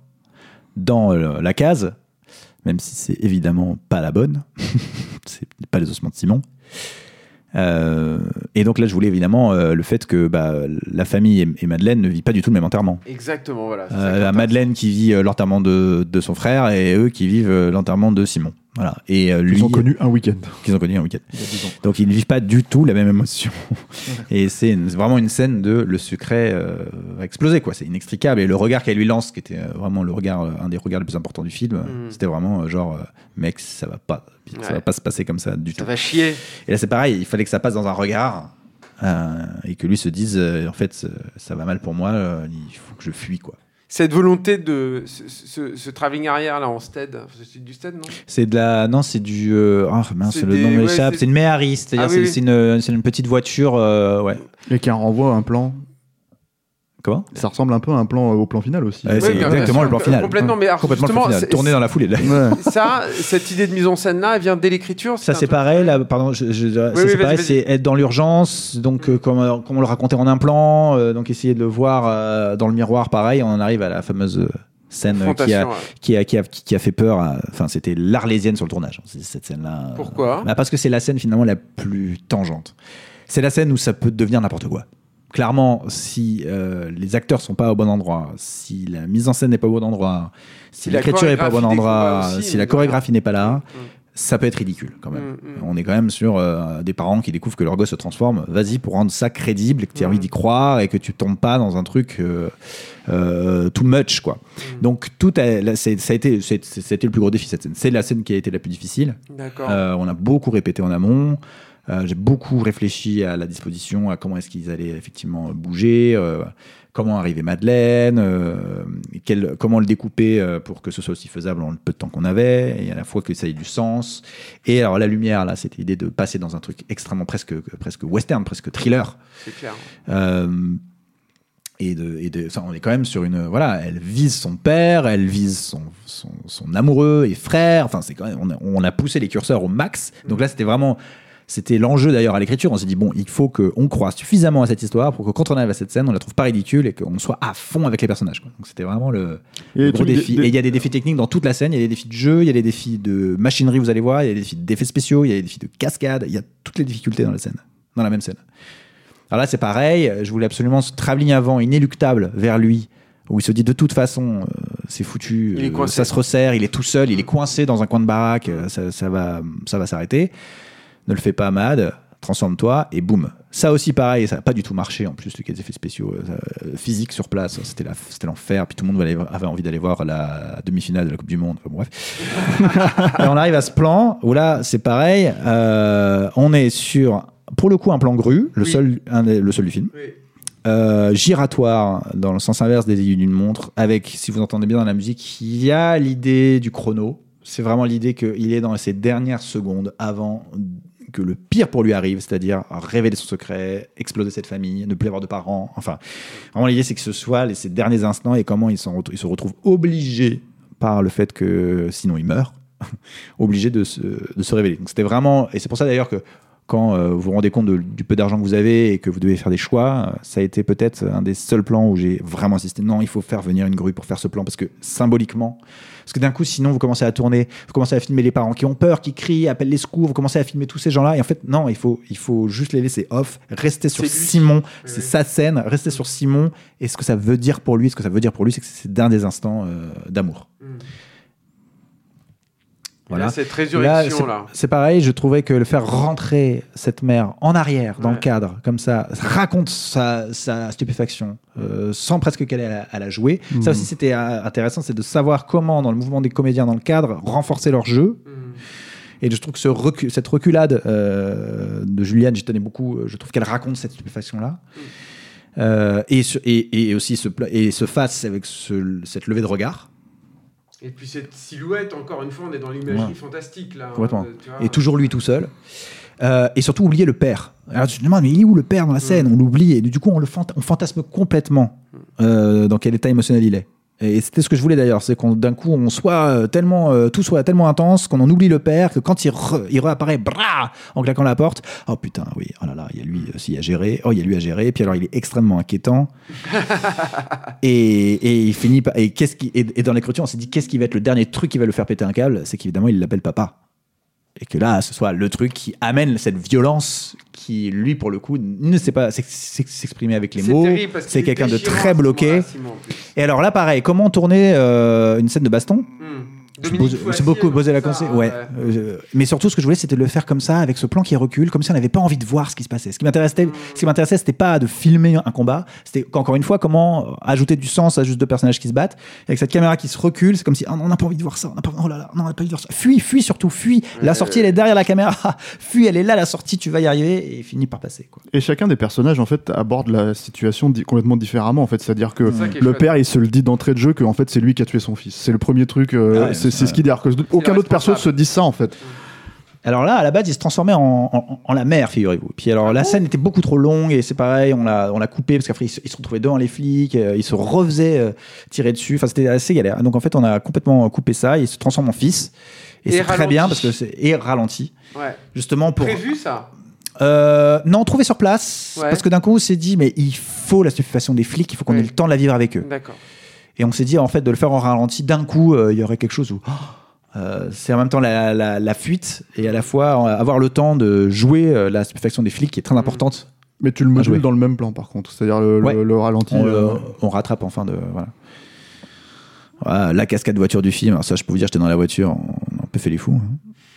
dans euh, la case, même si c'est évidemment pas la bonne. c'est pas les ossements de Simon. Euh, et donc là, je voulais évidemment euh, le fait que bah, la famille et, et Madeleine ne vivent pas du tout le même enterrement. Exactement, voilà. Euh. Madeleine qui vit l'enterrement de, de son frère et eux qui vivent l'enterrement de Simon. Voilà. Et euh, lui, Ils ont connu un week-end. qu'ils ont connu un week-end. Il y a 10 ans. Donc ils ne vivent pas du tout la même émotion. et c'est vraiment une scène de le secret euh, va exploser quoi. C'est inextricable et le regard qu'elle lui lance, qui était euh, vraiment le regard, euh, un des regards les plus importants du film, Mhm. c'était vraiment euh, genre euh, mec ça va pas, ça Ouais. va pas se passer comme ça du Ça tout. va chier. Et là c'est pareil, il fallait que ça passe dans un regard euh, et que lui se dise euh, en fait ça, ça va mal pour moi, euh, il faut que je fuis quoi. Cette volonté de ce, ce, ce travelling arrière là en stead, c'est du stead non? C'est de la non c'est du euh, ah mince C'est le des- nom ouais, m'échappe, c'est- c'est une Méhari, c'est-à-dire Ah oui, c'est oui. c'est une, c'est une petite voiture euh, ouais. Et qui renvoie un plan. Comment Ça ressemble un peu à un plan euh, au plan final aussi. Ouais, c'est exactement le plan final. Complètement, mais alors, Complètement le plan final. Tourné dans la foulée. Ouais. ça, cette idée de mise en scène là, elle vient dès l'écriture. Ça c'est pareil, là, pardon, je, je- ça, oui, c'est pareil, c'est être dans l'urgence, donc euh, comme, comme on le racontait en un plan, euh, donc essayer de le voir euh, dans le miroir, pareil, on en arrive à la fameuse Scène qui a, ouais. qui, a, qui, a, qui a fait peur. Enfin, c'était l'arlésienne sur le tournage, c'est- cette scène-là. Pourquoi? Bah, Parce que c'est la scène finalement la plus tangente. C'est la scène où ça peut devenir n'importe quoi. Clairement, si euh, les acteurs sont pas au bon endroit, si la mise en scène n'est pas au bon endroit, si, l'écriture n'est pas au bon endroit, aussi, si la chorégraphie n'est pas là, Mm. ça peut être ridicule quand même. Mm, mm. On est quand même sur euh, des parents qui découvrent que leur gosse se transforme. Vas-y pour rendre ça crédible et que tu aies envie d'y croire et que tu tombes pas dans un truc euh, too much quoi. Donc tout a, là, ça a été c'était le plus gros défi cette scène. C'est la scène qui a été la plus difficile. On a beaucoup répété en amont. Euh, J'ai beaucoup réfléchi à la disposition, à comment est-ce qu'ils allaient effectivement bouger, euh, comment arriver Madeleine, euh, quel- comment le découper pour que ce soit aussi faisable en le peu de temps qu'on avait, et à la fois que ça ait du sens. Et alors la lumière, là, c'était l'idée de passer dans un truc extrêmement presque, presque western, presque thriller. C'est clair. Et de, et de, ça, on est quand même sur une, voilà, elle vise son père, elle vise son, son, son amoureux et frère. Enfin, c'est quand même, on a, on a poussé les curseurs au max. Donc là, c'était vraiment, c'était l'enjeu d'ailleurs à l'écriture. On s'est dit bon, il faut qu'on croit suffisamment à cette histoire pour que quand on arrive à cette scène, on la trouve pas ridicule et qu'on soit à fond avec les personnages. quoi. Donc c'était vraiment le, le gros défi. des- Et il y a des défis techniques dans toute la scène. Il y a des défis de jeu, il y a des défis de machinerie, vous allez voir, il y a des défis d'effets spéciaux, il y a des défis de cascade. Il y a toutes les difficultés dans la scène, dans la même scène. Alors là, c'est pareil. Je voulais absolument ce travelling avant inéluctable vers lui, où il se dit de toute façon, euh, c'est foutu, euh, ça se resserre, il est tout seul, il est coincé dans un coin de baraque, euh, ça, ça va, ça va s'arrêter. Ne le fais pas, Mad. Transforme-toi et boum. Ça aussi, pareil, ça n'a pas du tout marché en plus, les effets spéciaux euh, ça- physiques sur place, c'était la- c'était l'enfer. Puis tout le monde avait avait envie d'aller voir la demi-finale de la Coupe du Monde. Enfin, bref. et on arrive à ce plan où là, c'est pareil. euh, on est sur, pour le coup, un plan grue, le, Oui. seul, un le seul du film. Oui. Euh, giratoire dans le sens inverse des aiguilles d'une montre, avec, si vous entendez bien dans la musique, il y a l'idée du chrono. C'est vraiment l'idée qu'il est dans ces dernières secondes avant que le pire pour lui arrive, c'est-à-dire révéler son secret, exploser cette famille, ne plus avoir de parents. Enfin, vraiment l'idée c'est que ce soit les- ces derniers instants et comment il, s'en retrou- il se retrouve obligé par le fait que sinon il meurt, obligé de se, de se révéler. Donc c'était vraiment, et c'est pour ça d'ailleurs que quand euh, vous vous rendez compte de- du peu d'argent que vous avez et que vous devez faire des choix, euh, ça a été peut-être un des seuls plans où j'ai vraiment insisté. Non, il faut faire venir une grue pour faire ce plan parce que symboliquement, parce que d'un coup, sinon, vous commencez à tourner, vous commencez à filmer les parents qui ont peur, qui crient, appellent les secours, vous commencez à filmer tous ces gens-là. Et en fait, non, il faut, il faut juste les laisser off, rester sur. Simon, c'est sa scène, rester sur Simon et ce que ça veut dire pour lui. Ce que ça veut dire pour lui, c'est que c'est d'un des instants euh, d'amour. Mm. Voilà. Là, cette Là, résurrection c'est- là. c'est pareil, je trouvais que le faire rentrer cette mère en arrière dans Ouais. le cadre, comme ça, raconte sa, sa stupéfaction, euh, sans presque qu'elle ait à, à la jouer. Ça aussi, c'était euh, intéressant, c'est de savoir comment, dans le mouvement des comédiens dans le cadre, renforcer leur jeu. Mm. Et je trouve que ce recu- cette reculade euh, de Juliane, j'y tenais beaucoup, je trouve qu'elle raconte cette stupéfaction-là. Euh, et, ce- et, et aussi ce, pla- et ce face avec ce- cette levée de regard. Et puis cette silhouette, encore une fois, on est dans l'imagerie Ouais. fantastique là. Tu vois. Et toujours lui tout seul. Euh, et surtout oublier le père. Alors tu te demandes, mais il est où le père dans la scène? On l'oublie et du coup on le on fantasme complètement euh, dans quel état émotionnel il est. Et c'était ce que je voulais d'ailleurs, c'est qu'on d'un coup on soit euh, tellement, euh, tout soit tellement intense qu'on en oublie le père, que quand il, re- il réapparaît, bra, en claquant la porte, oh putain, oui, oh là là, il y a lui aussi à gérer, oh il y a lui à gérer, puis alors il est extrêmement inquiétant. et, et il finit par, et qu'est-ce qui, et, et dans l'écriture on s'est dit qu'est-ce qui va être le dernier truc qui va le faire péter un câble, c'est qu'évidemment il l'appelle papa et que là, ce soit le truc qui amène cette violence qui, lui, pour le coup, ne sait pas s'ex- s'ex- s'exprimer avec les mots. C'est quelqu'un de très bloqué. Et alors là, pareil, comment tourner euh, une scène de baston? Mm. C'est beaucoup posé la conseil. Ouais. Euh, mais surtout, ce que je voulais, c'était de le faire comme ça, avec ce plan qui recule, comme si on n'avait pas envie de voir ce qui se passait. Ce qui m'intéressait, ce qui m'intéressait, c'était pas de filmer un combat. C'était encore une fois comment ajouter du sens à juste deux personnages qui se battent. Avec cette caméra qui se recule, c'est comme si ah, on n'a pas envie de voir ça. On n'a pas, oh là là, non, on n'a pas envie de voir ça. Fuis, fuis surtout, fuis. La Ouais, sortie, ouais. elle est derrière la caméra. fuis, elle est là, la sortie, tu vas y arriver et il finit par passer. Quoi. Et chacun des personnages en fait aborde la situation di- complètement différemment en fait, c'est-à-dire que le père il se le dit d'entrée de jeu que en fait c'est lui qui a tué son fils. C'est le premier truc, euh, Ah ouais, c'est c'est ce qu'il dit. Alors que aucun autre perso se dit ça en fait. Alors là, à la base, il se transformait en, en- en la mère, figurez-vous. Puis alors, la scène était beaucoup trop longue et c'est pareil, on l'a, on l'a coupé parce qu'après, il se, il se retrouvait devant les flics, euh, il se refaisait euh, tirer dessus. Enfin, c'était assez galère. Donc en fait, on a complètement coupé ça. Il se transforme en fils. Et, Et c'est très bien parce que c'est et ralenti. Ouais. Justement pour. Prévu ça Euh, non, trouvé sur place. Ouais. Parce que d'un coup, on s'est dit, mais il faut la stupéfaction des flics, il faut qu'on Ouais. ait le temps de la vivre avec eux. D'accord. Et on s'est dit, en fait, de le faire en ralenti, d'un coup, euh, il y aurait quelque chose où. oh, euh, c'est en même temps la, la- la fuite et à la fois avoir le temps de jouer euh, la stupéfaction des flics qui est très importante. Mais tu le modules dans le même plan, par contre. C'est-à-dire le, le- Ouais. le ralenti. On, euh, on rattrape en fin de. Voilà. Voilà, la cascade voiture du film. Alors ça, je peux vous dire, j'étais dans la voiture, on a un peu fait les fous.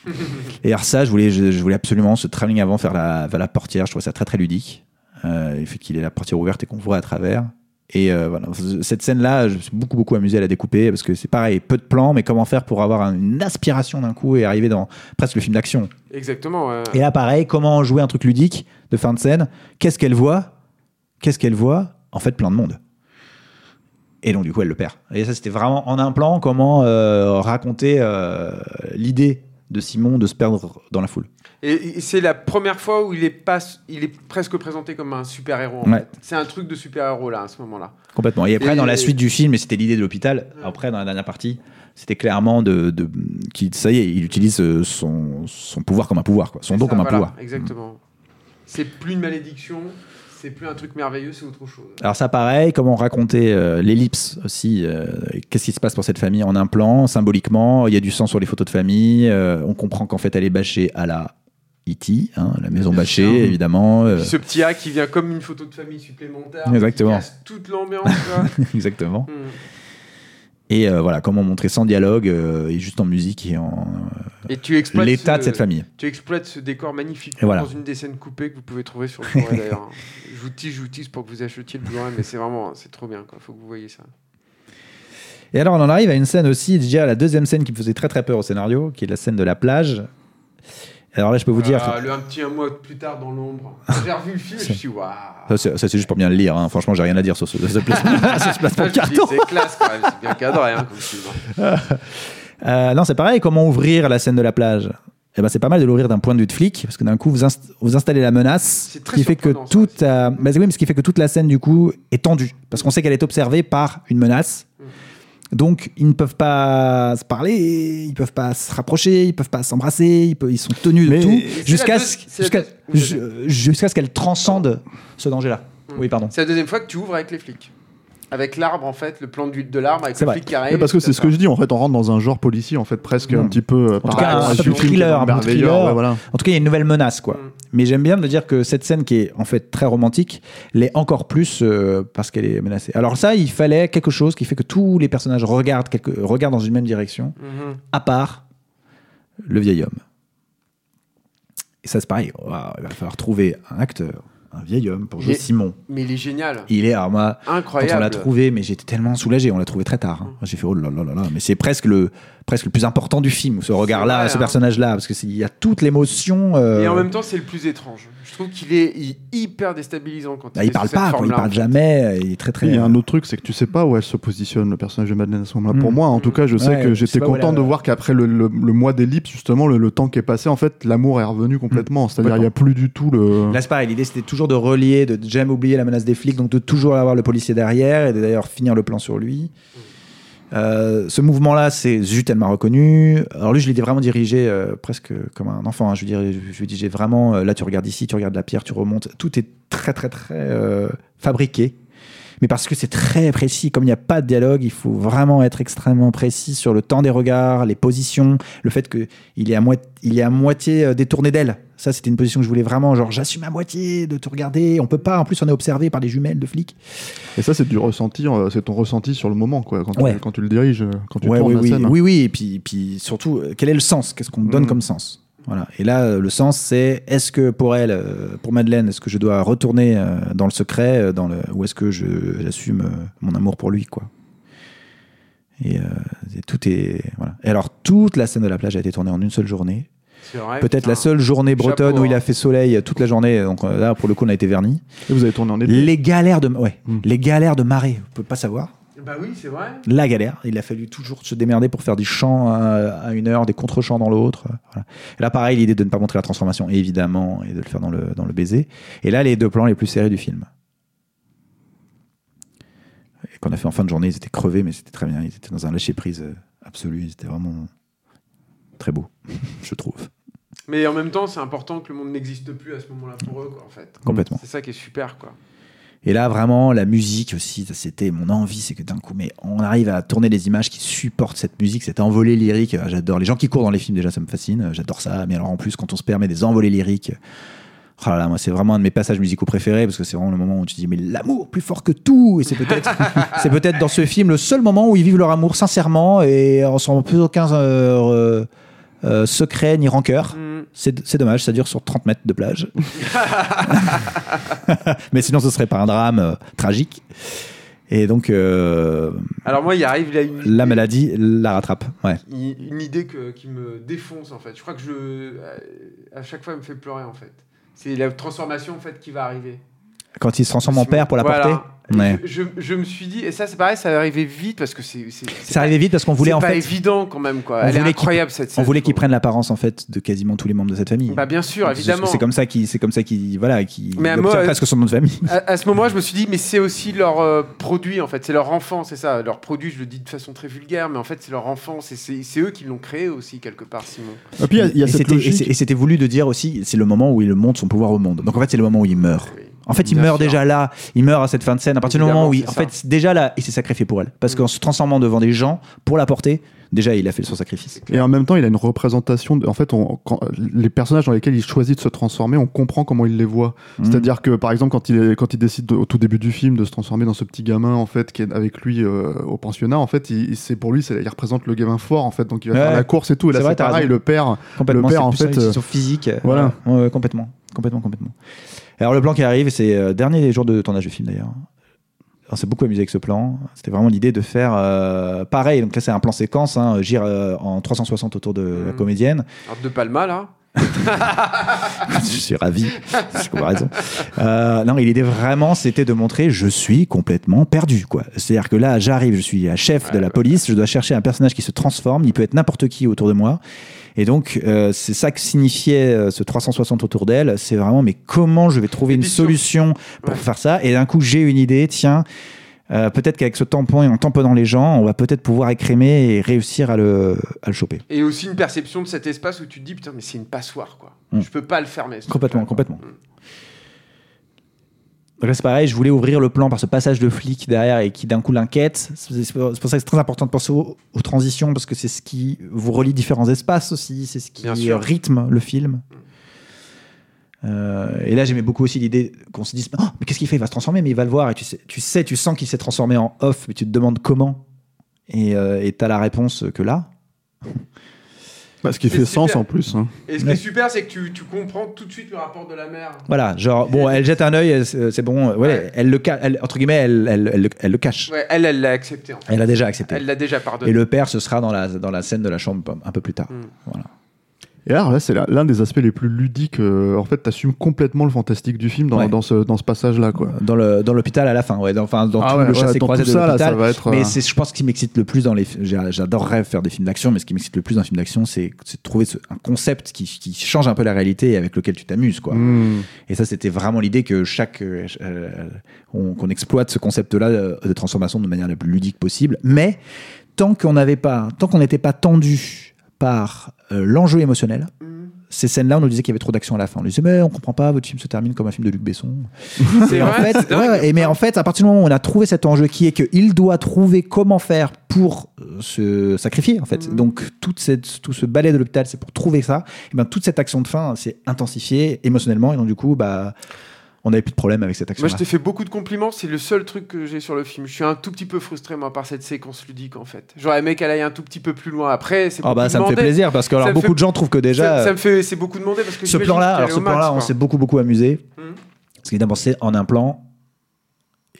hein. et alors ça, je voulais, je, je voulais absolument ce travelling avant faire la, vers la portière. Je trouvais ça très très ludique. Euh, le fait qu'il ait la portière ouverte et qu'on voit à travers. Et euh, voilà, cette scène-là, je me suis beaucoup beaucoup amusé à la découper parce que c'est pareil, peu de plans, mais comment faire pour avoir une aspiration d'un coup et arriver dans presque le film d'action? Exactement. ouais. Et là, pareil, comment jouer un truc ludique de fin de scène? Qu'est-ce qu'elle voit? Qu'est-ce qu'elle voit? En fait, plein de monde. Et donc, du coup, elle le perd. Et ça, c'était vraiment en un plan comment euh, raconter euh, l'idée de Simon de se perdre dans la foule. Et, et c'est la première fois où il est, pas, il est presque présenté comme un super-héros. en Ouais. fait. C'est un truc de super-héros là, à ce moment-là. Complètement. Et après, Et- dans la suite du film, et c'était l'idée de l'hôpital, après, dans la dernière partie, c'était clairement de, ça y est, il utilise euh, son, son pouvoir comme un pouvoir, quoi. son don comme un voilà, pouvoir. Exactement. C'est plus une malédiction, c'est plus un truc merveilleux, c'est autre chose. Alors ça pareil, comment raconter euh, l'ellipse aussi, euh, qu'est-ce qui se passe pour cette famille en un plan, symboliquement, il y a du sang sur les photos de famille, euh, on comprend qu'en fait elle est bâchée à la E.T., hein, la maison bâchée évidemment, euh, ce petit A qui vient comme une photo de famille supplémentaire. Exactement. Qui casse toute l'ambiance. exactement. Hmm. Et euh, voilà, comment montrer sans dialogue euh, et juste en musique et en Et tu exploites l'état ce- de cette famille. Tu exploites ce décor magnifique Et voilà. dans une des scènes coupées que vous pouvez trouver sur le Blu-ray d'ailleurs. Je vous tease, je vous tease pour que vous achetiez le Blu-ray, mais c'est vraiment, c'est trop bien. Il faut que vous voyez ça. Et alors on en arrive à une scène aussi, déjà la deuxième scène qui me faisait très très peur au scénario, qui est la scène de la plage. Alors là je peux vous dire... Ah, le un petit un mois plus tard dans l'ombre. J'ai revu le film, je me suis waouh. Ça, c'est ça, juste pour bien le lire. hein. Franchement, j'ai rien à dire sur ce, ce placement, placement Ah, carton. C'est classe quand même, c'est bien cadré hein, comme film. Euh, non, c'est pareil. Comment ouvrir la scène de la plage? Eh ben, c'est pas mal de l'ouvrir d'un point de vue de flic, parce que d'un coup, vous, inst- vous installez la menace, qui fait que ça toute, euh, bah, oui, mais ce qui fait que toute la scène du coup est tendue, parce qu'on sait qu'elle est observée par une menace. Mm. Donc, ils ne peuvent pas se parler, ils peuvent pas se rapprocher, ils peuvent pas s'embrasser, ils, sont tenus de Mais- tout, jusqu'à ce, deux- c'est la jusqu'à, deux- ju- jusqu'à ce qu'elle transcende ce danger-là. Mm. Oui, pardon. C'est la deuxième fois que tu ouvres avec les flics. Avec l'arbre, en fait, le plan du- de l'arbre, avec le flic qui arrive. Mais parce que tout c'est ce que je dis, en fait, on rentre dans un genre policier, en fait, presque un petit peu. euh, tout par cas, un peu qui est thriller, un thriller. ouais, voilà. En tout cas, il y a une nouvelle menace, quoi. Mm. Mais j'aime bien de dire que cette scène qui est en fait très romantique l'est encore plus euh, parce qu'elle est menacée. Alors ça, il fallait quelque chose qui fait que tous les personnages regardent, quelque, regardent dans une même direction, Mhm. à part le vieil homme. Et ça, c'est pareil. Il va falloir trouver un acteur, un vieil homme pour jouer est- Simon. Mais il est génial. Il est, alors moi, quand Incroyable. on l'a trouvé, mais j'étais tellement soulagé, on l'a trouvé très tard. hein. J'ai fait oh là là là là, mais c'est presque le, presque le plus important du film, ce regard-là, ce hein. personnage-là, parce qu'il y a toute l'émotion. euh, Et en même temps, c'est le plus étrange. Je trouve qu'il est hyper déstabilisant quand bah, il, parle pas, quoi, il parle jamais, il est très très. Il y a un autre truc, c'est que tu sais pas où elle se positionne, le personnage de Madeleine à ce moment-là. Mm. Pour moi, en tout cas, je sais Ouais, que j'étais content de voir qu'après le, le- le mois d'ellipse, justement, le, le temps qui est passé, en fait, l'amour est revenu complètement. C'est-à-dire, il n'y a plus du tout le. Là, c'est pareil, l'idée c'était toujours de relier, de jamais oublier la menace des flics, donc de toujours avoir le policier derrière et d'ailleurs finir le plan sur lui. Euh, ce mouvement-là, c'est Zut, m'a reconnu. Alors lui, je l'ai vraiment dirigé euh, presque comme un enfant. hein. Je veux dire, je, lui dis, j'ai vraiment, euh, là, tu regardes ici, tu regardes la pierre, tu remontes. Tout est très, très, très fabriqué. Mais parce que c'est très précis, comme il n'y a pas de dialogue, il faut vraiment être extrêmement précis sur le temps des regards, les positions, le fait qu'il est à, moitié il est à moitié euh, détourné d'elle. Ça, c'était une position que je voulais vraiment, genre, j'assume à moitié de te regarder. On peut pas, en plus, on est observé par des jumelles de flics. Et ça, c'est du ressenti, euh, c'est ton ressenti sur le moment, quoi, quand, Ouais. tu, quand tu le diriges, quand tu Ouais, tournes oui, la oui, scène. oui, oui, et puis, puis surtout, euh, quel est le sens? Qu'est-ce qu'on donne Mm. comme sens? Voilà. Et là, euh, le sens, c'est est-ce que pour elle, euh, pour Madeleine, est-ce que je dois retourner euh, dans le secret, dans le, ou est-ce que je- j'assume mon amour pour lui, quoi et, euh, et tout est voilà. Et alors toute la scène de la plage a été tournée en une seule journée. C'est vrai, Peut-être la seule journée bretonne Chapeau, où il hein. a fait soleil toute la journée. Donc là, pour le coup, on a été vernis. Et vous avez tourné en été. Les galères de, ouais, Mm. les galères de marée, on peut pas savoir. Bah oui, c'est vrai. La galère. Il a fallu toujours se démerder pour faire des chants à, à une heure, des contre-chants dans l'autre. Voilà. Et là, pareil, l'idée de ne pas montrer la transformation, évidemment, et de le faire dans le, dans le baiser. Et là, les deux plans les plus serrés du film. Et qu'on a fait en fin de journée, ils étaient crevés, mais c'était très bien. Ils étaient dans un lâcher-prise euh, absolu. Ils étaient vraiment très beaux, je trouve. Mais en même temps, c'est important que le monde n'existe plus à ce moment-là pour eux, quoi, en fait. Complètement. C'est ça qui est super, quoi. Et là, vraiment, la musique aussi, c'était mon envie, c'est que d'un coup, mais on arrive à tourner des images qui supportent cette musique, cette envolée lyrique. Euh, J'adore. Les gens qui courent dans les films, déjà, ça me fascine. J'adore ça. Mais alors, en plus, quand on se permet des envolées lyriques, oh là là, moi, c'est vraiment un de mes passages musicaux préférés parce que c'est vraiment le moment où tu te dis, mais l'amour plus fort que tout. Et c'est peut-être, c'est peut-être dans ce film le seul moment où ils vivent leur amour sincèrement et sans plus aucun euh, euh, secret ni rancœur. Mm. C'est dommage, ça dure sur 30 mètres de plage. Mais sinon, ce serait pas un drame euh, tragique. Et donc, euh, Alors moi, il arrive là une, la maladie la rattrape. Ouais. une idée que- qui me défonce en fait. Je crois que je, à chaque fois, elle me fait pleurer en fait. C'est la transformation en fait qui va arriver. Quand il se transforme en père pour la Voilà. porter. Ouais. Je, je- je me suis dit, et ça c'est pareil, ça va arriver vite parce que c'est. c'est- c'est Ça arrivait vite parce qu'on voulait c'est en pas fait. évident quand même quoi. on Elle est voulait incroyable cette On scène. voulait je qu'ils prennent l'apparence en fait de quasiment tous les membres de cette famille. Bah bien sûr, C'est- évidemment. C'est comme ça qui, c'est comme ça qui, voilà, qui Mais moi, presque son nom de famille. À, à ce moment, je me suis dit, mais c'est aussi leur euh, produit, en fait. C'est leur enfant, c'est ça. Leur produit, je le dis de façon très vulgaire, mais en fait, c'est leur enfant. C'est- C'est c'est eux qui l'ont créé aussi, quelque part, Simon. Et puis il y a, y a Et cette c'était- et logique. c'est- et c'était voulu de dire aussi, c'est le moment où il montre son pouvoir au monde. Donc en fait, c'est le moment où il meurt. Oui. En fait, il Bien meurt sûr. déjà là, il meurt à cette fin de scène. À partir du moment où il, en ça. fait, déjà là, il s'est sacrifié pour elle. Parce Mm. qu'en se transformant devant des gens pour la porter, déjà il a fait son sacrifice. Et en même temps, il a une représentation. de- en fait, on- quand- les personnages dans lesquels il choisit de se transformer, on comprend comment il les voit. Mm. C'est-à-dire que, par exemple, quand il, est- quand il décide de- au tout début du film de se transformer dans ce petit gamin, en fait, qui est avec lui euh, au pensionnat, en fait, il, c'est pour lui, c'est, il représente le gamin fort, en fait, donc il va Ouais. faire la course et tout. Et là, C'est pareil, le père. Complètement. Le père, en fait, une euh, physique. voilà. Ouais, ouais, complètement, complètement, complètement. Alors le plan qui arrive, c'est euh, dernier jour de tournage du film d'ailleurs. On s'est beaucoup amusé avec ce plan. C'était vraiment l'idée de faire euh, pareil. Donc là, c'est un plan séquence, hein, gire euh, en 360 autour de la Mhm. comédienne. Alors, de Palma, là. je suis ravi. C'est comparaison. Euh, non, l'idée vraiment, c'était de montrer je suis complètement perdu, quoi. C'est-à-dire que là, j'arrive, je suis la chef de la police, je dois chercher un personnage qui se transforme. Il peut être n'importe qui autour de moi. Et donc, euh, c'est ça que signifiait euh, ce 360 autour d'elle. C'est vraiment, mais comment je vais trouver une solution pour Ouais. faire ça? Et d'un coup, j'ai une idée. Tiens. Euh, peut-être qu'avec ce tampon et en tamponnant les gens, on va peut-être pouvoir écrémer et réussir à le, à le choper. Et aussi une perception de cet espace où tu te dis, putain, mais c'est une passoire, quoi. Mm. Je peux pas le fermer. Complètement, complètement. Mm. Donc là, c'est pareil, je voulais ouvrir le plan par ce passage de flic derrière et qui d'un coup l'inquiète. C'est pour ça que c'est très important de penser aux, aux transitions parce que c'est ce qui vous relie différents espaces aussi, c'est ce qui Bien sûr. rythme le film. Euh, et là, j'aimais beaucoup aussi l'idée qu'on se dise Oh, mais qu'est-ce qu'il fait? Il va se transformer, mais il va le voir. Et tu sais, tu, sais, tu sens qu'il s'est transformé en off, mais tu te demandes comment. Et euh, tu as la réponse que là. Bah, ce qui C'est fait super. sens en plus. hein. Et ce qui Ouais. est super, c'est que tu, tu comprends tout de suite le rapport de la mère. Voilà, genre, bon, elle jette un œil, elle- c'est bon, ouais, Ouais. Elle le ca- elle, entre guillemets, elle, elle, elle le- elle le cache. Ouais, elle, elle l'a accepté, en fait. Elle a déjà accepté. Elle l'a déjà pardonné. Et le père, ce sera dans la, dans la scène de la chambre un peu plus tard. Mm. Voilà. Et alors là, c'est l'un des aspects les plus ludiques. euh, en fait, t'assumes complètement le fantastique du film dans, Ouais. dans ce, dans ce passage-là, quoi. Dans le dans l'hôpital à la fin, ouais. Dans, enfin, dans Ah tout ouais, le ouais, chassé dans croisé de ça, là, l'hôpital. ça être, Mais euh, c'est, je pense, ce qui m'excite le plus dans les. J'adorerais faire des films d'action, mais ce qui m'excite le plus dans un film d'action, c'est, c'est de trouver ce- un concept qui, qui change un peu la réalité et avec lequel tu t'amuses, quoi. Hmm. Et ça, c'était vraiment l'idée que chaque euh, on- qu'on exploite ce concept-là de transformation de manière la plus ludique possible. Mais tant qu'on n'avait pas, tant qu'on n'était pas tendu par euh, l'enjeu émotionnel, Mm. ces scènes-là, on nous disait qu'il y avait trop d'action à la fin. On nous disait, mais on comprend pas, votre film se termine comme un film de Luc Besson. C'est Et en vrai, fait, c'est dingue. ouais, ouais, et mais en fait, à partir du moment où on a trouvé cet enjeu qui est qu'il doit trouver comment faire pour euh, se sacrifier, en fait. Mhm. Donc, toute cette, tout ce balai de l'hôpital, c'est pour trouver ça. Et ben, toute cette action de fin s'est intensifiée émotionnellement. Et donc, du coup, bah, on n'avait plus de problème avec cette action Moi, je t'ai fait beaucoup de compliments. C'est le seul truc que j'ai sur le film. Je suis un tout petit peu frustré, moi, par cette séquence ludique, en fait. J'aurais aimé qu'elle aille un tout petit peu plus loin. Après, Ah bah ça me fait plaisir parce que alors beaucoup fait- de gens trouvent que déjà Ça, ça me fait, c'est beaucoup demandé parce que ce plan-là, alors ce plan-là, on s'est beaucoup beaucoup amusé. Mhm. Parce qu'évidemment c'est en un plan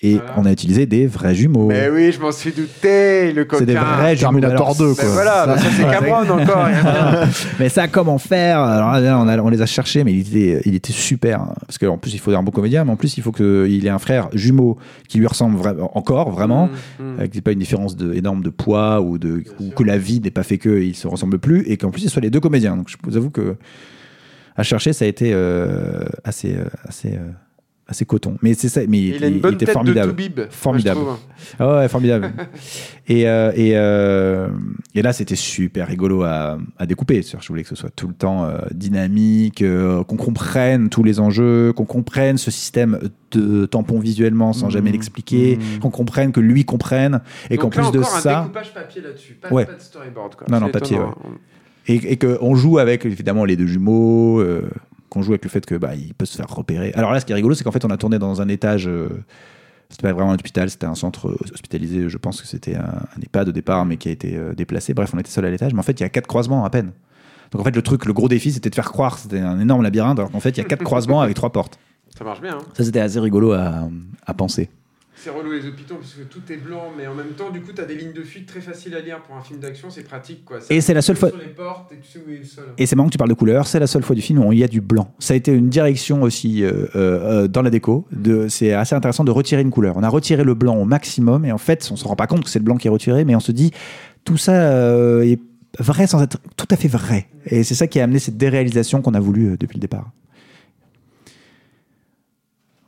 et Voilà. on a utilisé des vrais jumeaux. Mais oui, je m'en suis douté, le coquin. C'est des vrais jumeaux. Terminator Alors, 2, Ben quoi. voilà, bah ça c'est Cameron encore. dire. mais ça, comment faire Alors là, on, a- on les a cherchés, mais il était, il était super. hein. Parce qu'en plus, il faut un bon comédien, mais en plus, il faut qu'il ait un frère jumeau qui lui ressemble vra- encore, vraiment. Mm, mm. Avec pas une différence de, énorme de poids ou, de, ou sûr. que la vie n'ait pas fait qu'ils se ressemblent plus et qu'en plus ils soient les deux comédiens. Donc je vous avoue que à chercher ça a été euh, assez, euh, assez, euh, assez coton. Mais c'est ça. Mais Et il a une il bonne était tête formidable. de Toubib. Formidable. trouve. Ah ouais, formidable. et, euh, et, euh, et là, c'était super rigolo à, à découper. Je voulais que ce soit tout le temps euh, dynamique, qu'on comprenne tous les enjeux, qu'on comprenne ce système de tampon visuellement sans jamais l'expliquer, qu'on comprenne que lui comprenne, et qu'en plus de encore un ça, découpage papier là-dessus. Pas, Ouais. pas de storyboard. Quoi. Non, non, papier, et, et qu'on joue avec évidemment les deux jumeaux, qu'on joue avec le fait que bah, il peut se faire repérer. Alors là, ce qui est rigolo, c'est qu'en fait, on a tourné dans un étage. euh, c'était pas vraiment un hôpital, c'était un centre euh, hospitalisé. Je pense que c'était un, un EHPAD au départ, mais qui a été euh, déplacé. Bref, on était seul à l'étage, mais en fait, il y a quatre croisements à peine. Donc en fait, le truc, le gros défi, c'était de faire croire que c'était un énorme labyrinthe, alors qu'en fait, il y a quatre croisements avec trois portes. Ça marche bien. hein. Ça, c'était assez rigolo à, à penser. C'est relou les hôpitaux parce que tout est blanc, mais en même temps, du coup, tu as des lignes de fuite très faciles à lire pour un film d'action, c'est pratique. Quoi. Ça Et c'est la seule fois- Sur les portes et tu sais où est le sol. Et c'est marrant que tu parles de couleur, c'est la seule fois du film où il y a du blanc. Ça a été une direction aussi euh, euh, euh, dans la déco. De, c'est assez intéressant de retirer une couleur. On a retiré le blanc au maximum et en fait, on se rend pas compte que c'est le blanc qui est retiré, mais on se dit tout ça euh, est vrai sans être tout à fait vrai. Et c'est ça qui a amené cette déréalisation qu'on a voulu depuis le départ.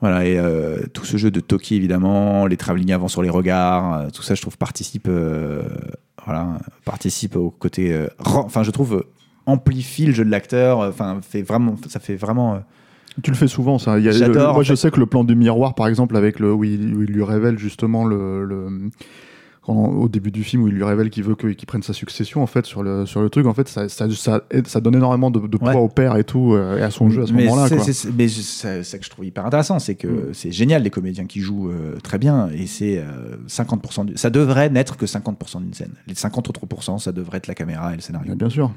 Voilà, et euh, tout ce jeu de Toki, évidemment, les travelling avant sur les regards, euh, tout ça, je trouve, participe, euh, voilà, participe au côté. Enfin, je trouve, amplifie le jeu de l'acteur, enfin, fait vraiment, ça fait vraiment. Tu le fais souvent, ça. Il y a- le- en moi, je sais que le plan du miroir, par exemple, avec le où il, où il lui révèle justement le, le- quand- au début du film où il lui révèle qu'il veut qu'il prenne sa succession en fait sur le sur le truc. En fait, ça ça, ça, ça donne énormément de, de poids Ouais. au père et tout euh, et à son jeu à ce moment-là. mais c'est ça que je trouve hyper intéressant, c'est que Mm. c'est génial les comédiens qui jouent euh, très bien et c'est euh, 50%. du- ça devrait n'être que 50% d'une scène. Les 50 autres pourcents, ça devrait être la caméra et le scénario. Bien sûr.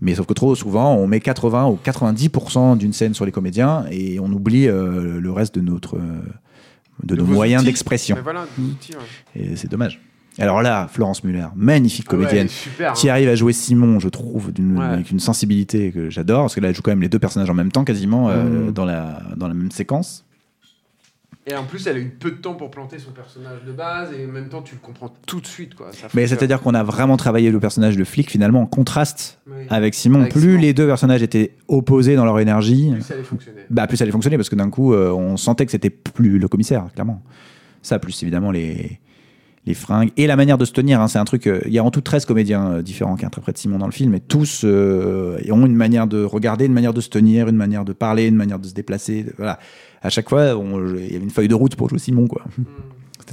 Mais sauf que trop souvent, on met 80 ou 90% d'une scène sur les comédiens et on oublie euh, le reste de notre de, De nos moyens d'expression. Voilà, ouais. Et c'est dommage. Alors là, Florence Muller, magnifique Ah ouais, comédienne, super. qui hein. arrive à jouer Simon, je trouve, Ouais. avec une sensibilité que j'adore, parce que là, elle joue quand même les deux personnages en même temps, quasiment, euh, Mm. dans, la, dans la même séquence. Et en plus, elle a eu peu de temps pour planter son personnage de base, et en même temps, tu le comprends tout de suite. Quoi. Ça Mais c'est-à-dire qu'on a vraiment travaillé le personnage de flic, finalement, en contraste Oui. avec Simon. Avec plus Simon. les deux personnages étaient opposés dans leur énergie, Plus ça allait fonctionner. bah, plus ça allait fonctionner, parce que d'un coup, euh, on sentait que c'était plus le commissaire, clairement. Ça, plus évidemment les, les fringues et la manière de se tenir. hein, c'est un truc. euh, Il y a en tout 13 comédiens euh, différents qui interprètent Simon dans le film, et tous euh, ont une manière de regarder, une manière de se tenir, une manière de parler, une manière de se déplacer. Voilà. À chaque fois, il y avait une feuille de route pour jouer Simon, quoi. Hmm.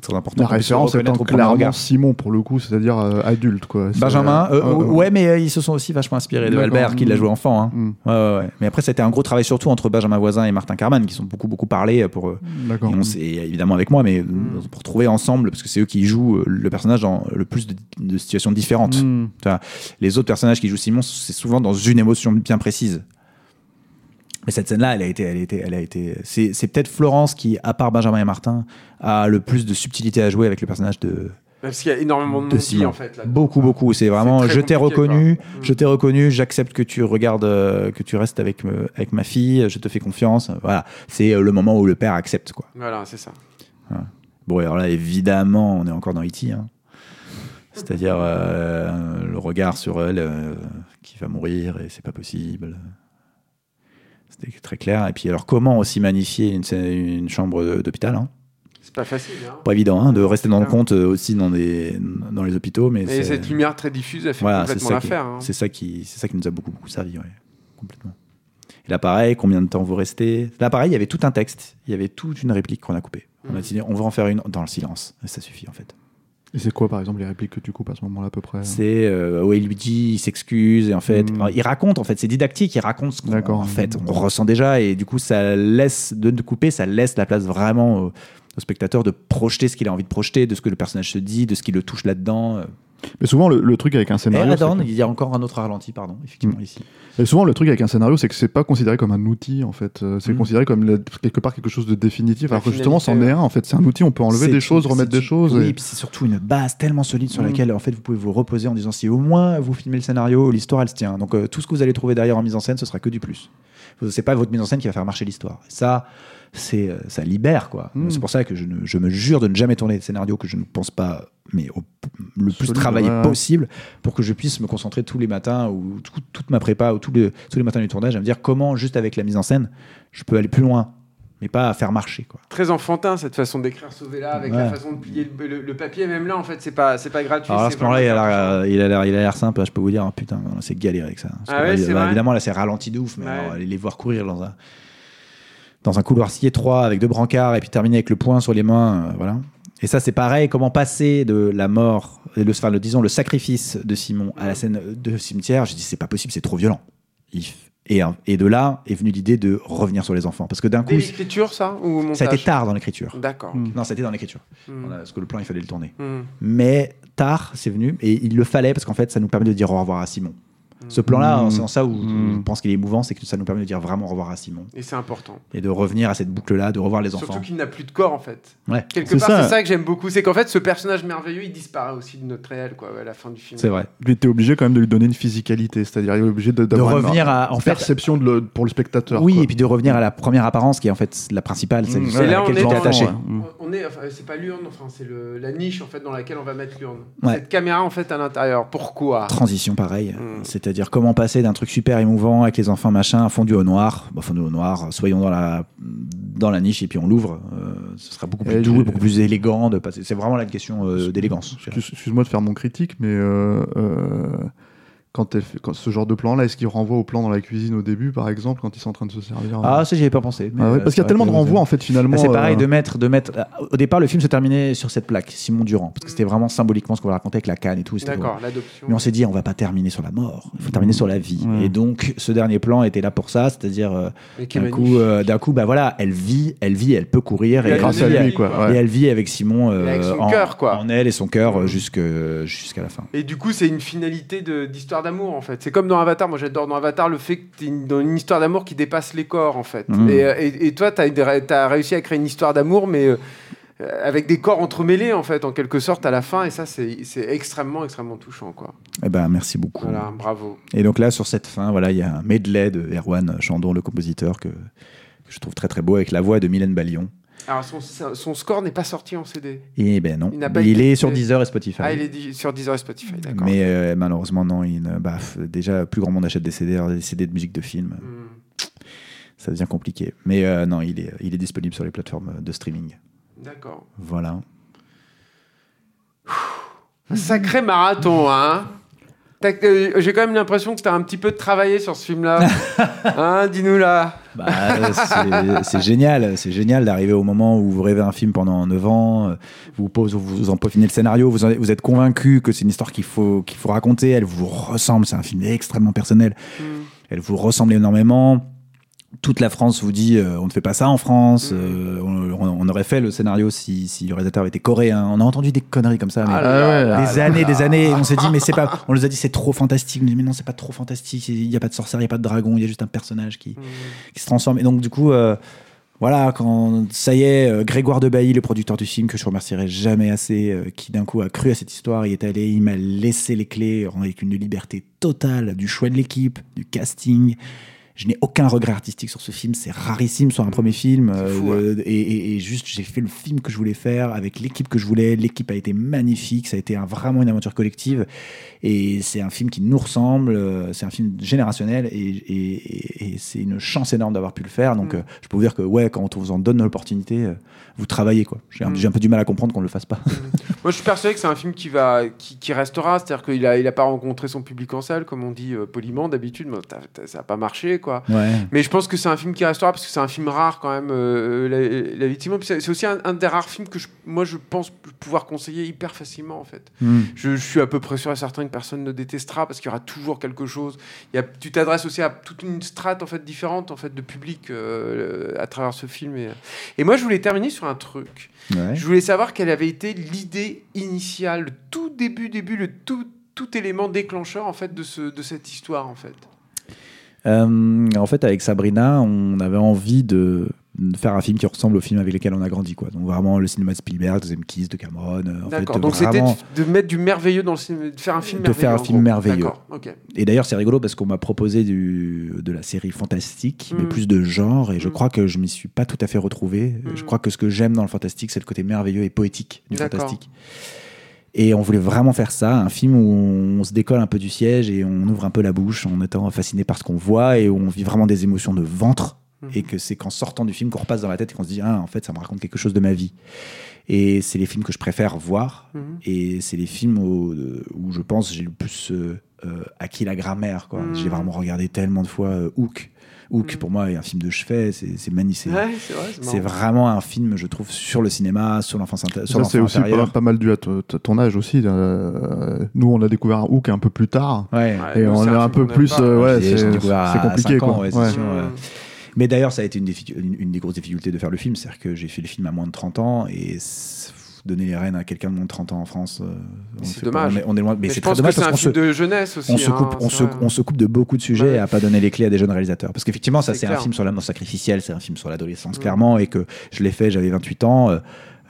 C'était très important. La référence étant clairement. Simon pour le coup, c'est-à-dire euh, adulte quoi. C'est- Benjamin, euh, euh, ouais, mais ils se sont aussi vachement inspirés de. Albert, qui l'a joué enfant. hein. Mm. Ouais, ouais. Mais après, c'était un gros travail surtout entre Benjamin Voisin et Martin Carman, qui sont beaucoup, beaucoup parlé pour. D'accord. Et on évidemment avec moi, mais Mm. pour trouver ensemble, parce que c'est eux qui jouent le personnage dans le plus de, de situations différentes. Mm. Les autres personnages qui jouent Simon, c'est souvent dans une émotion bien précise. Mais cette scène-là, elle a été, elle a été, elle a été. C'est, peut-être Florence qui, à part Benjamin et Martin, a le plus de subtilité à jouer avec le personnage de, Parce qu'il y a énormément de de non-dits, en fait. là. beaucoup, beaucoup. C'est vraiment, je t'ai reconnu, quoi. Mm. je t'ai reconnu, j'accepte que tu regardes, euh, que tu restes avec, me- avec ma fille, je te fais confiance. Voilà, c'est euh, le moment où le père accepte, quoi. Voilà, c'est ça. Bon, alors là, évidemment, on est encore dans E.T. hein. C'est-à-dire euh, le regard sur elle euh, qui va mourir et c'est pas possible. C'était très clair. Et puis, alors, comment aussi magnifier une, chambre d'hôpital hein? C'est pas facile. Hein. Pas évident hein, de rester dans le compte euh, aussi dans, des, dans les hôpitaux. Mais Et cette lumière très diffuse, elle fait voilà, complètement l'affaire. hein. c'est ça, qui, c'est ça qui nous a beaucoup, beaucoup servi. Ouais, complètement. Et là, pareil, combien de temps vous restez? Là, pareil, il y avait tout un texte. Il y avait toute une réplique qu'on a coupée. On a Mhm. dit, on va en faire une dans le silence. Et ça suffit, en fait. Et c'est quoi par exemple les répliques que tu coupes à ce moment-là à peu près C'est euh, où il lui dit, il s'excuse et en fait, Mm. alors, il raconte en fait, c'est didactique, il raconte ce qu'on en fait on ressent déjà et du coup ça laisse de, couper, ça laisse la place vraiment au, au spectateur de projeter ce qu'il a envie de projeter, de ce que le personnage se dit, de ce qui le touche là-dedans. Mais souvent le, le truc avec un scénario, que- il y a encore un autre ralenti, pardon, effectivement Mm. ici. Et souvent, le truc avec un scénario, c'est que c'est pas considéré comme un outil, en fait. Euh, C'est Mm. considéré comme la- quelque part quelque chose de définitif. La Alors que justement, c'en est un, en fait. C'est un outil, on peut enlever des choses, remettre des choses. Oui, et- et puis c'est surtout une base tellement solide sur Mm. laquelle en fait vous pouvez vous reposer en disant si au moins vous filmez le scénario, l'histoire elle se tient. Donc euh, tout ce que vous allez trouver derrière en mise en scène, ce sera que du plus. C'est pas votre mise en scène qui va faire marcher l'histoire. Ça, c'est euh, ça libère quoi. Mm. C'est pour ça que je, ne- je me jure de ne jamais tourner de scénario que je ne pense pas mais au, le plus ouais. possible pour que je puisse me concentrer tous les matins ou tout- toute ma prépa ou tous les, tous les matins du tournage à me dire comment juste avec la mise en scène je peux aller plus loin mais pas à faire marcher quoi. Très enfantin cette façon d'écrire sauver là avec la façon de plier le, le- le papier même là en fait c'est pas c'est pas gratuit. Alors à c'est ce moment-là, il a vraiment l'air, quelque euh, il a l'air, simple. Je peux vous dire, oh, putain, c'est galère avec ça. Parce Ah ouais, évidemment, là, c'est ralenti de ouf, mais Ouais. alors, les voir courir dans un dans un couloir si étroit avec deux brancards et puis terminer avec le poing sur les mains, euh, voilà. Et ça, c'est pareil. Comment passer de la mort, et le, enfin, le, disons le sacrifice de Simon à la scène de cimetière Je dis, c'est pas possible, c'est trop violent. Et, euh, et de là est venue l'idée de revenir sur les enfants, parce que d'un coup, l'écriture ça ou montage ça a été tard dans l'écriture. D'accord. Non, ça a été dans l'écriture. A- Parce que le plan, il fallait le tourner. Hmm. Mais tard, c'est venu, et il le fallait parce qu'en fait, ça nous permet de dire au revoir à Simon. Ce plan-là, Mm. c'est en ça où Mm. je pense qu'il est émouvant, c'est que ça nous permet de dire vraiment au revoir à Simon Et c'est important. et de revenir à cette boucle-là, de revoir les Surtout enfants. qu'il n'a plus de corps en fait. Ouais, Quelque C'est part, ça. c'est ça que j'aime beaucoup, c'est qu'en fait, ce personnage merveilleux, il disparaît aussi de notre réel, quoi, à la fin du film. c'est vrai. Lui, t'es obligé quand même de lui donner une physicalité, c'est-à-dire il est obligé de, De d'avoir une- revenir à, en une fait, perception de le- pour le spectateur. oui, quoi. et puis de revenir à la première apparence qui est en fait la principale, celle Mm, ouais, à laquelle on est attaché. ouais. Mm. On est, enfin, c'est pas l'urne, enfin, c'est la niche en fait dans laquelle on va mettre l'urne. Cette caméra en fait à l'intérieur. Pourquoi? Transition pareil, Mm. C'est-à-dire comment passer d'un truc super émouvant avec les enfants machin, fondu au noir, bon, fondu au noir, soyons dans la dans la niche et puis on l'ouvre, euh, ce sera beaucoup plus Et doux, j'ai- beaucoup plus élégant de passer. C'est vraiment une question euh, d'élégance. Excuse- Excuse-moi de faire mon critique, mais euh, quand, elle fait- quand ce genre de plan-là, est-ce qu'il renvoie au plan dans la cuisine au début, par exemple, quand ils sont en train de se servir Ah, ça j'y avais pas pensé. mais, Ah ouais, euh, Parce qu'il y a tellement de renvois, en fait, finalement. C'est pareil euh, de mettre, de mettre. euh, Au départ, le film se terminait sur cette plaque, Simon Durand, parce que c'était vraiment symboliquement ce qu'on va raconter avec la canne et tout. D'accord, l'adoption. Mais on s'est dit, on va pas terminer sur la mort, il faut terminer sur la vie. Ouais. Et donc, ce dernier plan était là pour ça, c'est-à-dire, euh, d'un coup, euh, d'un coup, bah voilà, elle vit, elle vit, elle peut courir, Et et, elle grâce vit à elle lui, quoi. ouais. et elle vit avec Simon euh, Et avec son en, cœur, quoi. en elle et son cœur euh, Mm. jusque- jusqu'à la fin. Et du coup, c'est une finalité de- d'amour, en fait. C'est comme dans Avatar. Moi, j'adore dans Avatar le fait que tu dans une histoire d'amour qui dépasse les corps, en fait. Et, euh, et- et toi, tu as, réussi à créer une histoire d'amour, mais euh, avec des corps entremêlés, en fait, en quelque sorte, à la fin. Et ça, c'est c'est extrêmement, extrêmement touchant, quoi. Eh ben, merci beaucoup. Voilà, bravo. Et donc là, sur cette fin, voilà, il y a un medley de Erwan Chandon, le compositeur, que, que je trouve très très beau, avec la voix de Mylène Ballion. Alors, son, son score n'est pas sorti en CD. Et ben non, Il été est sur. Deezer et Spotify. Ah, il est sur Deezer et Spotify, d'accord. Mais euh, malheureusement, non. Il, bah, déjà, plus grand monde achète des CD, alors des CD de musique de film. Hmm, Ça devient compliqué. Mais euh, non, il est, il est disponible sur les plateformes de streaming. D'accord. Voilà. Un sacré marathon, hein J'ai quand même l'impression que tu as un petit peu travaillé sur ce film-là. hein, dis-nous là. Bah, c'est- génial. C'est génial d'arriver au moment où vous rêvez un film pendant 9 ans. euh, Vous, pose, vous en peaufinez le scénario. Vous, en- vous êtes convaincu que c'est une histoire qu'il faut, qu'il faut raconter. Elle vous ressemble. C'est un film extrêmement personnel. Hmm. Elle vous ressemble énormément. Toute la France vous dit euh, on ne fait pas ça en France. Mm. euh, on, aurait fait le scénario si, si le réalisateur avait été coréen. On a entendu des conneries comme ça. mais- Ah là là. des années, des années. et on s'est dit, mais c'est pas. On nous a dit, c'est trop fantastique. On dit, mais non, c'est pas trop fantastique. Il n'y a pas de sorcière, il n'y a pas de dragon. Il y a juste un personnage qui, qui se transforme. Et donc, du coup, euh, voilà, quand ça y est, Grégoire de Bailly, le producteur du film, que je remercierai jamais assez, euh, qui d'un coup a cru à cette histoire, il est allé, il m'a laissé les clés avec une liberté totale du choix de l'équipe, du casting. Je n'ai aucun regret artistique sur ce film, c'est rarissime sur un premier film. Fou, euh, et, et- et juste, j'ai fait le film que je voulais faire avec l'équipe que je voulais. L'équipe a été magnifique, ça a été un- vraiment une aventure collective. Et c'est un film qui nous ressemble, euh, c'est un film générationnel et, et- et- et c'est une chance énorme d'avoir pu le faire. Donc Mm. euh, je peux vous dire que ouais, quand on vous en donne l'opportunité, euh, vous travaillez. quoi. J'ai un, Mm. j'ai un peu du mal à comprendre qu'on ne le fasse pas. Moi, je suis persuadé que c'est un film qui, va, qui, qui restera. C'est-à-dire qu'il n'a il a pas rencontré son public en salle, comme on dit euh, poliment d'habitude. ça n'a pas marché, quoi. ouais. Mais je pense que c'est un film qui restera parce que c'est un film rare quand même, euh, la, la victime. C'est aussi un, un des rares films que je- moi je pense pouvoir conseiller hyper facilement en fait. Mm. Je, je suis à peu près sûr et certain que personne ne détestera parce qu'il y aura toujours quelque chose. Il y a, tu t'adresses aussi à toute une strate en fait différente en fait de public euh, à travers ce film. Et, et moi je voulais terminer sur un truc. Ouais. Je voulais savoir quelle avait été l'idée initiale, le tout début, début, le tout, tout élément déclencheur en fait de, ce, de cette histoire en fait. Euh, en fait, avec Sabrina, on avait envie de de faire un film qui ressemble au film avec lequel on a grandi. Quoi. Donc vraiment le cinéma de Spielberg, Deuxième Kiss, de Cameron. euh, en fait, D'accord. Donc c'était vraiment- de, de mettre du merveilleux dans le cinéma, de faire un film De merveilleux. faire un film gros. merveilleux. Et d'ailleurs, c'est rigolo parce qu'on m'a proposé du, de la série fantastique, mais Mm. plus de genre, et je Mm. crois que je m'y suis pas tout à fait retrouvé. Mm. Je crois que ce que j'aime dans le fantastique, c'est le côté merveilleux et poétique du fantastique. Et on voulait vraiment faire ça, un film où on se décolle un peu du siège et on ouvre un peu la bouche en étant fasciné par ce qu'on voit et où on vit vraiment des émotions de ventre et que c'est qu'en sortant du film qu'on repasse dans la tête et qu'on se dit ah en fait ça me raconte quelque chose de ma vie. Et c'est les films que je préfère voir Mhm. et c'est les films où, où je pense j'ai le plus euh, euh, acquis la grammaire quoi. Mhm. J'ai vraiment regardé tellement de fois euh, Hook. Hook Mhm. pour moi est un film de chevet, c'est c'est magnifique. Ouais, c'est vrai, vraiment un film, je trouve, sur le cinéma, sur l'enfance Ça, c'est aussi pas, pas mal dû à to- to- ton âge aussi. euh, nous, on a découvert Hook un peu plus tard. Ouais. Ouais, Et nous, on est un peu plus. euh, ouais, c'est compliqué, ans, quoi. Mais d'ailleurs, ça a été une, difficu- une- une des grosses difficultés de faire le film, c'est-à-dire que j'ai fait le film à moins de 30 ans et donner les rênes à quelqu'un de moins de 30 ans en France, euh, C'est fait pas- dommage. on est, loin. Mais, Mais c'est très dommage parce un qu'on se, de jeunesse aussi. on se hein, coupe, on se, on se coupe de beaucoup de sujets Ouais. à pas donner les clés à des jeunes réalisateurs. Parce qu'effectivement, ça C'est un film sur l'amour sacrificiel, c'est un film sur l'adolescence Mm. clairement, et que je l'ai fait, j'avais 28 ans. euh,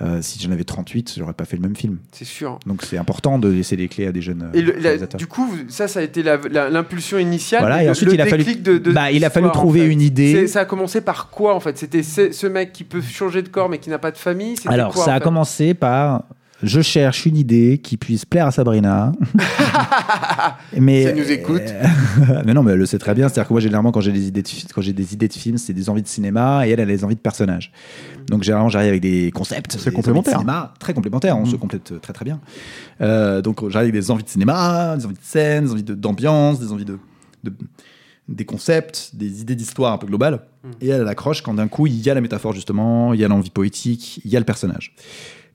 euh, si j'en avais 38, j'aurais pas fait le même film. C'est sûr. Donc c'est important de laisser les clés à des jeunes euh, Et le- la- réalisateurs. du coup, ça, ça a été l'impulsion initiale. Voilà, le- et ensuite le il a fallu, de, de bah, il a fallu en trouver fait. une idée. Ça a commencé par quoi en fait? C'était ce, ce mec qui peut changer de corps mais qui n'a pas de famille? Alors, quoi, ça a fait? commencé par je cherche une idée qui puisse plaire à Sabrina. mais Si elle nous écoute. euh, mais non, mais elle le sait très bien. C'est-à-dire que moi, généralement, quand j'ai des idées de, fi- quand j'ai des idées de films, c'est des envies de cinéma et elle, elle a des envies de personnages. Donc, généralement, j'arrive avec des concepts. C'est des complémentaire. envies de cinéma, très complémentaires. On Mhm. se complète très très bien. Euh, donc, j'arrive avec des envies de cinéma, des envies de scène, des envies de- d'ambiance, des envies de, de- des concepts, des idées d'histoire un peu globales. Et elle, elle accroche quand d'un coup, il y a la métaphore, justement, il y a l'envie poétique, il y a le personnage.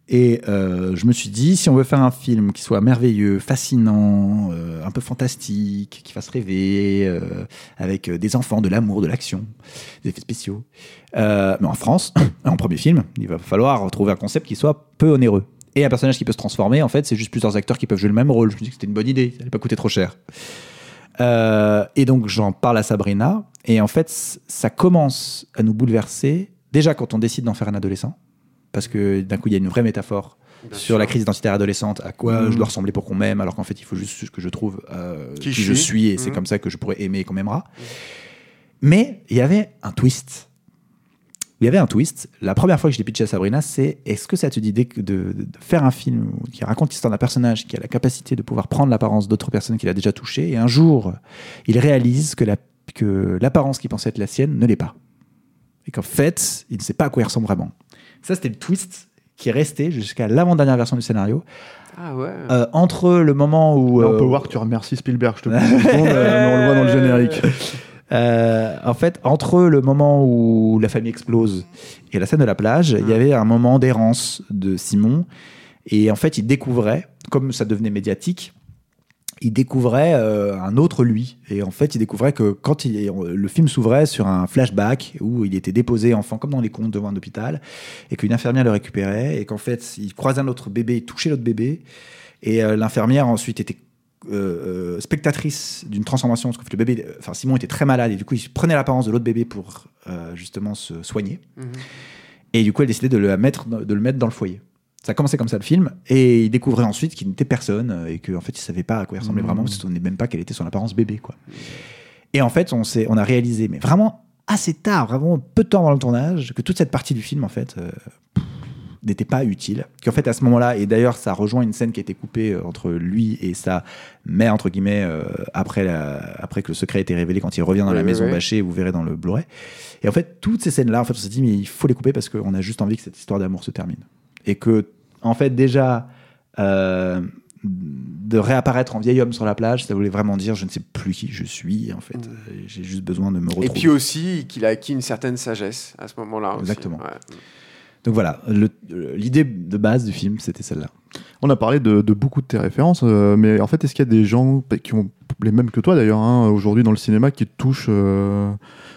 Et euh, je me suis dit, si on veut faire un film qui soit merveilleux, fascinant, euh, un peu fantastique, qui fasse rêver, euh, avec des enfants, de l'amour, de l'action, des effets spéciaux, mais en France, en premier film, il va falloir trouver un concept qui soit peu onéreux. Et un personnage qui peut se transformer, en fait, c'est juste plusieurs acteurs qui peuvent jouer le même rôle. Je me dis que c'était une bonne idée, ça n'allait pas coûter trop cher. Et donc j'en parle à Sabrina, et en fait, ça commence à nous bouleverser, déjà quand on décide d'en faire un adolescent, parce que d'un coup, il y a une vraie métaphore Bien sur sûr. la crise identitaire adolescente, à quoi je dois ressembler pour qu'on m'aime, alors qu'en fait, il faut juste que je trouve euh, Qui qui, je suis. suis, et c'est Mhm. comme ça que je pourrais aimer et qu'on m'aimera. Mais il y avait un twist. Il y avait un twist. La première fois que je l'ai pitché à Sabrina, c'est est-ce que ça te dit de, de- de faire un film qui raconte l'histoire d'un personnage qui a la capacité de pouvoir prendre l'apparence d'autres personnes qu'il a déjà touchées, et un jour, il réalise que la- que l'apparence qu'il pensait être la sienne ne l'est pas. Et qu'en fait, il ne sait pas à quoi il ressemble vraiment. Ça, c'était le twist qui est resté jusqu'à l'avant-dernière version du scénario. Ah ouais. Euh, entre le moment où. Là, on peut euh, voir que tu remercies Spielberg, je te seconde, euh, mais on le voit dans le générique. Euh, en fait, entre le moment où la famille explose et la scène de la plage, il y avait un moment d'errance de Simon. Et en fait, il découvrait, comme ça devenait médiatique, il découvrait euh, un autre lui. Et en fait, il découvrait que quand il- le film s'ouvrait sur un flashback où il était déposé enfant, comme dans les contes devant un hôpital, et qu'une infirmière le récupérait, et qu'en fait, il croisait un autre bébé, il touchait l'autre bébé, et euh, l'infirmière ensuite était euh, spectatrice d'une transformation, parce que le bébé, enfin Simon était très malade, et du coup, il prenait l'apparence de l'autre bébé pour justement se soigner. Mhm. Et du coup, elle décidait de le mettre, de le mettre dans le foyer. Ça a commencé comme ça le film, et il découvrait ensuite qu'il n'était personne euh, et qu'en fait il savait pas à quoi il ressemblait Mhm. vraiment, parce qu'on ne même pas quelle était son apparence bébé, quoi. Et en fait, on on a réalisé, mais vraiment assez tard, vraiment peu de temps avant le tournage, que toute cette partie du film, en fait, euh, n'était pas utile. Qu'en fait, à ce moment-là, et d'ailleurs, ça rejoint une scène qui a été coupée euh, entre lui et sa mère, entre guillemets, euh, après, la- après que le secret a été révélé, quand il revient dans Oui, la oui, maison oui. bâchée, vous verrez dans le Blu-ray. Et en fait, toutes ces scènes-là, en fait, on s'est dit, mais il faut les couper parce qu'on a juste envie que cette histoire d'amour se termine. Et que, en fait, déjà, euh, de réapparaître en vieil homme sur la plage, ça voulait vraiment dire, je ne sais plus qui je suis, en fait. Euh, J'ai juste besoin de me retrouver. Et puis aussi qu'il a acquis une certaine sagesse à ce moment-là. aussi. Exactement. Ouais. Donc voilà, le- l'idée de base du film, c'était celle-là. On a parlé de, de beaucoup de tes références, euh, mais en fait, est-ce qu'il y a des gens qui ont les mêmes que toi d'ailleurs hein, aujourd'hui dans le cinéma qui te touchent euh,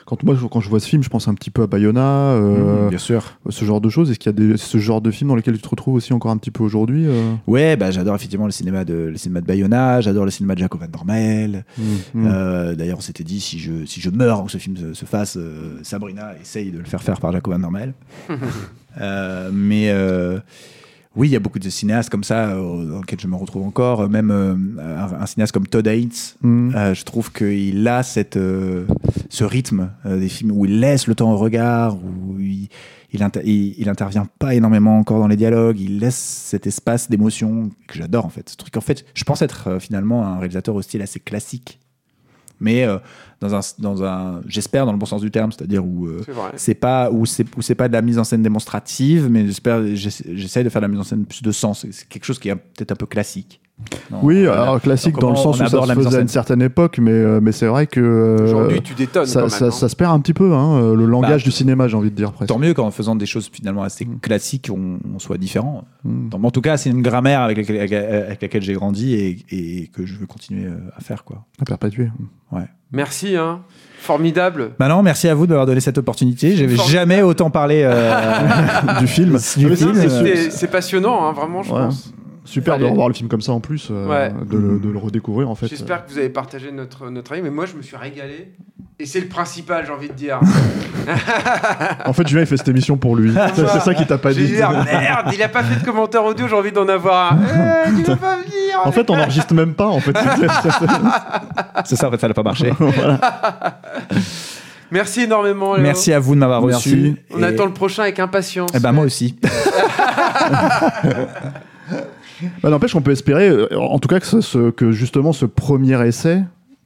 Quand moi, je- quand je vois ce film, je pense un petit peu à Bayona, euh, Mmh, bien sûr. ce genre de choses. Est-ce qu'il y a des, ce genre de film dans lesquels tu te retrouves aussi encore un petit peu aujourd'hui euh Ouais, bah, j'adore effectivement le cinéma de, le cinéma de Bayona, j'adore le cinéma de Jacob Van Dormel. Mmh, mmh. Euh, D'ailleurs, on s'était dit, si je, si je meurs avant que ce film se, se fasse, euh, Sabrina essaye de le faire faire par Jacob Van Dormel. Euh, mais euh, oui, il y a beaucoup de cinéastes comme ça euh, dans lesquels je me retrouve encore. Même euh, un, un cinéaste comme Todd Haynes, Mmh. Euh, je trouve qu'il a cette, ce rythme des films où il laisse le temps au regard, où il, il, inter- il, il intervient pas énormément encore dans les dialogues, il laisse cet espace d'émotion que j'adore en fait. Ce truc, en fait, je pense être finalement un réalisateur au style assez classique. Mais dans un, dans un j'espère dans le bon sens du terme, c'est-à-dire où euh, C'est pas où c'est où c'est pas de la mise en scène démonstrative, mais j'espère j'essa- j'essaie de faire de la mise en scène plus de sens. C'est quelque chose qui est peut-être un peu classique. Non, Oui, voilà. alors classique Donc, dans le sens on où ça se la mise en faisait à scène. une certaine époque, mais, euh, mais c'est vrai que euh, Aujourd'hui, tu détonnes ça, quand ça- même. ça hein. se perd un petit peu, hein, euh, le langage Bah, du cinéma, j'ai envie de dire presque. Tant mieux qu'en faisant des choses finalement assez Mm. classiques, on, on soit différent. Mm. Donc, en tout cas, c'est une grammaire avec laquelle, avec- laquelle j'ai grandi et, et que je veux continuer à faire. Quoi. À perpétuer. Merci, hein. Formidable. Bah non, merci à vous de m'avoir donné cette opportunité. J'avais jamais autant parlé euh, du film. c'est- passionnant, hein, vraiment, je Ouais. pense. Super de revoir le film comme ça en plus, euh, Ouais. de, le, de le redécouvrir en fait. J'espère que vous avez partagé notre, notre avis, mais moi, je me suis régalé. Et c'est le principal, j'ai envie de dire. En fait, Julien il fait cette émission pour lui. c'est ça qui t'a pas dit. ah, merde, il a pas fait de commentaire audio, j'ai envie d'en avoir un. Eh, il va pas venir. En fait, on n'enregistre même pas. En fait, C'est ça, en fait, ça n'a pas marché. Merci énormément. Léo. Merci à vous de m'avoir reçu. On Et- attend le prochain avec impatience. Eh ben, moi aussi. Bah, N'empêche qu'on peut espérer, euh, en tout cas, que, ce- justement ce premier essai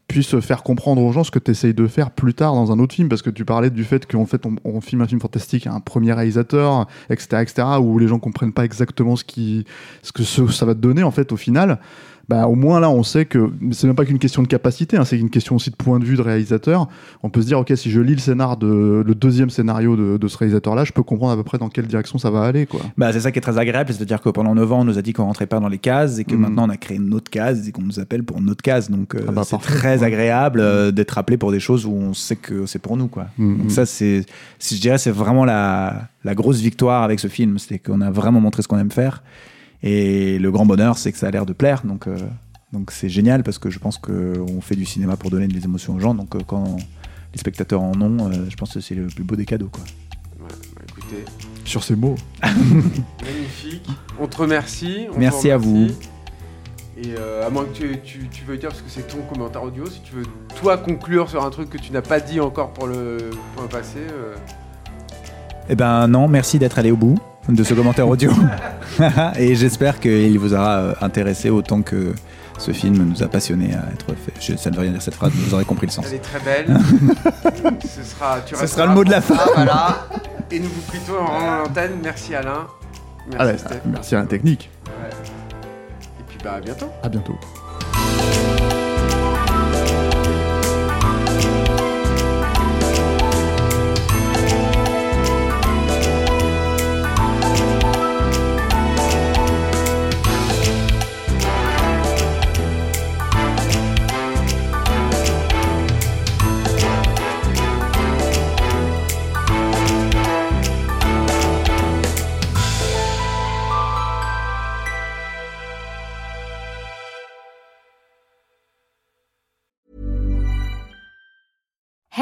puisse faire comprendre aux gens ce que tu essayes de faire plus tard dans un autre film, parce que tu parlais du fait qu'en fait on, filme un film fantastique à un premier réalisateur, etc., etc., où les gens comprennent pas exactement ce que ça va te donner en fait au final. Bah, au moins là, on sait que c'est même pas qu'une question de capacité, hein, c'est une question aussi de point de vue de réalisateur. On peut se dire, ok, si je lis le scénar de le deuxième scénario de, de ce réalisateur-là, je peux comprendre à peu près dans quelle direction ça va aller, quoi. Bah, c'est ça qui est très agréable, c'est-à-dire que pendant 9 ans, on nous a dit qu'on rentrait pas dans les cases et que Mm. maintenant on a créé une autre case et qu'on nous appelle pour une autre case. Donc euh, Ah bah, c'est très agréable euh, d'être appelé pour des choses où on sait que c'est pour nous. Quoi. Mm, Donc mm. ça, c'est, si je dirais, c'est vraiment la, la grosse victoire avec ce film. C'est qu'on a vraiment montré ce qu'on aime faire. Et le grand bonheur, c'est que ça a l'air de plaire. Donc, euh, donc c'est génial parce que je pense qu'on fait du cinéma pour donner des émotions aux gens. Donc euh, quand les spectateurs en ont, euh, je pense que c'est le plus beau des cadeaux. Quoi. Ouais, bah, écoutez, Sur ces mots. magnifique. On te remercie. on te Merci à vous. Et euh, à moins que tu, tu, tu veuilles dire, parce que c'est ton commentaire audio, si tu veux toi conclure sur un truc que tu n'as pas dit encore pour le, pour le passé. euh, Eh ben non, merci d'être allé au bout de ce commentaire audio. et j'espère qu'il vous aura euh, intéressé autant que ce film nous a passionné à être fait. Je- ça ne veut rien dire cette phrase, mais vous aurez compris le sens. Elle est très belle. Ce sera, tu Ce resteras sera le mot de la fin. voilà. Et nous vous quittons en l'antenne. Merci Alain. Merci Allez, Steph. merci à la technique. Et puis bah à bientôt. À bientôt.